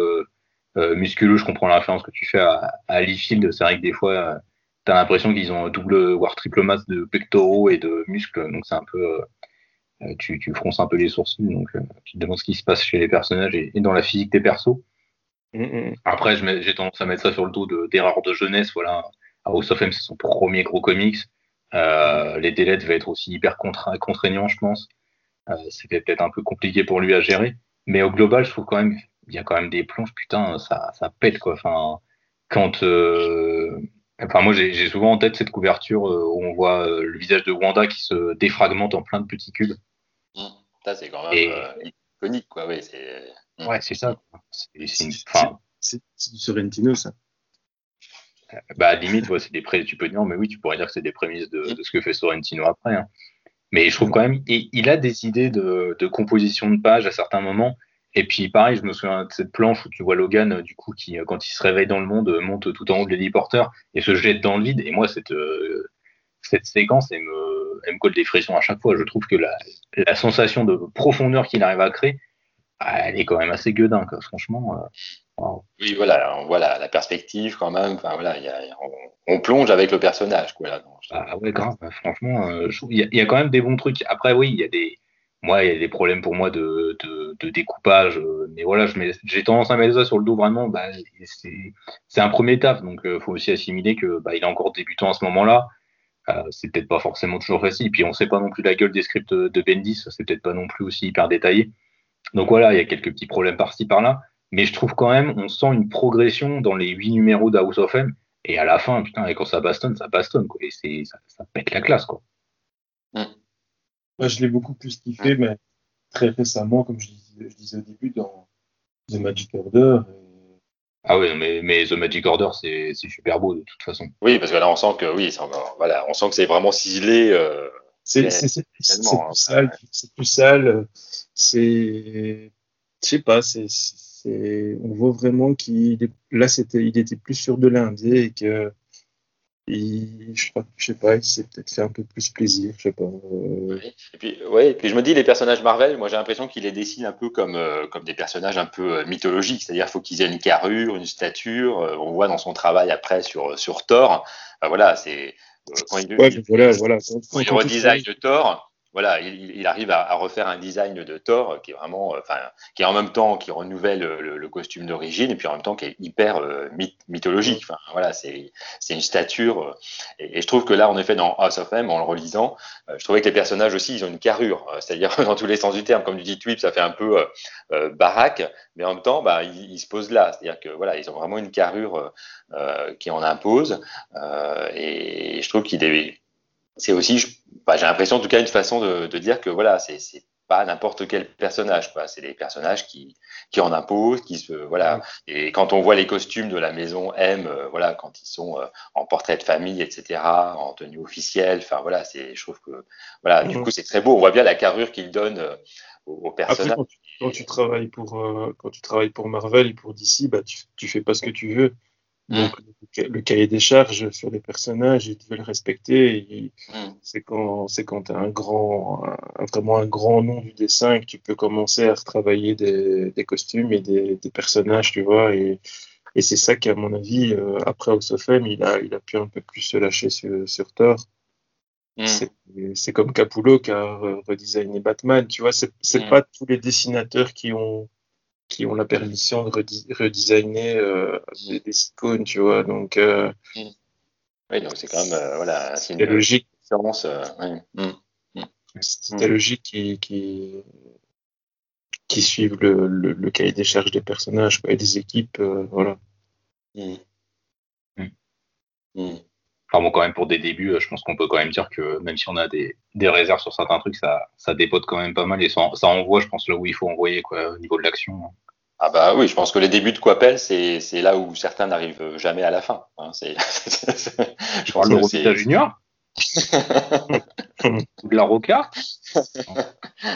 musculeux. Je comprends la référence que tu fais à, à Liefeld. C'est vrai que des fois, tu as l'impression qu'ils ont double, voire triple masse de pectoraux et de muscles. Donc, c'est un peu tu, tu, fronces un peu les sourcils, donc euh, tu te demandes ce qui se passe chez les personnages et, dans la physique des persos. Mm, mm. Après, j'ai tendance à mettre ça sur le dos d'erreurs de, jeunesse. Voilà, House of M, c'est son premier gros comics. Euh, les délais devaient être aussi hyper contraignants, je pense. Euh, C'était peut-être un peu compliqué pour lui à gérer. Mais au global, je trouve quand même, il y a quand même des plonges, putain, ça, ça pète, quoi. Enfin, quand. Euh, enfin, moi, j'ai souvent en tête cette couverture où on voit le visage de Wanda qui se défragmente en plein de petits cubes. Ça, c'est quand même euh, iconique, quoi. Ouais, c'est mmh. ouais, ça. C'est du Sorrentino, ça. Euh, bah, limite, ouais, c'est des pré... tu peux dire, mais oui, tu pourrais dire que c'est des prémices de, de, ce que fait Sorrentino après. Hein. Mais je trouve quand même, il, il a des idées de, de, composition de page à certains moments. Et puis, pareil, je me souviens de cette planche où tu vois Logan, euh, du coup, qui, quand il se réveille dans le monde, monte tout en haut de l'héliporteur et se jette dans le vide. Et moi, cette, cette séquence, elle me, elle me colle des frissons à chaque fois. Je trouve que la, la sensation de profondeur qu'il arrive à créer, elle est quand même assez gueudin, franchement. Euh, oui, voilà, on voit la, perspective quand même. Enfin, voilà, y a, on, plonge avec le personnage. Quoi, là, ah ouais, grave, franchement, euh, il y, a quand même des bons trucs. Après, oui, il y a des. Moi, il y a des problèmes pour moi de, de, de découpage, euh, mais voilà, j'ai tendance à mettre ça sur le dos vraiment. Bah, c'est un premier taf, donc il faut aussi assimiler que bah, il est encore débutant à ce moment-là. Euh, c'est peut-être pas forcément toujours facile. Puis on sait pas non plus la gueule des scripts de Bendis, c'est peut-être pas non plus aussi hyper détaillé. Donc voilà, il y a quelques petits problèmes par-ci par-là. Mais je trouve quand même, on sent une progression dans les huit numéros d'House of M. Et à la fin, putain, et quand ça bastonne, ça bastonne, quoi. Et c'est, ça, ça, pète la classe, quoi. Moi, je l'ai beaucoup plus kiffé, mais très récemment, comme je disais, je disais au début, dans The Magic Order. Ah oui, mais, mais The Magic Order, c'est super beau de toute façon. Oui, parce que là, on sent que oui, voilà, on sent que c'est vraiment ciselé. Euh, c'est plus, sale, c'est plus sale. C'est, je sais pas, c'est, on voit vraiment qu'il là, c'était, il était plus sûr de l'indé et que je, je sais pas, il s'est peut-être fait un peu plus plaisir, je sais pas. Euh. Et puis, ouais, et puis je me dis, les personnages Marvel, moi j'ai l'impression qu'il les dessine un peu comme, euh, comme des personnages un peu euh, mythologiques, c'est-à-dire qu'il faut qu'ils aient une carrure, une stature. on voit dans son travail après sur, sur Thor, voilà, c'est quand il, ouais, voilà, voilà. Quand, il redesign de Thor, voilà, il, arrive à, refaire un design de Thor qui est vraiment, euh, enfin, qui est en même temps qui renouvelle le, costume d'origine et puis en même temps qui est hyper euh, mythologique. Enfin, voilà, c'est c'est une stature. Euh, et, je trouve que là, en effet, dans House of M, en le relisant, je trouvais que les personnages aussi, ils ont une carrure, c'est-à-dire dans tous les sens du terme, comme du dit Twip, ça fait un peu baraque, mais en même temps, bah, ils, se posent là, c'est-à-dire que voilà, ils ont vraiment une carrure qui en impose. et je trouve qu'il est c'est aussi, bah, j'ai l'impression en tout cas une façon de, de dire que voilà, c'est pas n'importe quel personnage, quoi. C'est des personnages qui, qui en imposent, qui se, voilà. Et quand on voit les costumes de la maison M, euh, voilà, quand ils sont euh, en portrait de famille, etc., en tenue officielle, enfin voilà, c'est, je trouve que, voilà, du coup, c'est très beau. On voit bien la carrure qu'ils donnent euh, aux, personnages. quand, tu, travailles pour, quand tu travailles pour Marvel et pour DC, bah, tu, tu fais pas ce que tu veux. Donc, le cahier des charges sur les personnages, ils devaient le respecter. Mm. C'est quand c'est quand as un grand, vraiment un grand nom du dessin que tu peux commencer à retravailler des, des costumes et des, des, personnages, tu vois. Et, et c'est ça qu'à mon avis, euh, après House of M, il a, il a pu un peu plus se lâcher sur, sur Thor. Mm. C'est comme Capullo qui a redesigné Batman, tu vois. C'est mm. pas tous les dessinateurs qui ont qui ont la permission de redesigner euh, des, icônes, tu vois. Donc, euh, mm. oui, donc c'est quand même euh, voilà, c'est une logique. Mm. Mm. C'était logique qui, qui, qui suivent le, le, cahier des charges des personnages et des équipes, voilà. Enfin bon, quand même, pour des débuts, je pense qu'on peut quand même dire que même si on a des, des réserves sur certains trucs, ça, ça dépote quand même pas mal et ça, ça envoie, je pense, là où il faut envoyer, quoi, au niveau de l'action. Ah bah oui, je pense que les débuts de Coppel, c'est, là où certains n'arrivent jamais à la fin. Hein, c'est, je parle de Romita Junior de la Roca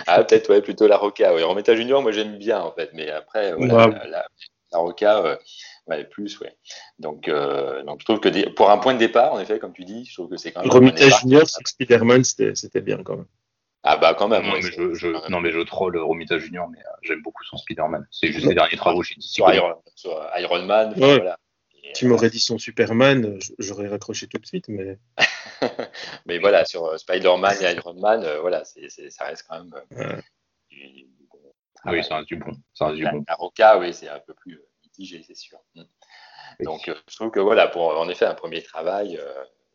Ah peut-être ouais, plutôt la Roca. Oui. Romita Junior, moi j'aime bien en fait, mais après voilà, la, la, Roca, euh, ouais, plus, ouais. Donc, euh, donc je trouve que pour un point de départ, en effet, comme tu dis, je trouve que c'est quand même. Romita Junior, Spider-Man, c'était bien quand même. Ah bah quand même. Non, mais, je, je, non mais je troll Romita Junior, mais euh, j'aime beaucoup son Spider-Man. C'est juste les derniers travaux chez DC. Sur Iron, Iron Man. Voilà. Tu m'aurais dit son Superman, j'aurais raccroché tout de suite, mais. mais voilà, sur euh, Spider-Man et Iron Man, euh, voilà, c'est, ça reste quand même. du, ah oui, ça reste du bon. Reste du la, bon. La Roca, oui, c'est un peu plus mitigé, c'est sûr. Mm. Donc, je trouve que voilà, pour en effet un premier travail,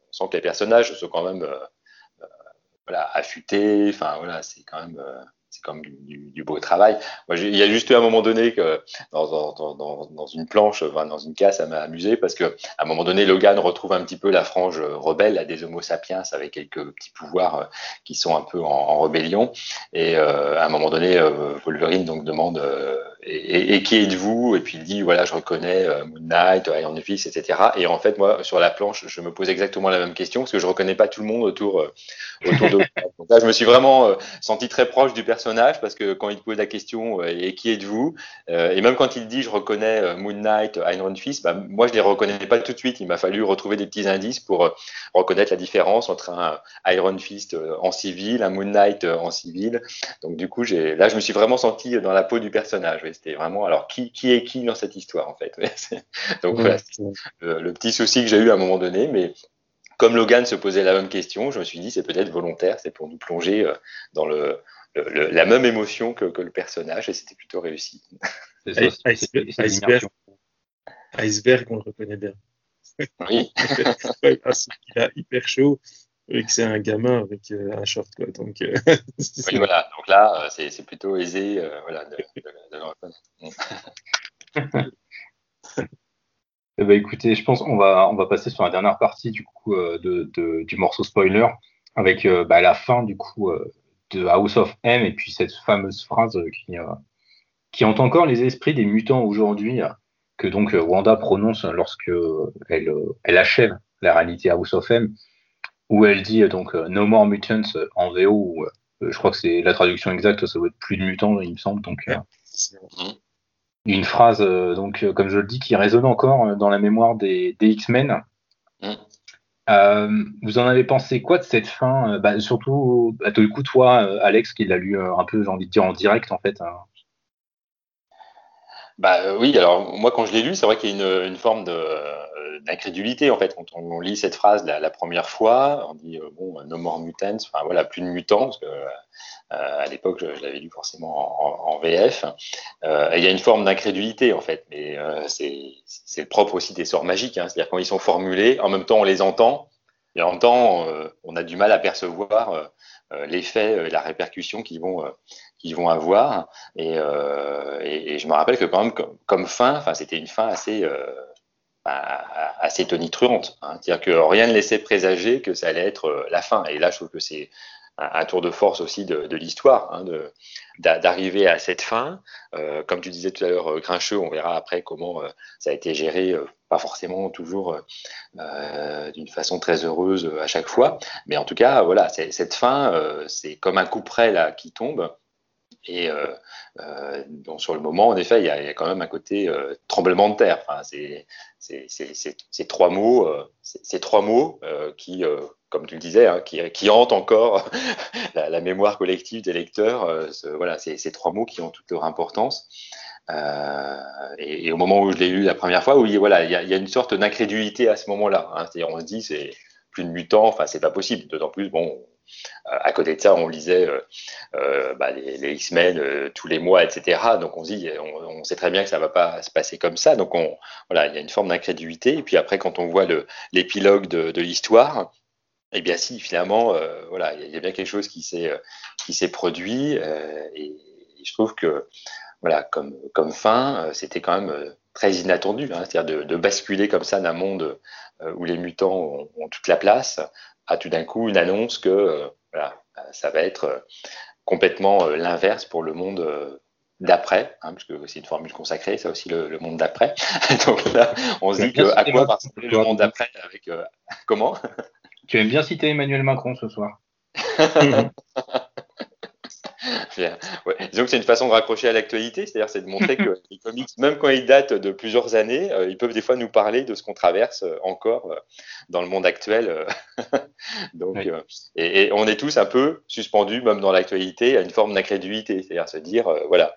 on sent que les personnages sont quand même voilà, affûté. Enfin, voilà, c'est quand même, euh, c'est comme du, beau travail. Moi, il y a juste eu un moment donné que dans, dans, dans, une planche, enfin, dans une case, ça m'a amusé parce que à un moment donné, Logan retrouve un petit peu la frange rebelle à des Homo sapiens avec quelques petits pouvoirs euh, qui sont un peu en, rébellion. Et euh, à un moment donné, euh, Wolverine donc demande et, et, qui êtes-vous? Et puis il dit voilà, je reconnais Moon Knight, Iron Fist, etc. Et en fait, moi, sur la planche, je me pose exactement la même question parce que je reconnais pas tout le monde autour autour de. donc là, je me suis vraiment senti très proche du personnage parce que quand il pose la question euh, et qui êtes-vous? Euh, et même quand il dit je reconnais euh, Moon Knight, Iron Fist, bah, moi je les reconnais pas tout de suite. Il m'a fallu retrouver des petits indices pour reconnaître la différence entre un Iron Fist en civil, un Moon Knight en civil. Donc du coup, là je me suis vraiment senti dans la peau du personnage. C'était vraiment alors qui, qui est qui dans cette histoire en fait? Donc voilà, le, le petit souci que j'ai eu à un moment donné, mais comme Logan se posait la même question, je me suis dit c'est peut-être volontaire, c'est pour nous plonger dans le la même émotion que, le personnage et c'était plutôt réussi. Iceberg, Iceberg, on le reconnaît bien. Oui. parce qu'il a hyper chaud et que c'est un gamin avec euh, un short. Quoi, donc, euh, oui, voilà. Donc là, euh, c'est plutôt aisé voilà, de, le reconnaître. Eh ben, écoutez, je pense qu'on va, on va passer sur la dernière partie du coup de, de, du morceau spoiler avec bah, la fin du coup de House of M et puis cette fameuse phrase qui, euh, qui hante encore les esprits des mutants aujourd'hui, que donc Wanda prononce lorsque elle, elle achève la réalité House of M, où elle dit donc No More Mutants en VO, je crois que c'est la traduction exacte, ça doit être plus de mutants, il me semble. Donc, une phrase, donc comme je le dis, qui résonne encore dans la mémoire des, des X-Men. Euh, vous en avez pensé quoi de cette fin bah, Surtout, à tout coup, toi, Alex, qui l'a lu un peu, j'ai envie de dire, en direct, en fait. Hein. Bah oui, alors moi, quand je l'ai lu, c'est vrai qu'il y a une, une forme de d'incrédulité en fait. Quand on, lit cette phrase la, première fois on dit bon no more mutants enfin voilà plus de mutants parce que à l'époque je, l'avais lu forcément en, VF il y a une forme d'incrédulité en fait mais c'est propre aussi des sorts magiques hein. c'est-à-dire quand ils sont formulés en même temps on les entend. Et en même temps on a du mal à percevoir l'effet la répercussion qu'ils vont qu'ils vont avoir. Et, et, je me rappelle que quand même comme, comme fin enfin c'était une fin assez assez tonitruante. Hein. C'est-à-dire que rien ne laissait présager que ça allait être euh, la fin. Et là, je trouve que c'est un, tour de force aussi de, l'histoire, hein, d'arriver à cette fin. Euh, comme tu disais tout à l'heure, euh, Grincheux, on verra après comment ça a été géré, pas forcément toujours d'une façon très heureuse à chaque fois. Mais en tout cas, voilà, cette fin, c'est comme un coup près là qui tombe. Et euh, euh, donc sur le moment, en effet, il y a, quand même un côté euh, tremblement de terre. C'est trois mots, ces trois mots qui, comme tu le disais, hein, qui, hantent encore la, mémoire collective des lecteurs. voilà, c'est ces trois mots qui ont toute leur importance. Et, au moment où je l'ai lu la première fois, oui, voilà, il y a, une sorte d'incrédulité à ce moment-là. Hein, on se dit, c'est plus de mutants, enfin, c'est pas possible. D'autant plus, bon, à côté de ça, on lisait euh, euh, bah, les, X-Men tous les mois, etc. Donc on se dit, on, sait très bien que ça ne va pas se passer comme ça. Donc on, voilà, il y a une forme d'incrédulité. Et puis après, quand on voit l'épilogue de, l'histoire, eh bien si, finalement, euh, voilà, il y, a bien quelque chose qui s'est produit. Et, je trouve que voilà, comme comme fin, c'était quand même très inattendu, hein. c'est-à-dire de, basculer comme ça d'un monde où les mutants ont toute la place à tout d'un coup une annonce que euh, voilà, ça va être euh, complètement euh, l'inverse pour le monde d'après, hein, parce que c'est une formule consacrée, ça aussi le, monde d'après. Donc là, on se dit que à quoi va ressembler le monde d'après avec comment? Tu aimes bien citer Emmanuel Macron ce soir. Disons que c'est une façon de raccrocher à l'actualité, c'est-à-dire c'est de montrer que les comics, même quand ils datent de plusieurs années, euh, ils peuvent des fois nous parler de ce qu'on traverse euh, encore euh, dans le monde actuel. Donc, et, on est tous un peu suspendus, même dans l'actualité, à une forme d'incrédulité, c'est-à-dire se dire, voilà,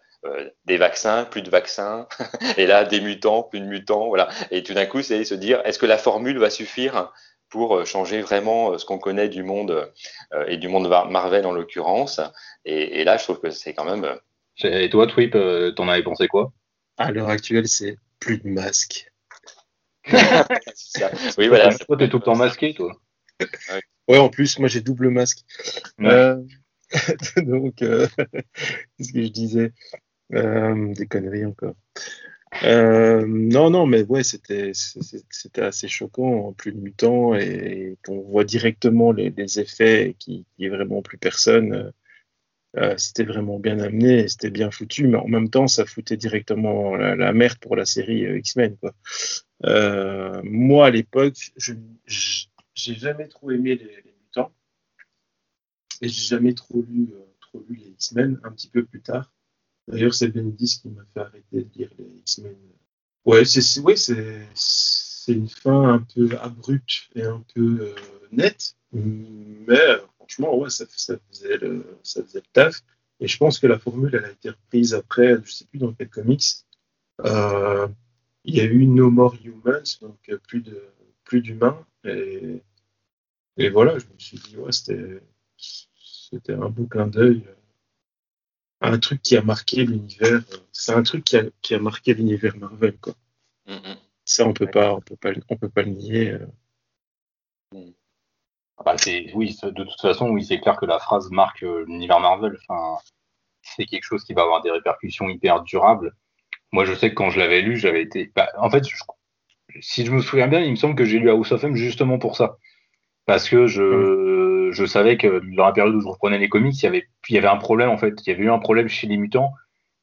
des vaccins, plus de vaccins, et là des mutants, plus de mutants, voilà. Et tout d'un coup, c'est se dire, est-ce que la formule va suffire pour euh, changer vraiment euh, ce qu'on connaît du monde euh, et du monde Marvel en l'occurrence. Et, là, je trouve que c'est quand même. Et toi, Twip, t'en avais pensé quoi? À l'heure actuelle, c'est plus de masques. oui, voilà. Toi, t'es tout le temps masqué, toi. Ouais. en plus, moi, j'ai double masque. donc, qu'est-ce que je disais? Des conneries encore. Euh, non, non, mais ouais, c'était assez choquant, plus de mutants, et, qu'on voit directement les, effets qui, qui est vraiment plus personne. Euh, euh, c'était vraiment bien amené, c'était bien foutu, mais en même temps, ça foutait directement la, merde pour la série X-Men. moi, à l'époque, je j'ai jamais trop aimé les, mutants, et j'ai jamais trop lu, trop lu les X-Men. Un petit peu plus tard. D'ailleurs, c'est Bendis qui m'a fait arrêter de lire les X-Men. Ouais, c'est ouais, une fin un peu abrupte et un peu euh, nette, mais franchement, ouais, ça, ça, faisait le, ça faisait le taf. Et je pense que la formule, elle a été reprise après, je sais plus dans quel comics. Euh, il y a eu No More Humans, donc plus de plus d'humains. Et, et voilà, je me suis dit, ouais, c'était un beau clin d'œil un truc qui a marqué l'univers. C'est un truc qui a, qui a marqué l'univers Marvel, quoi. Ça, on peut pas, on peut pas, on peut pas le nier. Euh. Mm. Bah, oui, de toute façon, oui, c'est clair que la phrase marque euh, l'univers Marvel. Enfin, c'est quelque chose qui va avoir des répercussions hyper durables. Moi, je sais que quand je l'avais lu, j'avais été. Bah, en fait, si je me souviens bien, il me semble que j'ai lu House of M justement pour ça, parce que je, mm je savais que dans la période où je reprenais les comics, il y avait, un problème en fait. Il y avait eu un problème chez les mutants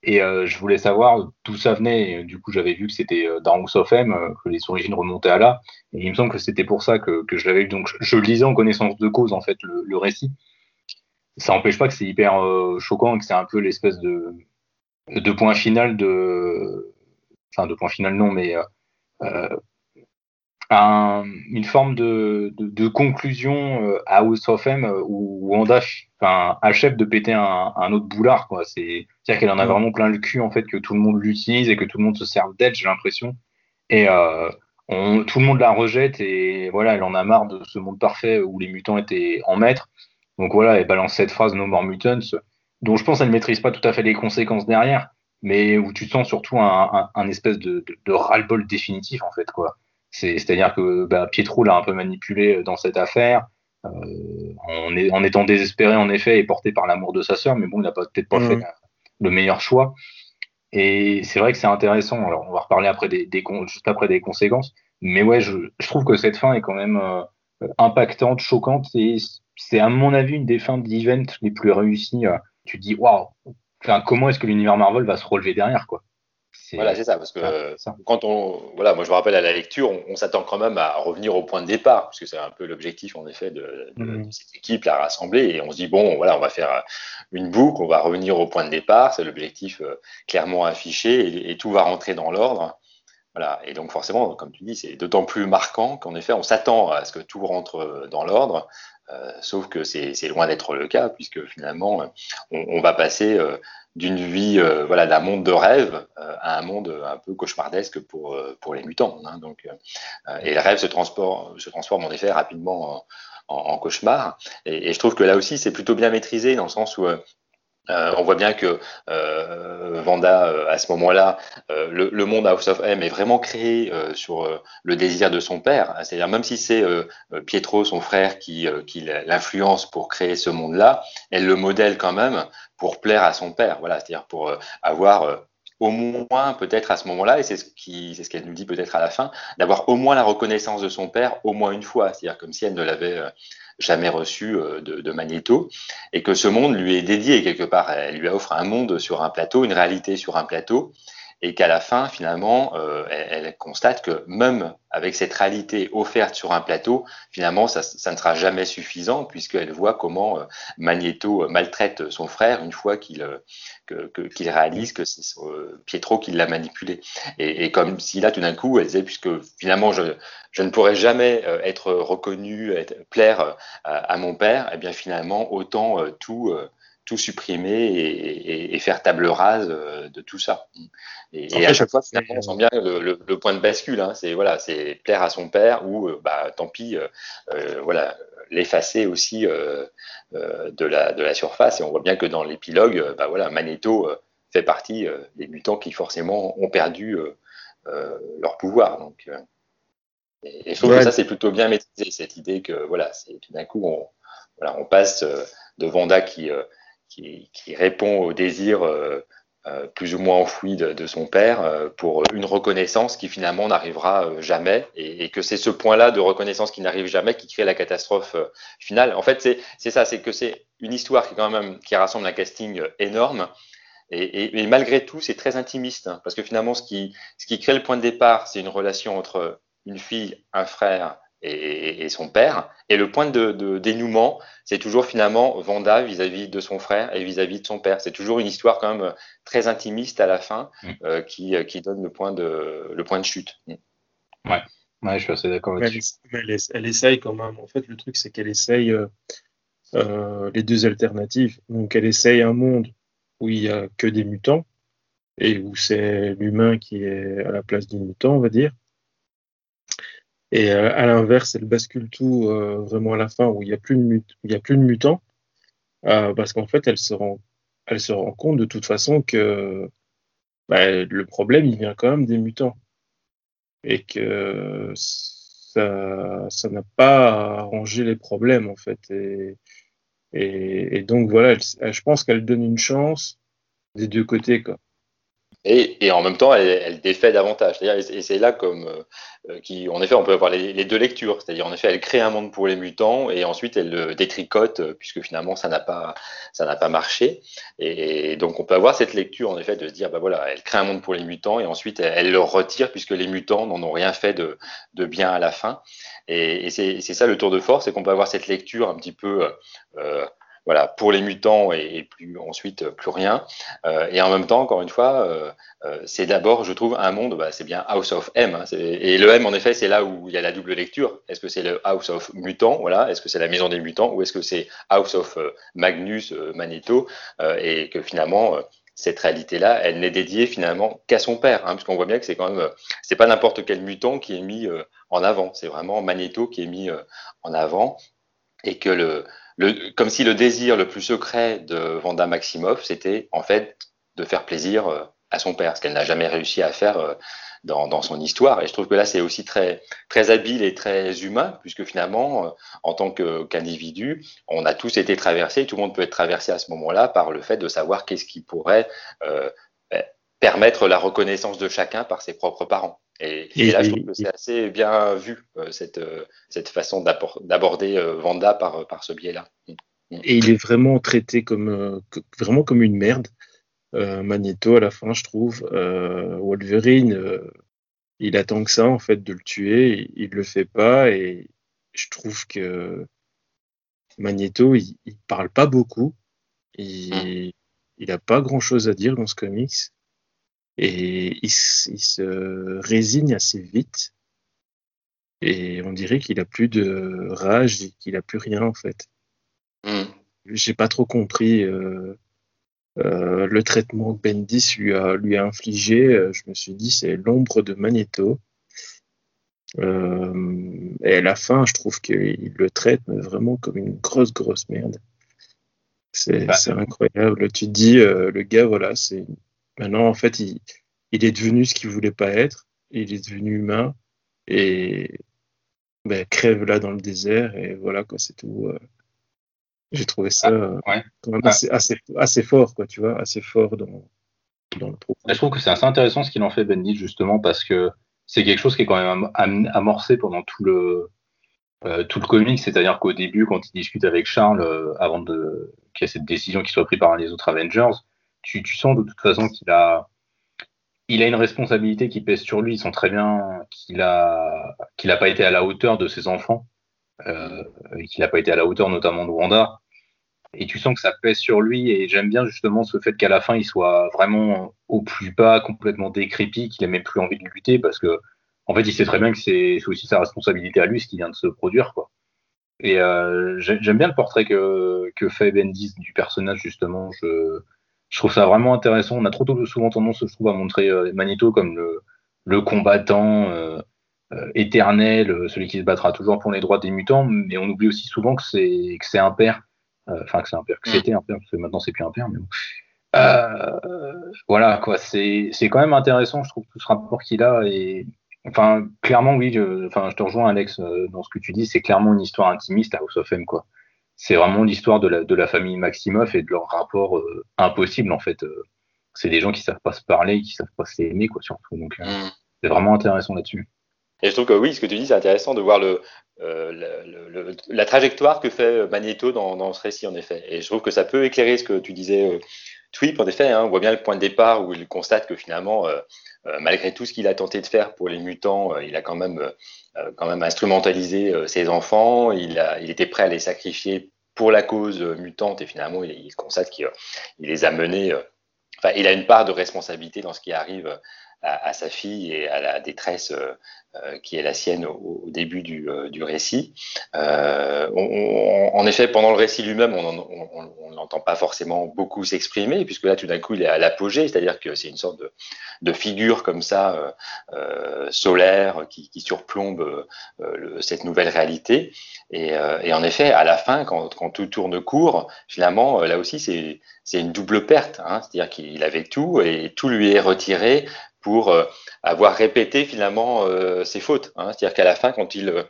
Et je voulais savoir d'où ça venait. du coup, j'avais vu que c'était dans House of M, que les origines remontaient à là. Et il me semble que c'était pour ça que, je l'avais vu. Donc, je, lisais en connaissance de cause, en fait, le, récit. Ça n'empêche pas que c'est hyper choquant et que c'est un peu l'espèce de point final de. Enfin, de point final, non, mais une forme de, de, conclusion euh, à House of M euh, où enfin, achève de péter un, un autre boulard. Quoi. C'est, à dire qu'elle en a vraiment plein le cul, en fait, que tout le monde l'utilise et que tout le monde se sert d'elle, j'ai l'impression. Et euh, on, tout le monde la rejette et voilà, elle en a marre de ce monde parfait où les mutants étaient en maître. Donc voilà, elle balance cette phrase No More Mutants, dont je pense qu'elle ne maîtrise pas tout à fait les conséquences derrière, mais où tu sens surtout un, un, espèce de, de, de ras-le-bol définitif, en fait, quoi. C'est-à-dire que bah, Pietro l'a un peu manipulé dans cette affaire, euh, en, en, étant désespéré en effet et porté par l'amour de sa sœur, mais bon, il n'a peut-être pas fait le meilleur choix. Et c'est vrai que c'est intéressant. Alors, on va reparler après des, des, juste après des conséquences. Mais ouais, je, je, trouve que cette fin est quand même euh, impactante, choquante. Et c'est, à mon avis, une des fins d'event les plus réussies. Euh. Tu te dis, waouh, enfin, comment est-ce que l'univers Marvel va se relever derrière, quoi? Voilà, c'est ça, parce que quand on, voilà, moi je me rappelle à la lecture, on, s'attend quand même à revenir au point de départ, parce que c'est un peu l'objectif en effet de, mhm. cette équipe, la rassembler, et on se dit bon, voilà, on va faire une boucle, on va revenir au point de départ, c'est l'objectif euh, clairement affiché, et, tout va rentrer dans l'ordre. Voilà, et donc forcément, comme tu dis, c'est d'autant plus marquant qu'en effet, on s'attend à ce que tout rentre euh, dans l'ordre, euh, sauf que c'est loin d'être le cas, puisque finalement, on, on va passer d'une vie, euh, voilà, d'un monde de rêve euh, à un monde un peu cauchemardesque pour, euh, pour les mutants. Hein, donc, et le rêve se transforme, se transforme en effet rapidement en, en, cauchemar. Et, et, je trouve que là aussi, c'est plutôt bien maîtrisé dans le sens où euh, on voit bien que euh, Vanda, euh, à ce moment-là, le, monde House of M est vraiment créé sur le désir de son père. C'est-à-dire même si c'est Pietro, son frère, qui, l'influence pour créer ce monde-là, elle le modèle quand même pour plaire à son père. Voilà, c'est-à-dire pour avoir au moins peut-être à ce moment-là, et c'est ce c'est ce qu'elle nous dit peut-être à la fin, d'avoir au moins la reconnaissance de son père au moins une fois, c'est-à-dire comme si elle ne l'avait jamais reçu euh, de, de, Magneto, et que ce monde lui est dédié quelque part. Elle lui offre un monde sur un plateau, une réalité sur un plateau, et qu'à la fin, finalement, euh, elle, constate que même avec cette réalité offerte sur un plateau, finalement, ça, ne sera jamais suffisant, puisqu'elle voit comment euh, Magneto maltraite son frère une fois qu'il qu'il réalise que c'est Pietro qui l'a manipulé. Et, comme si là, tout d'un coup, elle disait, puisque finalement, je, ne pourrais jamais euh, être reconnu, plaire euh, à, mon père, et eh bien finalement, autant euh, tout tout supprimer et, et, faire table rase de tout ça. Et, à chaque fois, finalement, on sent bien le, le, point de bascule. Hein, c'est voilà, c'est plaire à son père ou bah tant pis, euh, voilà, l'effacer aussi euh, de la de la surface. Et on voit bien que dans l'épilogue, bah voilà, Magneto fait partie des mutants qui forcément ont perdu leur pouvoir. Donc et, je trouve que ça, c'est plutôt bien maîtrisé, cette idée que, voilà, c'est tout d'un coup, on, voilà, on passe euh, de Vanda qui, euh, qui, répond au désir euh, plus ou moins enfoui de, son père pour une reconnaissance qui finalement n'arrivera jamais et, que c'est ce point-là de reconnaissance qui n'arrive jamais qui crée la catastrophe finale. En fait, c'est ça, c'est que c'est une histoire qui quand même qui rassemble un casting énorme. Et, et, malgré tout, c'est très intimiste, hein, parce que finalement, ce qui, ce qui crée le point de départ, c'est une relation entre une fille, un frère et, son père. Et le point de, dénouement, c'est toujours finalement Vanda vis-à-vis de son frère et vis-à-vis de son père. C'est toujours une histoire quand même très intimiste à la fin mm. euh, qui, qui, donne le point de, le point de chute. Mm. Ouais. ouais, je suis assez d'accord avec elle, elle, essaye quand même. En fait, le truc, c'est qu'elle essaye euh, euh, les deux alternatives. Donc, elle essaye un monde où il n'y a que des mutants et où c'est l'humain qui est à la place du mutant, on va dire. Et euh, à l'inverse, elle bascule tout euh, vraiment à la fin où il n'y a, plus de a plus de mutants, euh, parce qu'en fait, elle se, rend, compte de toute façon que bah, le problème, il vient quand même des mutants. Et que ça n'a pas arrangé les problèmes, en fait. Et donc, voilà, je pense qu'elle donne une chance des deux côtés, quoi. Et, en même temps, elle, défait davantage. Et c'est là comme euh, qui, en effet, on peut avoir les, deux lectures. C'est-à-dire, en effet, elle crée un monde pour les mutants et ensuite elle le détricote euh, puisque finalement ça n'a pas ça n'a pas marché. Et, donc on peut avoir cette lecture en effet de se dire, bah voilà, elle crée un monde pour les mutants et ensuite elle, le retire puisque les mutants n'en ont rien fait de, bien à la fin. Et, c'est ça le tour de force, c'est qu'on peut avoir cette lecture un petit peu euh, voilà, pour les mutants et, plus ensuite plus rien. Euh, et en même temps, encore une fois, euh, euh, c'est d'abord, je trouve, un monde, bah, c'est bien House of M. Hein, et le M, en effet, c'est là où il y a la double lecture. Est-ce que c'est le House of Mutant, voilà, est-ce que c'est la maison des mutants, ou est-ce que c'est House of Magnus, Magneto, et que finalement cette réalité-là, elle n'est dédiée finalement qu'à son père, hein, parce qu'on voit bien que c'est quand même, c'est pas n'importe quel mutant qui est mis en avant, c'est vraiment Magneto qui est mis en avant, et que le, comme si le désir le plus secret de Vanda Maximoff, c'était en fait de faire plaisir euh, à son père, ce qu'elle n'a jamais réussi à faire euh, dans, son histoire. Et je trouve que là, c'est aussi très, très habile et très humain, puisque finalement, euh, en tant qu'individu, on a tous été traversés, tout le monde peut être traversé à ce moment-là par le fait de savoir qu'est-ce qui pourrait permettre la reconnaissance de chacun par ses propres parents. Et, là, je trouve que c'est assez bien vu, euh, cette, euh, cette façon d'aborder euh, Vanda par, par ce biais-là. Mm. Et il est vraiment traité comme, vraiment comme une merde. Magneto, à la fin, je trouve. Wolverine, il attend que ça, en fait, de le tuer. Il ne le fait pas. Et je trouve que Magneto, il, ne parle pas beaucoup. Il n'a mm. pas grand-chose à dire dans ce comics et il, se résigne assez vite. Et on dirait qu'il a plus de rage et qu'il a plus rien en fait. Mm. J'ai pas trop compris euh, euh, le traitement que Bendis lui a, lui a infligé. Euh, je me suis dit c'est l'ombre de Magneto. et à la fin, je trouve qu'il le traite vraiment comme une grosse grosse merde. C'est bah, incroyable. Tu te dis le gars voilà c'est Maintenant, en fait, il, est devenu ce qu'il voulait pas être. Il est devenu humain et ben, crève là dans le désert et voilà quoi, c'est tout. Euh. J'ai trouvé ça ah, quand même assez, assez, fort, quoi, tu vois, assez fort dans, dans le propos. Je trouve que c'est assez intéressant ce qu'il en fait Bendit justement parce que c'est quelque chose qui est quand même amorcé pendant tout le euh, tout le comic, c'est-à-dire qu'au début, quand il discute avec Charles, euh, avant de qu'il y ait cette décision qui soit prise par les autres Avengers, tu, sens de toute façon qu'il a, il a une responsabilité qui pèse sur lui. Ils sont très bien qu'il a, qu'il n'a pas été à la hauteur de ses enfants, euh, et qu'il n'a pas été à la hauteur notamment de Wanda. Et tu sens que ça pèse sur lui. Et j'aime bien justement ce fait qu'à la fin, il soit vraiment au plus bas, complètement décrépit, qu'il ait même plus envie de lutter parce que, en fait, il sait très bien que c'est aussi sa responsabilité à lui, ce qui vient de se produire, quoi. Et euh, j'aime bien le portrait que, que fait Bendis du personnage, justement. Je trouve ça vraiment intéressant. On a trop souvent tendance, je trouve, à montrer euh, Magneto comme le, combattant euh, euh, éternel, celui qui se battra toujours pour les droits des mutants, mais on oublie aussi souvent que c'est que c'est un père, enfin que c'est un père, que mm. c'était un père, parce que maintenant c'est plus un père, mais bon. voilà quoi, c'est c'est quand même intéressant, je trouve tout ce rapport qu'il a. Et enfin clairement oui, je, enfin je te rejoins Alex dans ce que tu dis, c'est clairement une histoire intimiste à House of M quoi c'est vraiment l'histoire de la, de la famille Maximoff et de leur rapport euh, impossible en fait. Euh. c'est des gens qui savent pas se parler, qui savent pas s'aimer quoi surtout. Donc euh, mm. c'est vraiment intéressant là-dessus. Et je trouve que oui, ce que tu dis, c'est intéressant de voir le, la trajectoire que fait Magneto dans, dans, ce récit, en effet. Et je trouve que ça peut éclairer ce que tu disais, Twip, en effet. Hein, on voit bien le point de départ où il constate que finalement, malgré tout ce qu'il a tenté de faire pour les mutants, il a quand même, quand même instrumentalisé ses enfants. Il, a, il était prêt à les sacrifier pour la cause mutante et finalement il, constate qu'il les a menés. Euh, enfin, il a une part de responsabilité dans ce qui arrive à, sa fille et à la détresse euh, euh, qui est la sienne au, début du, du récit. en effet, pendant le récit lui-même, on n'entend pas forcément beaucoup s'exprimer, puisque là, tout d'un coup, il est à l'apogée, c'est-à-dire que c'est une sorte de, figure comme ça, solaire, qui, surplombe cette nouvelle réalité. Euh, et, en effet, à la fin, quand, tout tourne court, finalement, euh, là aussi, c'est une double perte. Hein. C'est-à-dire qu'il avait tout et tout lui est retiré pour euh, avoir répété finalement ses fautes. Hein. C'est-à-dire qu'à la fin, quand il,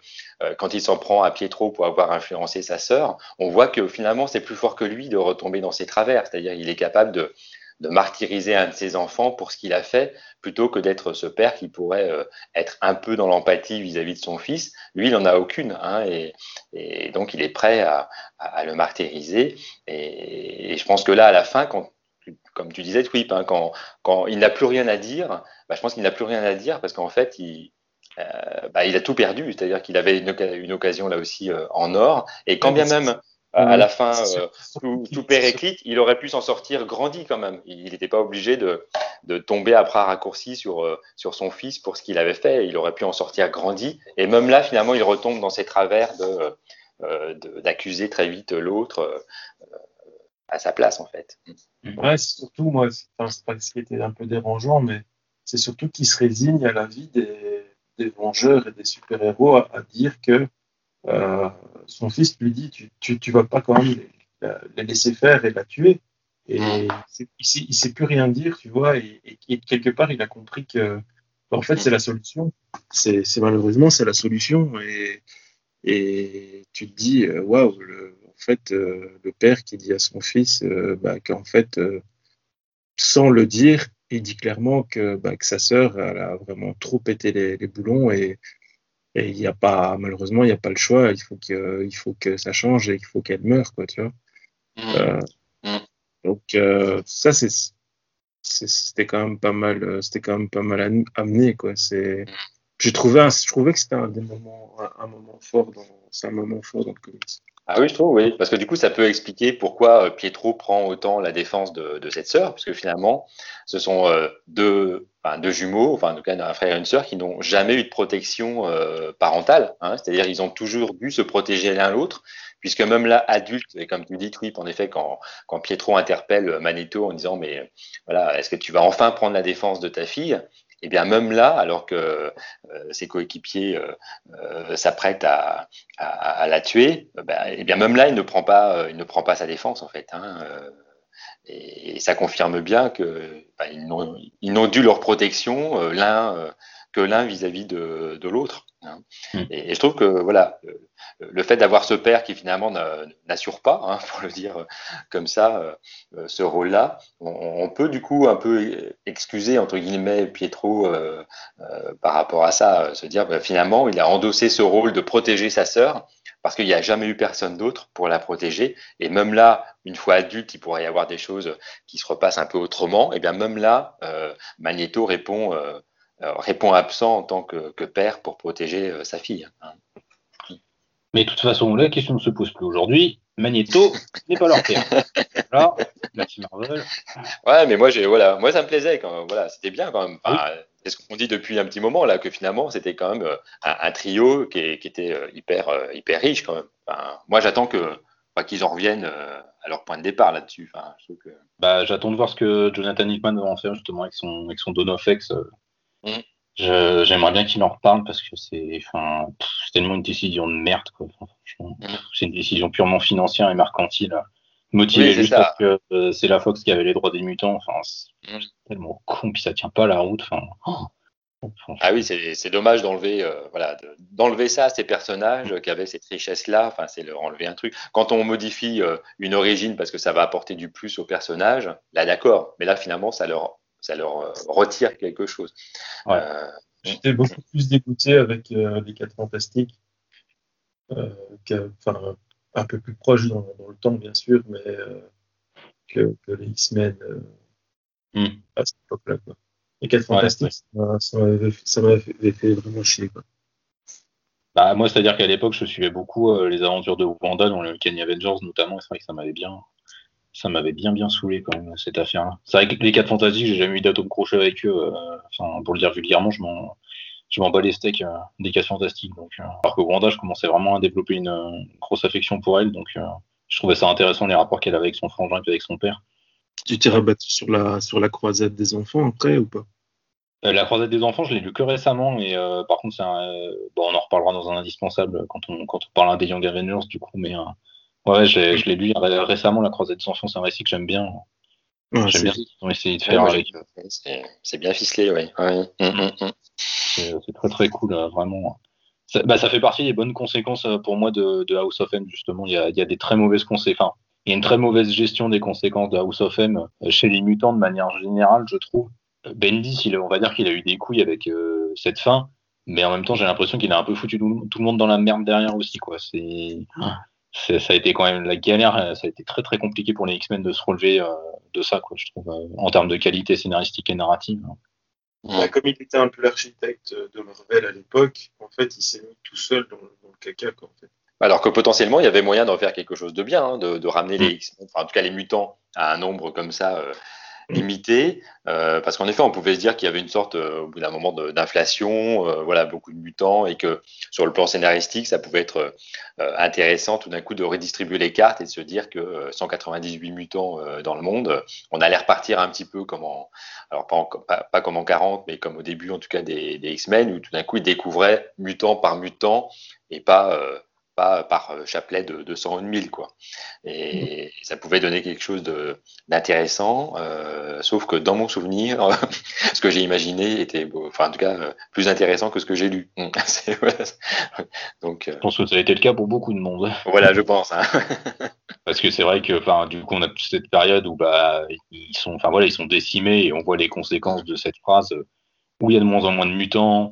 quand il s'en prend à Pietro pour avoir influencé sa sœur, on voit que finalement, c'est plus fort que lui de retomber dans ses travers. C'est-à-dire qu'il est capable de, de martyriser un de ses enfants pour ce qu'il a fait, plutôt que d'être ce père qui pourrait euh, être un peu dans l'empathie vis-à-vis de son fils. Lui, il n'en a aucune, hein, et, et, donc il est prêt à, à, le martyriser. Et, et, je pense que là, à la fin, quand, comme tu disais, Twip, hein, quand, il n'a plus rien à dire, bah, je pense qu'il n'a plus rien à dire parce qu'en fait, il, euh, bah, a tout perdu, c'est-à-dire qu'il avait une, occasion là aussi euh, en or, et quand bien même à la fin, euh, tout, tout il aurait pu s'en sortir grandi quand même. Il n'était pas obligé de, tomber après un raccourci sur, euh, sur son fils pour ce qu'il avait fait. Il aurait pu en sortir grandi. Et même là, finalement, il retombe dans ses travers de, d'accuser très vite l'autre à sa place, en fait. Ouais, c'est surtout, moi, c'est pas ce qui était un peu dérangeant, mais c'est surtout qu'il se résigne à la vie des, des vengeurs et des super-héros à, à dire que euh, son fils lui dit tu, tu, tu, vas pas quand même les, laisser faire et la tuer. Et il, sait, il sait plus rien dire, tu vois, et, et, quelque part il a compris que en fait c'est la solution. C'est malheureusement c'est la solution et, et tu te dis euh, waouh, fait euh, le père qui dit à son fils euh, bah, qu'en fait sans le dire, il dit clairement que, bah, que sa sœur elle a vraiment trop pété les, les boulons et, et il n'y a pas, malheureusement, il n'y a pas le choix. Il faut que, il faut que ça change et qu'il faut qu'elle meure, quoi, tu vois. Mmh. Euh, mmh. Donc euh, ça, c'est, c'était quand même pas mal, euh, c'était quand même pas mal amené, quoi. C'est, mmh. j'ai trouvé, je trouvais que c'était un des moments, un, un moment fort dans, c'est un moment fort dans le comics. Ah oui, je trouve, oui. Parce que du coup, ça peut expliquer pourquoi euh, Pietro prend autant la défense de, cette sœur, parce que finalement, ce sont euh, deux, jumeaux, enfin, en tout cas, un frère et une sœur, qui n'ont jamais eu de protection euh, parentale. Hein, C'est-à-dire, ils ont toujours dû se protéger l'un l'autre, puisque même là, adulte, et comme tu dis, Twip, en effet, quand, Pietro interpelle Magneto en disant, mais voilà, est-ce que tu vas enfin prendre la défense de ta fille? Et eh bien même là, alors que euh, ses coéquipiers euh, euh, s'apprêtent à, la tuer, et eh bien même là, il ne prend pas, il ne prend pas sa défense en fait. Hein, et, ça confirme bien que ben, ils n'ont dû leur protection l'un que l'un vis-à-vis de, de l'autre. Hein. Mmh. Et, et, je trouve que voilà, le fait d'avoir ce père qui finalement n'assure pas, hein, pour le dire comme ça, euh, ce rôle-là, on, on, peut du coup un peu excuser entre guillemets Pietro euh, euh, par rapport à ça, se dire bah, finalement il a endossé ce rôle de protéger sa sœur parce qu'il n'y a jamais eu personne d'autre pour la protéger. Et même là, une fois adulte, il pourrait y avoir des choses qui se repassent un peu autrement. Et bien même là, euh, Magneto répond euh, répond absent en tant que, que père pour protéger euh, sa fille. Hein. Mais de toute façon, la question ne se pose plus aujourd'hui. Magneto n'est pas leur père. Voilà, Marvel. Ouais, mais moi, j'ai, voilà, moi, ça me plaisait quand voilà, c'était bien quand même. Enfin, oui. C'est ce qu'on dit depuis un petit moment là, que finalement, c'était quand même euh, un, un trio qui, qui, était hyper, hyper riche quand même. Enfin, moi, j'attends que enfin, qu'ils en reviennent à leur point de départ là-dessus. Enfin, que... bah, j'attends de voir ce que Jonathan Hickman va en faire justement avec son, avec son. J'aimerais bien qu'il en reparle parce que c'est enfin, tellement une décision de merde. Enfin, mm. C'est une décision purement financière et mercantile. Motivée oui, juste ça. parce que euh, c'est la Fox qui avait les droits des mutants. Enfin, c'est mm. tellement con, puis ça tient pas la route. Enfin, oh. Ah oui, c'est dommage d'enlever euh, voilà, d'enlever ça à ces personnages qui avaient cette richesse-là. Enfin, c'est leur enlever un truc. Quand on modifie euh, une origine parce que ça va apporter du plus au personnage, là d'accord. Mais là, finalement, ça leur ça leur euh, retire quelque chose. Ouais. Euh, J'étais beaucoup plus dégoûté avec euh, les 4 Fantastiques, enfin, un peu plus proche dans, dans, le temps, bien sûr, mais que, que, les X-Men mm. à cette époque-là. Les 4 Fantastiques, ouais, ça m'avait fait vraiment chier. Quoi. Bah, moi, c'est-à-dire qu'à l'époque, je suivais beaucoup euh, les aventures de Wanda dans le Kenny Avengers notamment, et c'est vrai que ça m'avait bien, ça m'avait bien bien saulé quand même cette affaire-là. C'est vrai que les 4 fantastiques, j'ai jamais eu d'atome crochet avec eux. Euh, enfin, pour le dire vulgairement, je m'en je m'en bats les steaks euh, des 4 fantastiques. Donc, euh, alors que Wanda, je commençais vraiment à développer une, grosse affection pour elle, donc euh, je trouvais ça intéressant les rapports qu'elle avait avec son frangin et avec son père. Tu t'es rabattu sur la sur la croisade des enfants après ou pas? La croisade des enfants, je l'ai lu que récemment, et par contre, un, bon, on en reparlera dans un indispensable quand on, quand on parlera des Young Avengers, du coup, mais Ouais, je l'ai lu récemment, La Croisade des Enfants, c'est un récit que j'aime bien. Ouais, j'aime bien ce qu'ils ont essayé de faire. Ouais, c'est bien ficelé, oui. Ouais. Mmh, mmh, mmh. C'est très très cool, vraiment. Ça, bah, ça, fait partie des bonnes conséquences pour moi de, de House of M, justement. Il y, a, il y a, des très mauvaises conséquences. Enfin, il y a une très mauvaise gestion des conséquences de House of M chez les mutants de manière générale, je trouve. Bendis, il, on va dire qu'il a eu des couilles avec cette fin, mais en même temps, j'ai l'impression qu'il a un peu foutu tout, le monde dans la merde derrière aussi, quoi. C'est, ça a été quand même la galère, ça a été très très compliqué pour les X-Men de se relever de ça, quoi, je trouve, en termes de qualité scénaristique et narrative. Bah, comme il était un peu l'architecte de Marvel à l'époque, en fait, il s'est mis tout seul dans, le caca, quoi, en fait. Alors que potentiellement, il y avait moyen d'en faire quelque chose de bien, hein, de, ramener les mm. X-Men, enfin, en tout cas les mutants, à un nombre comme ça euh, limité, euh, parce qu'en effet, on pouvait se dire qu'il y avait une sorte, euh, au bout d'un moment, d'inflation, euh, voilà, beaucoup de mutants, et que sur le plan scénaristique, ça pouvait être intéressant tout d'un coup de redistribuer les cartes et de se dire que 198 mutants dans le monde, on allait repartir un petit peu comme en, alors pas, pas, comme en 40, mais comme au début en tout cas des, des X-Men, où tout d'un coup ils découvraient mutant par mutant et pas pas par euh, chapelet de, de 100 ou de 1000 quoi. Et, ça pouvait donner quelque chose d'intéressant, euh, sauf que dans mon souvenir, ce que j'ai imaginé était, enfin en tout cas, euh, plus intéressant que ce que j'ai lu. Donc, je pense que ça a été le cas pour beaucoup de monde. Voilà, je pense. Hein. Parce que c'est vrai que, enfin, du coup, on a toute cette période où bah ils sont, enfin voilà, ils sont décimés et on voit les conséquences de cette phrase où il y a de moins en moins de mutants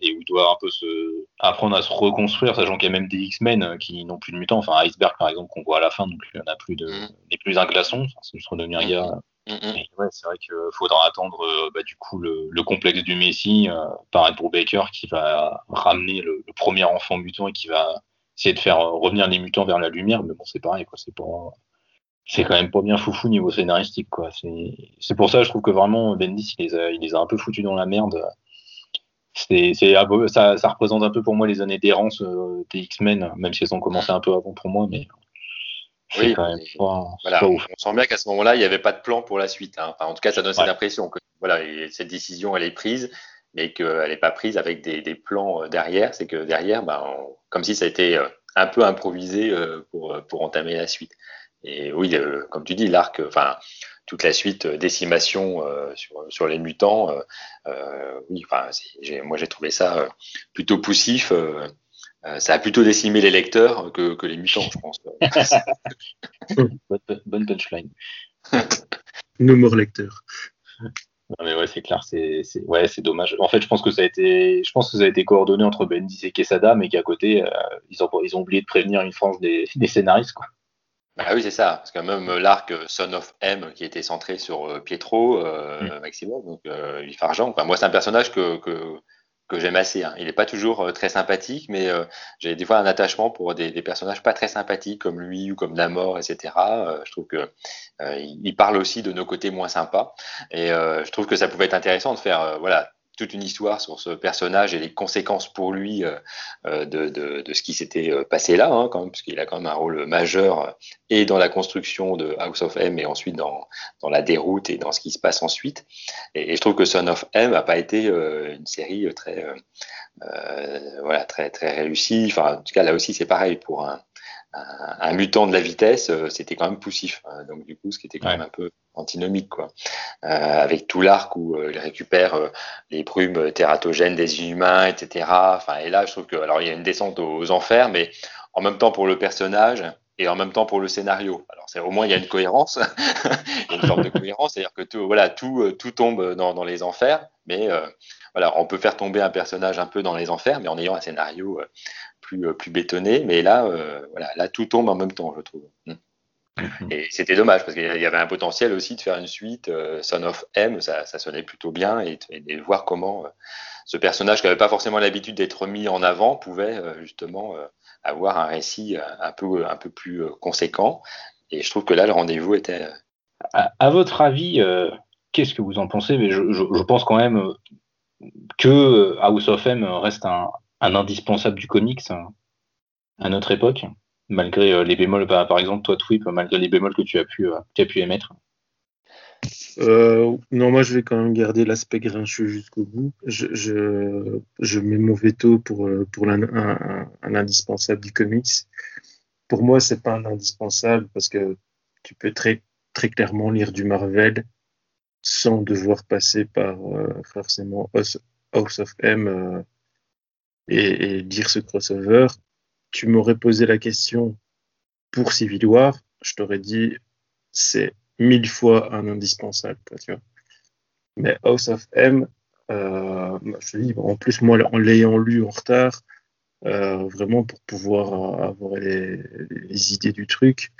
et où il doit un peu se apprendre à se reconstruire, sachant qu'il y a même des X-Men euh, qui n'ont plus de mutants. Enfin, Iceberg, par exemple, qu'on voit à la fin, donc il n'y en a plus de, mm. n'est plus un glaçon, c'est juste redevenir mm. gars. Mm, ouais, c'est vrai qu'il faudra attendre euh, bah, du coup le, le, complexe du Messie par Ed Baker qui va ramener le, premier enfant mutant et qui va essayer de faire revenir les mutants vers la lumière. Mais bon, c'est pareil, quoi. C'est pas, c'est quand même pas bien foufou niveau scénaristique, quoi. C'est pour ça, je trouve que vraiment Bendis, il les a, il les a un peu foutus dans la merde c'est, ça, ça, représente un peu pour moi les années d'errance euh, des X-Men, même si elles ont commencé un peu avant pour moi, mais oui, quand même voilà, On sent bien qu'à ce moment-là, il n'y avait pas de plan pour la suite. Hein. Enfin, en tout cas, ça donne cette impression que voilà, cette décision, elle est prise, mais qu'elle n'est pas prise avec des, des, plans euh, derrière. C'est que derrière, ben, comme si ça a été euh, un peu improvisé pour, pour entamer la suite. Et oui, comme tu dis, l'arc, enfin, toute la suite euh, décimation euh, sur, sur, les mutants. Euh, oui, enfin, moi j'ai trouvé ça plutôt poussif. ça a plutôt décimé les lecteurs que, que les mutants, je pense. bonne punchline. No more lecteurs. Non mais ouais, c'est clair, c'est ouais, c'est dommage. En fait, je pense que ça a été, je pense que ça a été coordonné entre Bendis et Quesada, mais qu'à côté, ils ont ils ont oublié de prévenir une frange des, des scénaristes quoi. Bah oui, c'est ça. Parce que même l'arc Son of M, qui était centré sur euh, Pietro, euh, mm. Maximum, donc euh, Fargent. moi, c'est un personnage que, que, que j'aime assez. Hein. Il n'est pas toujours euh, très sympathique, mais j'ai des fois un attachement pour des, des, personnages pas très sympathiques, comme lui ou comme Namor, etc. je trouve que il parle aussi de nos côtés moins sympas. Et je trouve que ça pouvait être intéressant de faire, voilà, toute une histoire sur ce personnage et les conséquences pour lui euh, euh, de, de, de, ce qui s'était euh, passé là, hein, quand même, parce qu'il a quand même un rôle majeur et dans la construction de House of M et ensuite dans, dans la déroute et dans ce qui se passe ensuite. Et, et je trouve que Son of M n'a pas été une série très, voilà, très, très réussie. Enfin, en tout cas, là aussi, c'est pareil pour un, un, mutant de la vitesse, c'était quand même poussif. Hein. donc du coup, ce qui était quand même un peu antinomique, quoi. Euh, avec tout l'arc où euh, il récupère les brumes tératogènes des humains, etc. Enfin, et là, je trouve que alors il y a une descente aux, enfers, mais en même temps pour le personnage et en même temps pour le scénario. Alors au moins il y a une cohérence, une forme de cohérence, c'est-à-dire que tout, voilà, tout, tout tombe dans, les enfers, mais voilà, on peut faire tomber un personnage un peu dans les enfers, mais en ayant un scénario plus, euh, plus bétonné. Mais là, euh, voilà, là, tout tombe en même temps, je trouve. Mm. Mhm. Et c'était dommage parce qu'il y avait un potentiel aussi de faire une suite. Euh, Son of M, ça, ça, sonnait plutôt bien et, de voir comment ce personnage qui n'avait pas forcément l'habitude d'être mis en avant pouvait justement avoir un récit un peu, un peu plus conséquent. Et je trouve que là, le rendez-vous était. À, votre avis, qu'est-ce que vous en pensez? Mais je, je, pense quand même que House of M reste un, un indispensable du comics hein, à notre époque, malgré euh, les bémols, bah, par exemple, toi, Twip, malgré les bémols que tu as pu, euh, émettre euh, non, moi je vais quand même garder l'aspect grincheux jusqu'au bout. Je, mets mon veto pour, pour un, indispensable du comics. Pour moi, c'est pas un indispensable parce que tu peux très, clairement lire du Marvel sans devoir passer par forcément House, of M et, dire ce crossover, tu m'aurais posé la question pour Civil War, je t'aurais dit, c'est mille fois un indispensable, tu vois. Mais House of M, euh, je dis, en plus, moi, en l'ayant lu en retard, euh, vraiment pour pouvoir avoir les, idées du truc,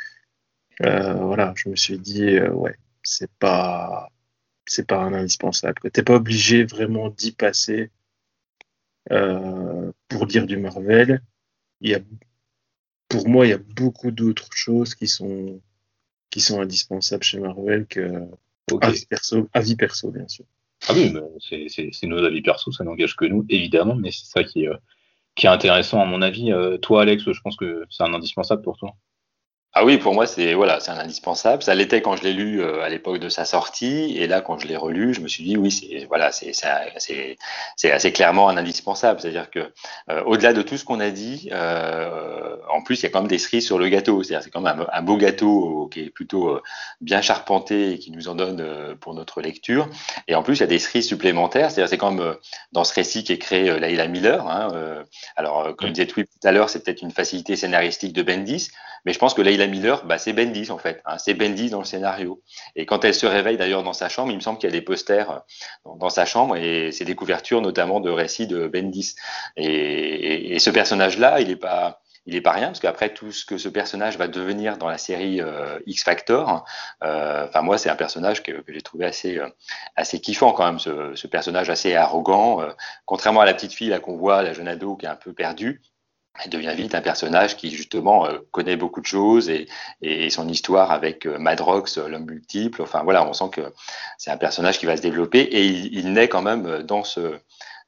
euh, voilà, je me suis dit, ouais, c'est pas, c'est pas un indispensable. T'es pas obligé vraiment d'y passer pour lire du Marvel. Il y a, pour moi, il y a beaucoup d'autres choses qui sont, qui sont indispensables chez Marvel que avis, perso, avis perso, bien sûr. Ah oui, c'est nos avis perso, ça n'engage que nous, évidemment, mais c'est ça qui est, euh, qui est intéressant à mon avis. Euh, toi, Alex, je pense que c'est un indispensable pour toi. Ah oui, pour moi, c'est voilà, c'est un indispensable. Ça l'était quand je l'ai lu euh, à l'époque de sa sortie, et là, quand je l'ai relu, je me suis dit oui, c'est voilà, c'est c'est assez clairement un indispensable. C'est-à-dire que euh, au-delà de tout ce qu'on a dit, euh, en plus, il y a quand même des cerises sur le gâteau. C'est-à-dire c'est quand même un, beau gâteau qui est plutôt bien charpenté et qui nous en donne pour notre lecture. Et en plus, il y a des cerises supplémentaires. C'est-à-dire c'est quand même dans ce récit qui est créé Laila Miller. Hein, alors, comme disait Twip tout à l'heure, c'est peut-être une facilité scénaristique de Bendis, mais je pense que Miller, bah, c'est Bendis en fait. Hein, c'est Bendis dans le scénario. Et quand elle se réveille d'ailleurs dans sa chambre, il me semble qu'il y a des posters dans, sa chambre et c'est des couvertures notamment de récits de Bendis. Et, ce personnage-là, il n'est pas il est pas rien parce qu'après tout ce que ce personnage va devenir dans la série euh, X Factor, euh, moi c'est un personnage que, j'ai trouvé assez euh, assez kiffant quand même, ce, ce personnage assez arrogant, contrairement à la petite fille là qu'on voit, la jeune ado qui est un peu perdue, elle devient vite un personnage qui justement euh, connaît beaucoup de choses et, son histoire avec euh, Madrox, euh, l'homme multiple. Enfin voilà, on sent que c'est un personnage qui va se développer et il, naît quand même dans ce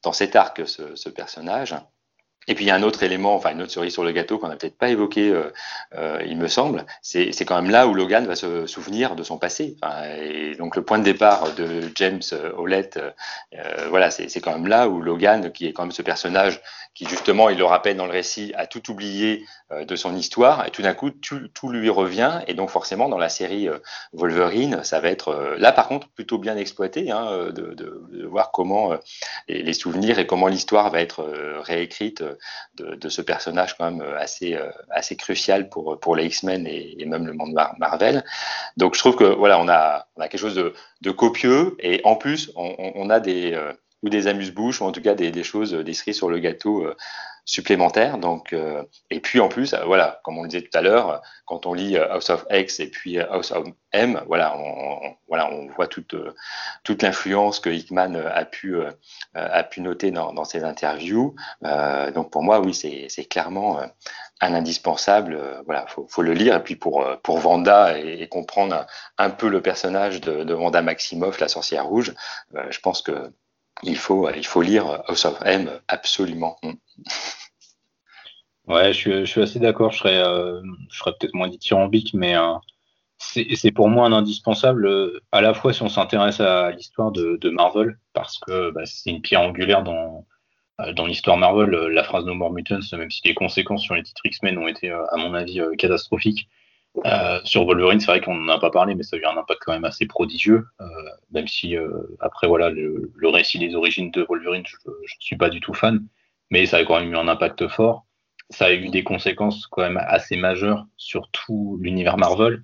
dans cet arc ce, ce personnage. Et puis il y a un autre élément, enfin une autre cerise sur le gâteau qu'on n'a peut-être pas évoqué, il me semble, c'est quand même là où Logan va se souvenir de son passé. Et donc le point de départ de James Howlett, voilà, c'est quand même là où Logan, qui est quand même ce personnage qui justement, il le rappelle dans le récit, a tout oublié euh, de son histoire, et tout d'un coup, tout, tout, lui revient, et donc forcément, dans la série euh, Wolverine, ça va être, euh, là par contre, plutôt bien exploité, hein, de, de, de, voir comment les, souvenirs et comment l'histoire va être réécrite de, de, ce personnage quand même assez, assez crucial pour, pour les X-Men et, et, même le monde Marvel. Donc je trouve que voilà, on a, on a quelque chose de, de copieux, et en plus, on, on a des ou des amuse-bouches, ou en tout cas des, des choses, des cerises sur le gâteau euh, supplémentaires. Donc, euh, et puis en plus, euh, voilà, comme on le disait tout à l'heure, quand on lit House of X et puis House of M, voilà, on, voilà, on voit toute, toute l'influence que Hickman a pu, a pu noter dans, ses interviews. donc pour moi, oui, c'est clairement un indispensable. voilà, faut, le lire. Et puis pour, pour Vanda et, comprendre un, peu le personnage de Vanda Maximoff, la sorcière rouge, je pense que il faut, il faut lire House of M absolument. Ouais, je suis, assez d'accord. Je serais, euh, serais peut-être moins dithyrambique, mais euh, c'est pour moi un indispensable, euh, à la fois si on s'intéresse à l'histoire de, Marvel, parce que bah, c'est une pierre angulaire dans, dans l'histoire Marvel. La phrase No More Mutants, même si les conséquences sur les titres X-Men ont été, à mon avis, catastrophiques, euh, sur Wolverine, c'est vrai qu'on n'en a pas parlé, mais ça a eu un impact quand même assez prodigieux, euh, même si euh, après voilà le, récit des origines de Wolverine, je ne suis pas du tout fan, mais ça a quand même eu un impact fort. Ça a eu des conséquences quand même assez majeures sur tout l'univers Marvel,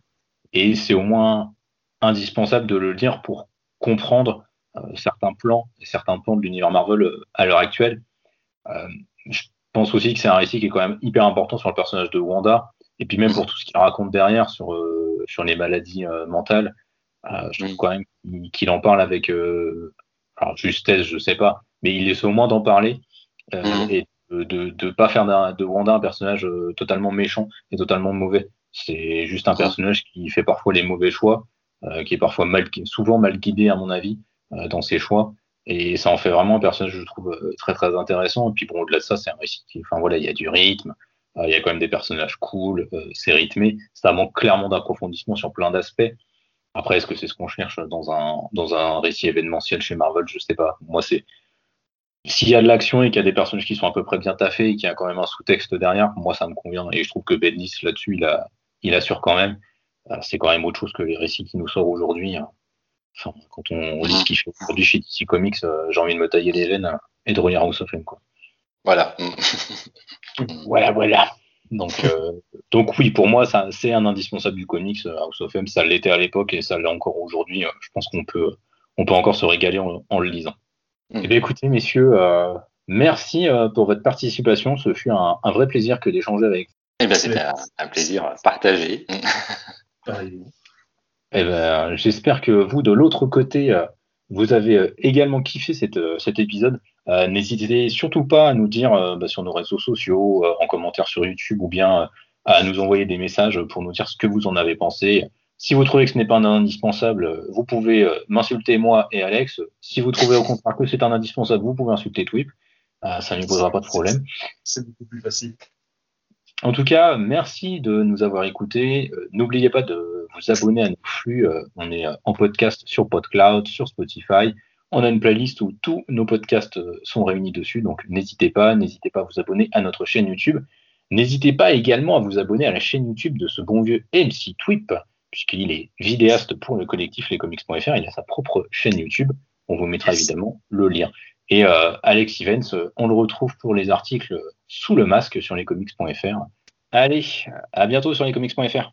et c'est au moins indispensable de le lire pour comprendre euh, certains plans et certains plans de l'univers Marvel euh, à l'heure actuelle. je pense aussi que c'est un récit qui est quand même hyper important sur le personnage de Wanda et puis même pour tout ce qu'il raconte derrière sur, euh, sur les maladies euh, mentales, euh, je trouve quand même qu'il en parle avec, alors justesse, je sais pas, mais il essaie au moins d'en parler mhm. et de ne pas faire de Wanda un personnage totalement méchant et totalement mauvais. C'est juste un personnage qui fait parfois les mauvais choix, qui est parfois mal, souvent mal guidé à mon avis dans ses choix. Et ça en fait vraiment un personnage, je trouve, très très intéressant. Et puis bon, au-delà de ça, c'est un récit qui, enfin voilà, il y a du rythme, il y a quand même des personnages cool, euh, c'est rythmé. Ça manque clairement d'approfondissement sur plein d'aspects. Après, est-ce que c'est ce qu'on cherche dans un, dans un récit événementiel chez Marvel? Je sais pas. Moi, c'est. S'il y a de l'action et qu'il y a des personnages qui sont à peu près bien taffés et qu'il y a quand même un sous-texte derrière, moi, ça me convient. Et je trouve que Bendis, là-dessus, il, a, il assure quand même. Euh, c'est quand même autre chose que les récits qui nous sortent aujourd'hui. Hein. Enfin, quand on lit ce qu'il fait aujourd'hui chez DC Comics, j'ai envie de me tailler les veines et de relire House of M. Quoi. Voilà. voilà, voilà. Donc, donc oui, pour moi, c'est un indispensable du comics. House of M, ça l'était à l'époque et ça l'est encore aujourd'hui. Je pense qu'on peut, on peut encore se régaler en, le lisant. Mm. Eh bien, écoutez, messieurs, merci pour votre participation. Ce fut un, vrai plaisir que d'échanger avec vous. Eh bien, c'était un, plaisir partagé. eh ben, j'espère que vous, de l'autre côté, vous avez également kiffé cet épisode. N'hésitez surtout pas à nous dire bah, sur nos réseaux sociaux, en commentaire sur YouTube ou bien à nous envoyer des messages pour nous dire ce que vous en avez pensé. Si vous trouvez que ce n'est pas un indispensable, vous pouvez m'insulter moi et Alex. Si vous trouvez au contraire que c'est un indispensable, vous pouvez insulter Twip. ça ne posera pas de problème. C'est beaucoup plus facile. En tout cas, merci de nous avoir écoutés. Euh, n'oubliez pas de vous abonner à nos flux. Euh, on est euh, en podcast sur PodCloud, sur Spotify. On a une playlist où tous nos podcasts sont réunis dessus, donc n'hésitez pas, n'hésitez pas à vous abonner à notre chaîne YouTube. N'hésitez pas également à vous abonner à la chaîne YouTube de ce bon vieux MC Twip, puisqu'il est vidéaste pour le collectif lescomics.fr. Il a sa propre chaîne YouTube. On vous mettra évidemment le lien. Et euh, Alex Evans, on le retrouve pour les articles sous le masque sur lescomics.fr. Allez, à bientôt sur lescomics.fr.